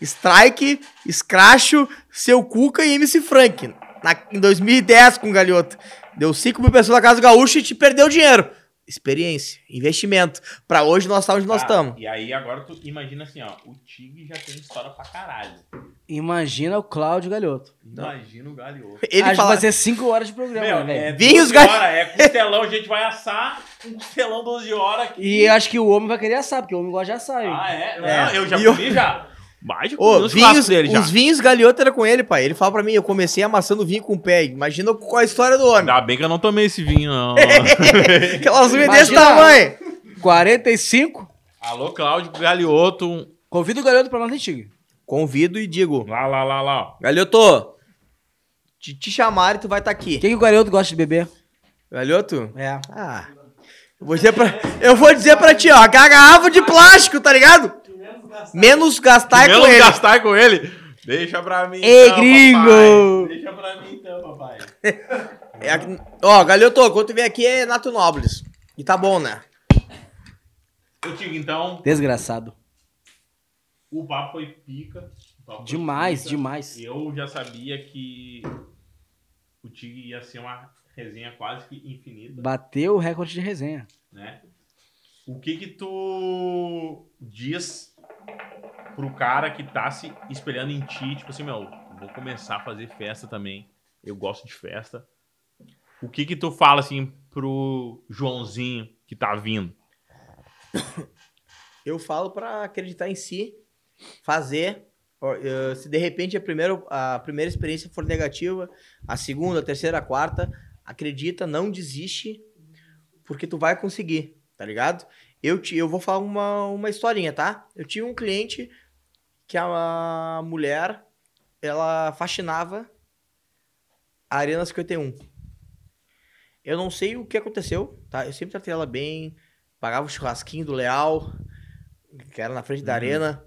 Strike, Scratcho, Seu Cuca e MC Frank. Na, em 2010 com o Galhoto. Deu 5 mil pessoas na Casa do Gaúcho e te perdeu dinheiro. Experiência, investimento. Pra hoje nós estamos onde nós estamos. E aí agora tu imagina assim, ó. O Tig já tem história pra caralho. imagina o Cláudio Galhoto. Imagina o Galioto. Ele Acho fala, que vai ser 5 horas de programa, Meu, né, é velho? Vinhos 12 gal- horas, é costelão, a gente vai assar um costelão 12 horas aqui. E acho que o homem vai querer assar, porque o homem gosta de assar. Ah, é? É. Não, eu já E eu- comi já. Vai de Ô, vinhos, dele já. os vinhos Galhoto era com ele, pai. Ele fala pra mim, eu comecei amassando vinho com o pé. Imagina qual a história do homem. Ainda bem que eu não tomei esse vinho, não. Aquelas unhas desse Imagina- tamanho. 45. Alô, Cláudio Galioto. Convida o Galhoto pra nós, antigo. Convido e digo, Lá, lá, lá, lá. ó. Galhoto, te, te chamaram e tu vai estar aqui. O que, que o Galhoto gosta de beber? Galhoto? É. Ah. Eu vou dizer pra, eu vou dizer pra ti, ó, aquela garrafa de plástico, tá ligado? Menos gastar Menos com ele. gastar com ele. Deixa pra mim, Ei, então, gringo! papai. Deixa pra mim, então, papai. É ó, Galhoto, quando tu vem aqui é Nato Nobles. E tá bom, né? Eu digo, então, Desgraçado. o papo foi pica. Foi Demais, pica. demais. Eu já sabia que o Tig ia ser uma resenha quase que infinita, Bateu o recorde de resenha. né? O que que tu diz pro cara que tá se espelhando em ti, tipo assim, meu, vou começar a fazer festa também. Eu gosto de festa. O que que tu fala assim pro Joãozinho que tá vindo? Eu falo pra acreditar em si, fazer. Se de repente a primeira, a primeira experiência for negativa, a segunda, a terceira, a quarta, acredita, não desiste, porque tu vai conseguir, tá ligado? Eu, ti- eu vou falar uma, uma historinha, tá? Eu tinha um cliente que a mulher, ela faxinava a Arena 51. Eu não sei o que aconteceu, tá? Eu sempre tratei ela bem, pagava o churrasquinho do Leal, que era na frente da Uhum. arena,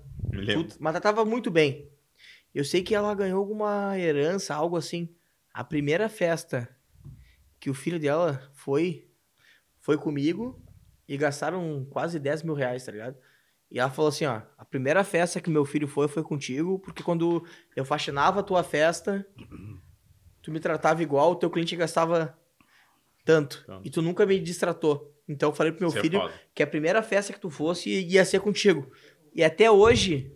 tudo, mas tratava muito bem. Eu sei que ela ganhou alguma herança, algo assim. A primeira festa que o filho dela foi, foi comigo e gastaram quase 10 mil reais, tá ligado? E ela falou assim, ó, a primeira festa que meu filho foi, foi contigo, porque quando eu faxinava a tua festa, tu me tratava igual, o teu cliente gastava tanto. Tanto. E tu nunca me distratou. Então eu falei pro meu Isso é filho que a primeira festa que tu fosse ia ser contigo. E até hoje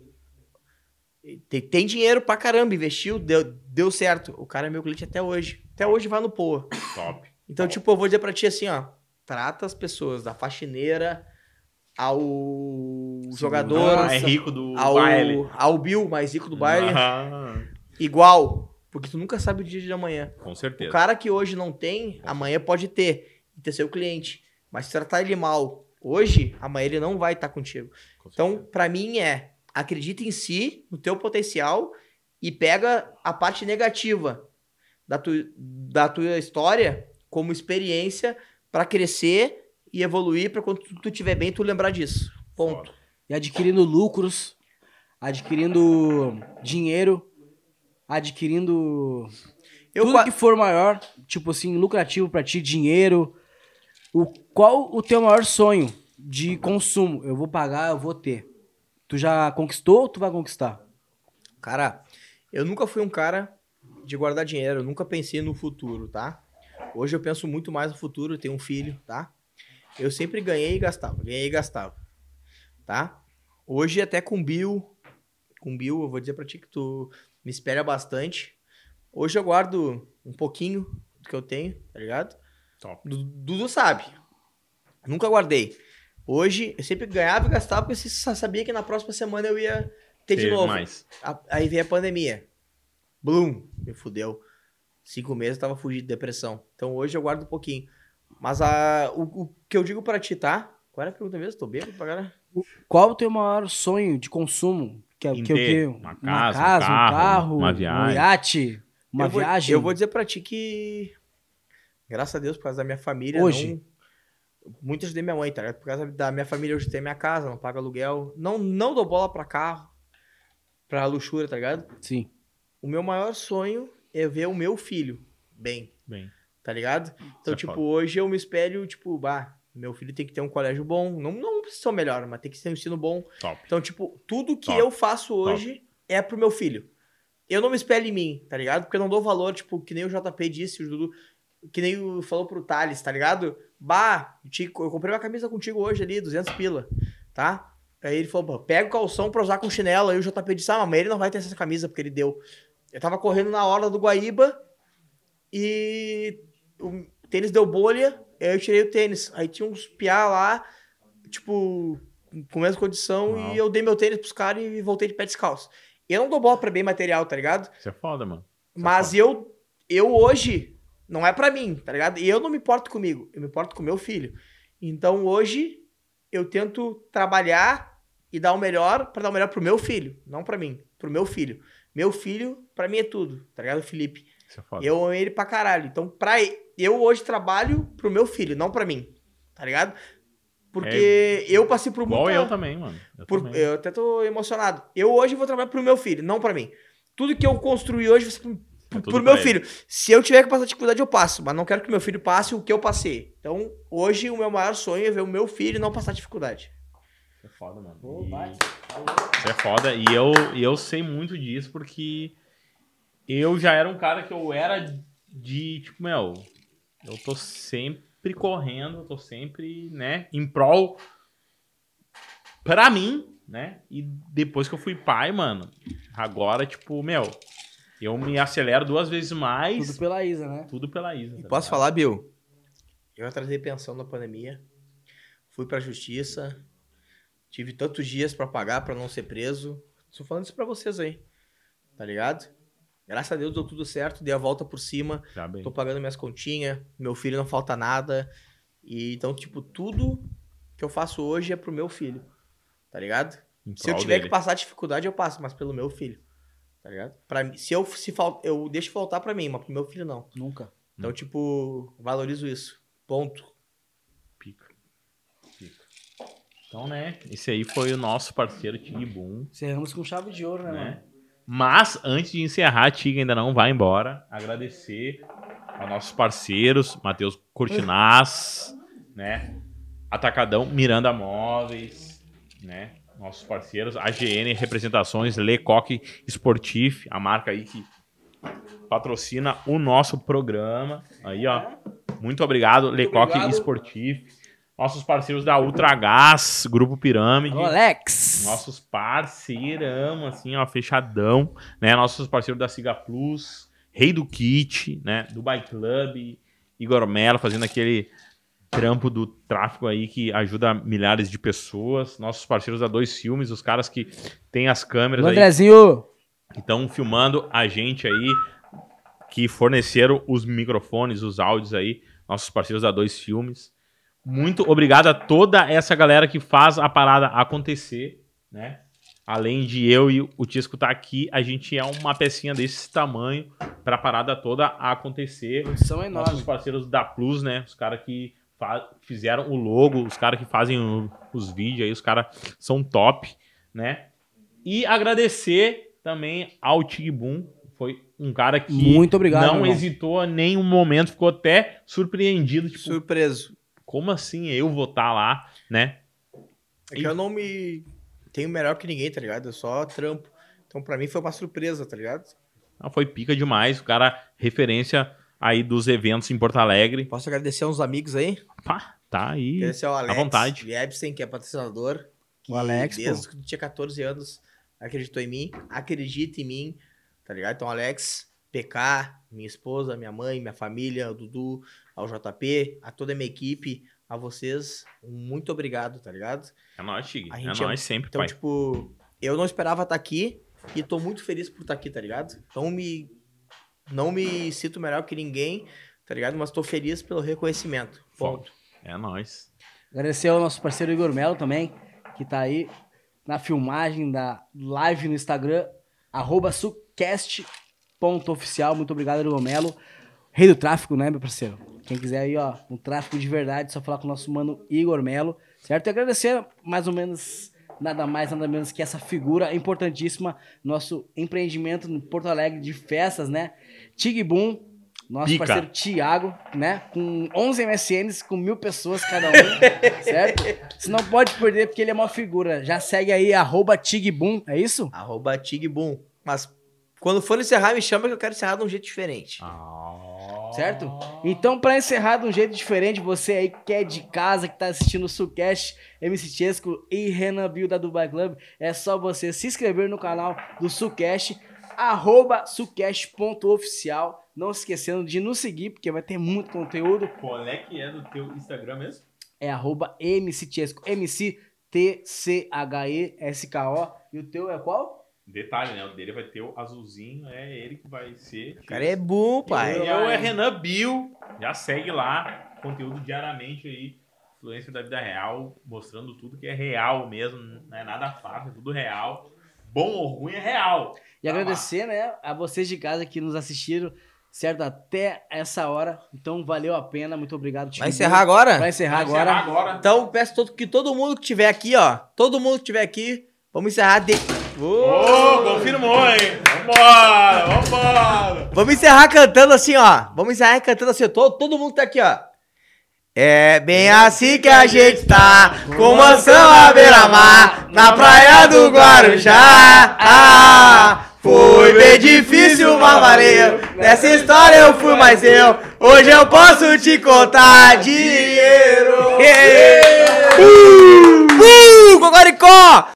tem, tem dinheiro pra caramba, investiu, deu, deu certo. O cara é meu cliente até hoje. Até hoje vai no Poa. Top. Então, tipo, eu vou dizer pra ti assim, ó. Trata as pessoas, da faxineira ao jogador, Ah, é rico do ao, baile. ao Bill, mais rico do baile, Ah, igual. Porque tu nunca sabe o dia de amanhã. com O certeza. cara que hoje não tem, amanhã pode ter. E ter seu cliente. Mas se tratar ele mal hoje, amanhã ele não vai estar contigo. Com Então, pra mim é acredita em si, no teu potencial e pega a parte negativa da, tu, da tua história como experiência pra crescer e evoluir pra quando tu, tu tiver bem tu lembrar disso. Ponto. E adquirindo lucros, adquirindo dinheiro, adquirindo Eu tudo qua- que for maior, tipo assim, lucrativo pra ti, dinheiro. O, qual o teu maior sonho de consumo? Eu vou pagar, eu vou ter. Tu já conquistou ou tu vai conquistar? Cara, eu nunca fui um cara de guardar dinheiro, eu nunca pensei no futuro, tá? Hoje eu penso muito mais no futuro, eu tenho um filho, tá? Eu sempre ganhei e gastava, ganhei e gastava, tá? Hoje até com Bill, com Bill, eu vou dizer pra ti que tu me espera bastante. Hoje eu guardo um pouquinho do que eu tenho, tá ligado? Top. Du- Dudu sabe. Nunca guardei. Hoje, eu sempre ganhava e gastava, porque sa- sabia que na próxima semana eu ia ter de novo. mais. A- Aí veio a pandemia. Blum, me fudeu. Cinco meses eu tava fugindo de depressão. Então hoje eu guardo um pouquinho. Mas a, o, o que eu digo pra ti, tá? Qual era a pergunta mesmo? Tô bêbado pra caralho. Qual o teu maior sonho de consumo? Que é que o ter quê? uma casa, um um carro, carro, uma um viagem. iate, uma eu vou, viagem. Eu vou dizer pra ti que, graças a Deus, por causa da minha família, Hoje? não... muito ajudei minha mãe, tá ligado? Por causa da minha família, hoje tem minha casa, não pago aluguel. Não, não dou bola pra carro, pra luxúria, tá ligado? Sim. O meu maior sonho é ver o meu filho bem, Bem, tá ligado? Então, é tipo, foda. hoje eu me espelho, tipo, bah, meu filho tem que ter um colégio bom. Não, não precisa melhor, mas tem que ter um ensino bom. top. Então, tipo, tudo que Top. eu faço hoje é pro meu filho. Eu não me espelho em mim, tá ligado? Porque eu não dou valor, tipo, que nem o JP disse, o Dudu, que nem o falou pro Thales, tá ligado? Bah, Tico, eu comprei uma camisa contigo hoje ali, 200 pila, tá? Aí ele falou, pô, pega o calção pra usar com chinelo. Aí o JP disse, ah, mas ele não vai ter essa camisa porque ele deu. Eu tava correndo na hora do Guaíba e o tênis deu bolha, aí eu tirei o tênis. Aí tinha uns piá lá, tipo, com a mesma condição, Uau. e eu dei meu tênis pros caras e voltei de pé descalço. Eu não dou bola pra bem material, tá ligado? Isso é foda, mano. Isso é Mas foda. eu, eu hoje, não é pra mim, tá ligado? E eu não me importo comigo, eu me importo com meu filho. Então hoje, eu tento trabalhar e dar o melhor pra dar o melhor pro meu filho, não pra mim, pro meu filho. Meu filho, pra mim é tudo, tá ligado, Felipe? Isso é foda. Eu amo ele pra caralho. Então, pra e- eu hoje trabalho pro meu filho, não pra mim. Tá ligado? Porque eu passei por Igual muita... eu também, mano. Eu por- também. eu até tô emocionado. Eu hoje vou trabalhar pro meu filho, não pra mim. Tudo que eu construí hoje vai ser pro, É pro meu ele. filho. Se eu tiver que passar dificuldade, eu passo. Mas não quero que meu filho passe o que eu passei. Então, hoje, o meu maior sonho é ver o meu filho não passar dificuldade. É foda, mano. Pô, E- vai. Isso é foda. E eu, e eu sei muito disso porque eu já era um cara que eu era de, tipo, meu, eu tô sempre correndo, eu tô sempre, né, em prol pra mim, né? E depois que eu fui pai, mano, agora, tipo, meu, eu me acelero duas vezes mais, Tudo pela Isa, né? tudo pela Isa. tá Posso ligado? falar, Bill? Eu atrasei pensão na pandemia. Fui pra justiça. Tive tantos dias pra pagar pra não ser preso. Tô falando isso pra vocês aí. Tá ligado? Graças a Deus deu tudo certo, dei a volta por cima. Já bem. Tô pagando minhas continhas, meu filho não falta nada. E então, tipo, tudo que eu faço hoje é pro meu filho. Tá ligado? Em Se eu tiver dele. que passar dificuldade, eu passo, mas pelo meu filho. Tá ligado? Pra mim, se eu se fal... eu deixo faltar pra mim, mas pro meu filho não. Nunca. Então, tipo, valorizo isso. Ponto. Pica. Pica. Então, né, esse aí foi o nosso parceiro Tig Boom. Encerramos com chave de ouro, né, né? mano? Mas, antes de encerrar, a Tiga ainda não vai embora. Agradecer aos nossos parceiros, Matheus Cortinaz, né? Atacadão Miranda Móveis, né? Nossos parceiros, AGN Representações, Lecoque Sportif, a marca aí que patrocina o nosso programa. Aí, ó. Muito obrigado, Lecoque obrigado. Nossos parceiros da Ultragás, Grupo Pirâmide. Alex. Nossos parceirão, assim, ó, fechadão, né? Nossos parceiros da Siga Plus, Rei do Kit, né? Dubai Club, Igor Mello fazendo aquele trampo do tráfico aí que ajuda milhares de pessoas. Nossos parceiros da Dois Filmes, os caras que têm as câmeras Alô, aí, Andrezinho. que estão filmando a gente aí, que forneceram os microfones, os áudios aí, nossos parceiros da Dois Filmes. Muito obrigado a toda essa galera que faz a parada acontecer, né? Além de eu e o Tisco estar aqui, a gente é uma pecinha desse tamanho para a parada toda acontecer. Produção é Nossos parceiros da Plus, né? Os caras que fizeram o logo, os caras que fazem o- os vídeos aí, os caras são top, né? E agradecer também ao Tigboom, foi um cara que Muito obrigado, não hesitou em nenhum momento, ficou até surpreendido, tipo, Surpreso. Como assim eu vou estar lá, né? É que eu não me tenho melhor que ninguém, tá ligado? Eu só trampo. Então, pra mim foi uma surpresa, tá ligado? Ah, Foi pica demais, o cara referência aí dos eventos em Porto Alegre. Posso agradecer uns amigos aí? Pá, tá aí. Agradecer ao Alex vontade. Epstein, que é patrocinador. que O Alex, Desde que tinha 14 anos, acreditou em mim. Acredita em mim, tá ligado? Então, Alex, PK, minha esposa, minha mãe, minha família, o Dudu, ao JP, a toda a minha equipe, a vocês, um muito obrigado, tá ligado? É nóis. A É gente é- nóis sempre, Então, pai. tipo, eu não esperava estar aqui e tô muito feliz por estar aqui, tá ligado? Não me não me sinto melhor que ninguém, tá ligado? Mas tô feliz pelo reconhecimento. Ponto. É nóis. Agradecer ao nosso parceiro Igor Melo também, que tá aí na filmagem da live no Instagram, arroba sucast.oficial. Muito obrigado, Igor Melo. Rei do tráfico, né, meu parceiro? Quem quiser aí, ó, um tráfico de verdade, só falar com o nosso mano Igor Melo, certo? E agradecer mais ou menos, nada mais, nada menos que essa figura importantíssima, nosso empreendimento no Porto Alegre de festas, né? Tig Boom, nosso Pica. parceiro Thiago, né? Com 11 MSNs, com mil pessoas cada um, certo? Você não pode perder porque ele é uma figura. Já segue aí, arroba Tigboom, é isso? Arroba Tigboom. Mas quando for encerrar, me chama que eu quero encerrar de um jeito diferente. Certo? Então, pra encerrar de um jeito diferente, você aí que é de casa, que tá assistindo o Sucast, MC Chesco e Renan Bill da Dubai Club, é só você se inscrever no canal do Sucast, arroba sucast.oficial. Não se esquecendo de nos seguir, porque vai ter muito conteúdo. Qual é que é do teu Instagram mesmo? É arroba MC Chesco, M-C-T-C-H-E-S-K-O. E o teu é qual? Detalhe, né? O dele vai ter o azulzinho, é ele que vai ser. O cara é bom, pai. Eu, eu é Renan Bill. Já segue lá. Conteúdo diariamente aí. Influência da vida real. Mostrando tudo que é real mesmo. Não é nada fácil, é tudo real. Bom ou ruim é real. E Tá agradecer, né, a vocês de casa que nos assistiram, certo? Até essa hora. Então, valeu a pena. Muito obrigado. Vai encerrar agora? Vai encerrar Vai agora. encerrar agora. Então, peço todo, que todo mundo que tiver aqui, ó. Todo mundo que tiver aqui, vamos encerrar de. Ô, confirmou, hein? Vambora, vambora. Vamos encerrar cantando assim, ó. Vamos encerrar cantando assim, todo, todo mundo tá aqui, ó. É bem assim que a gente tá, com mansão à beira-mar, na praia do Guarujá. Ah, foi bem difícil, mamareiro. Nessa história eu fui mais eu. Hoje eu posso te contar dinheiro. Uh, uh, Cocoricó!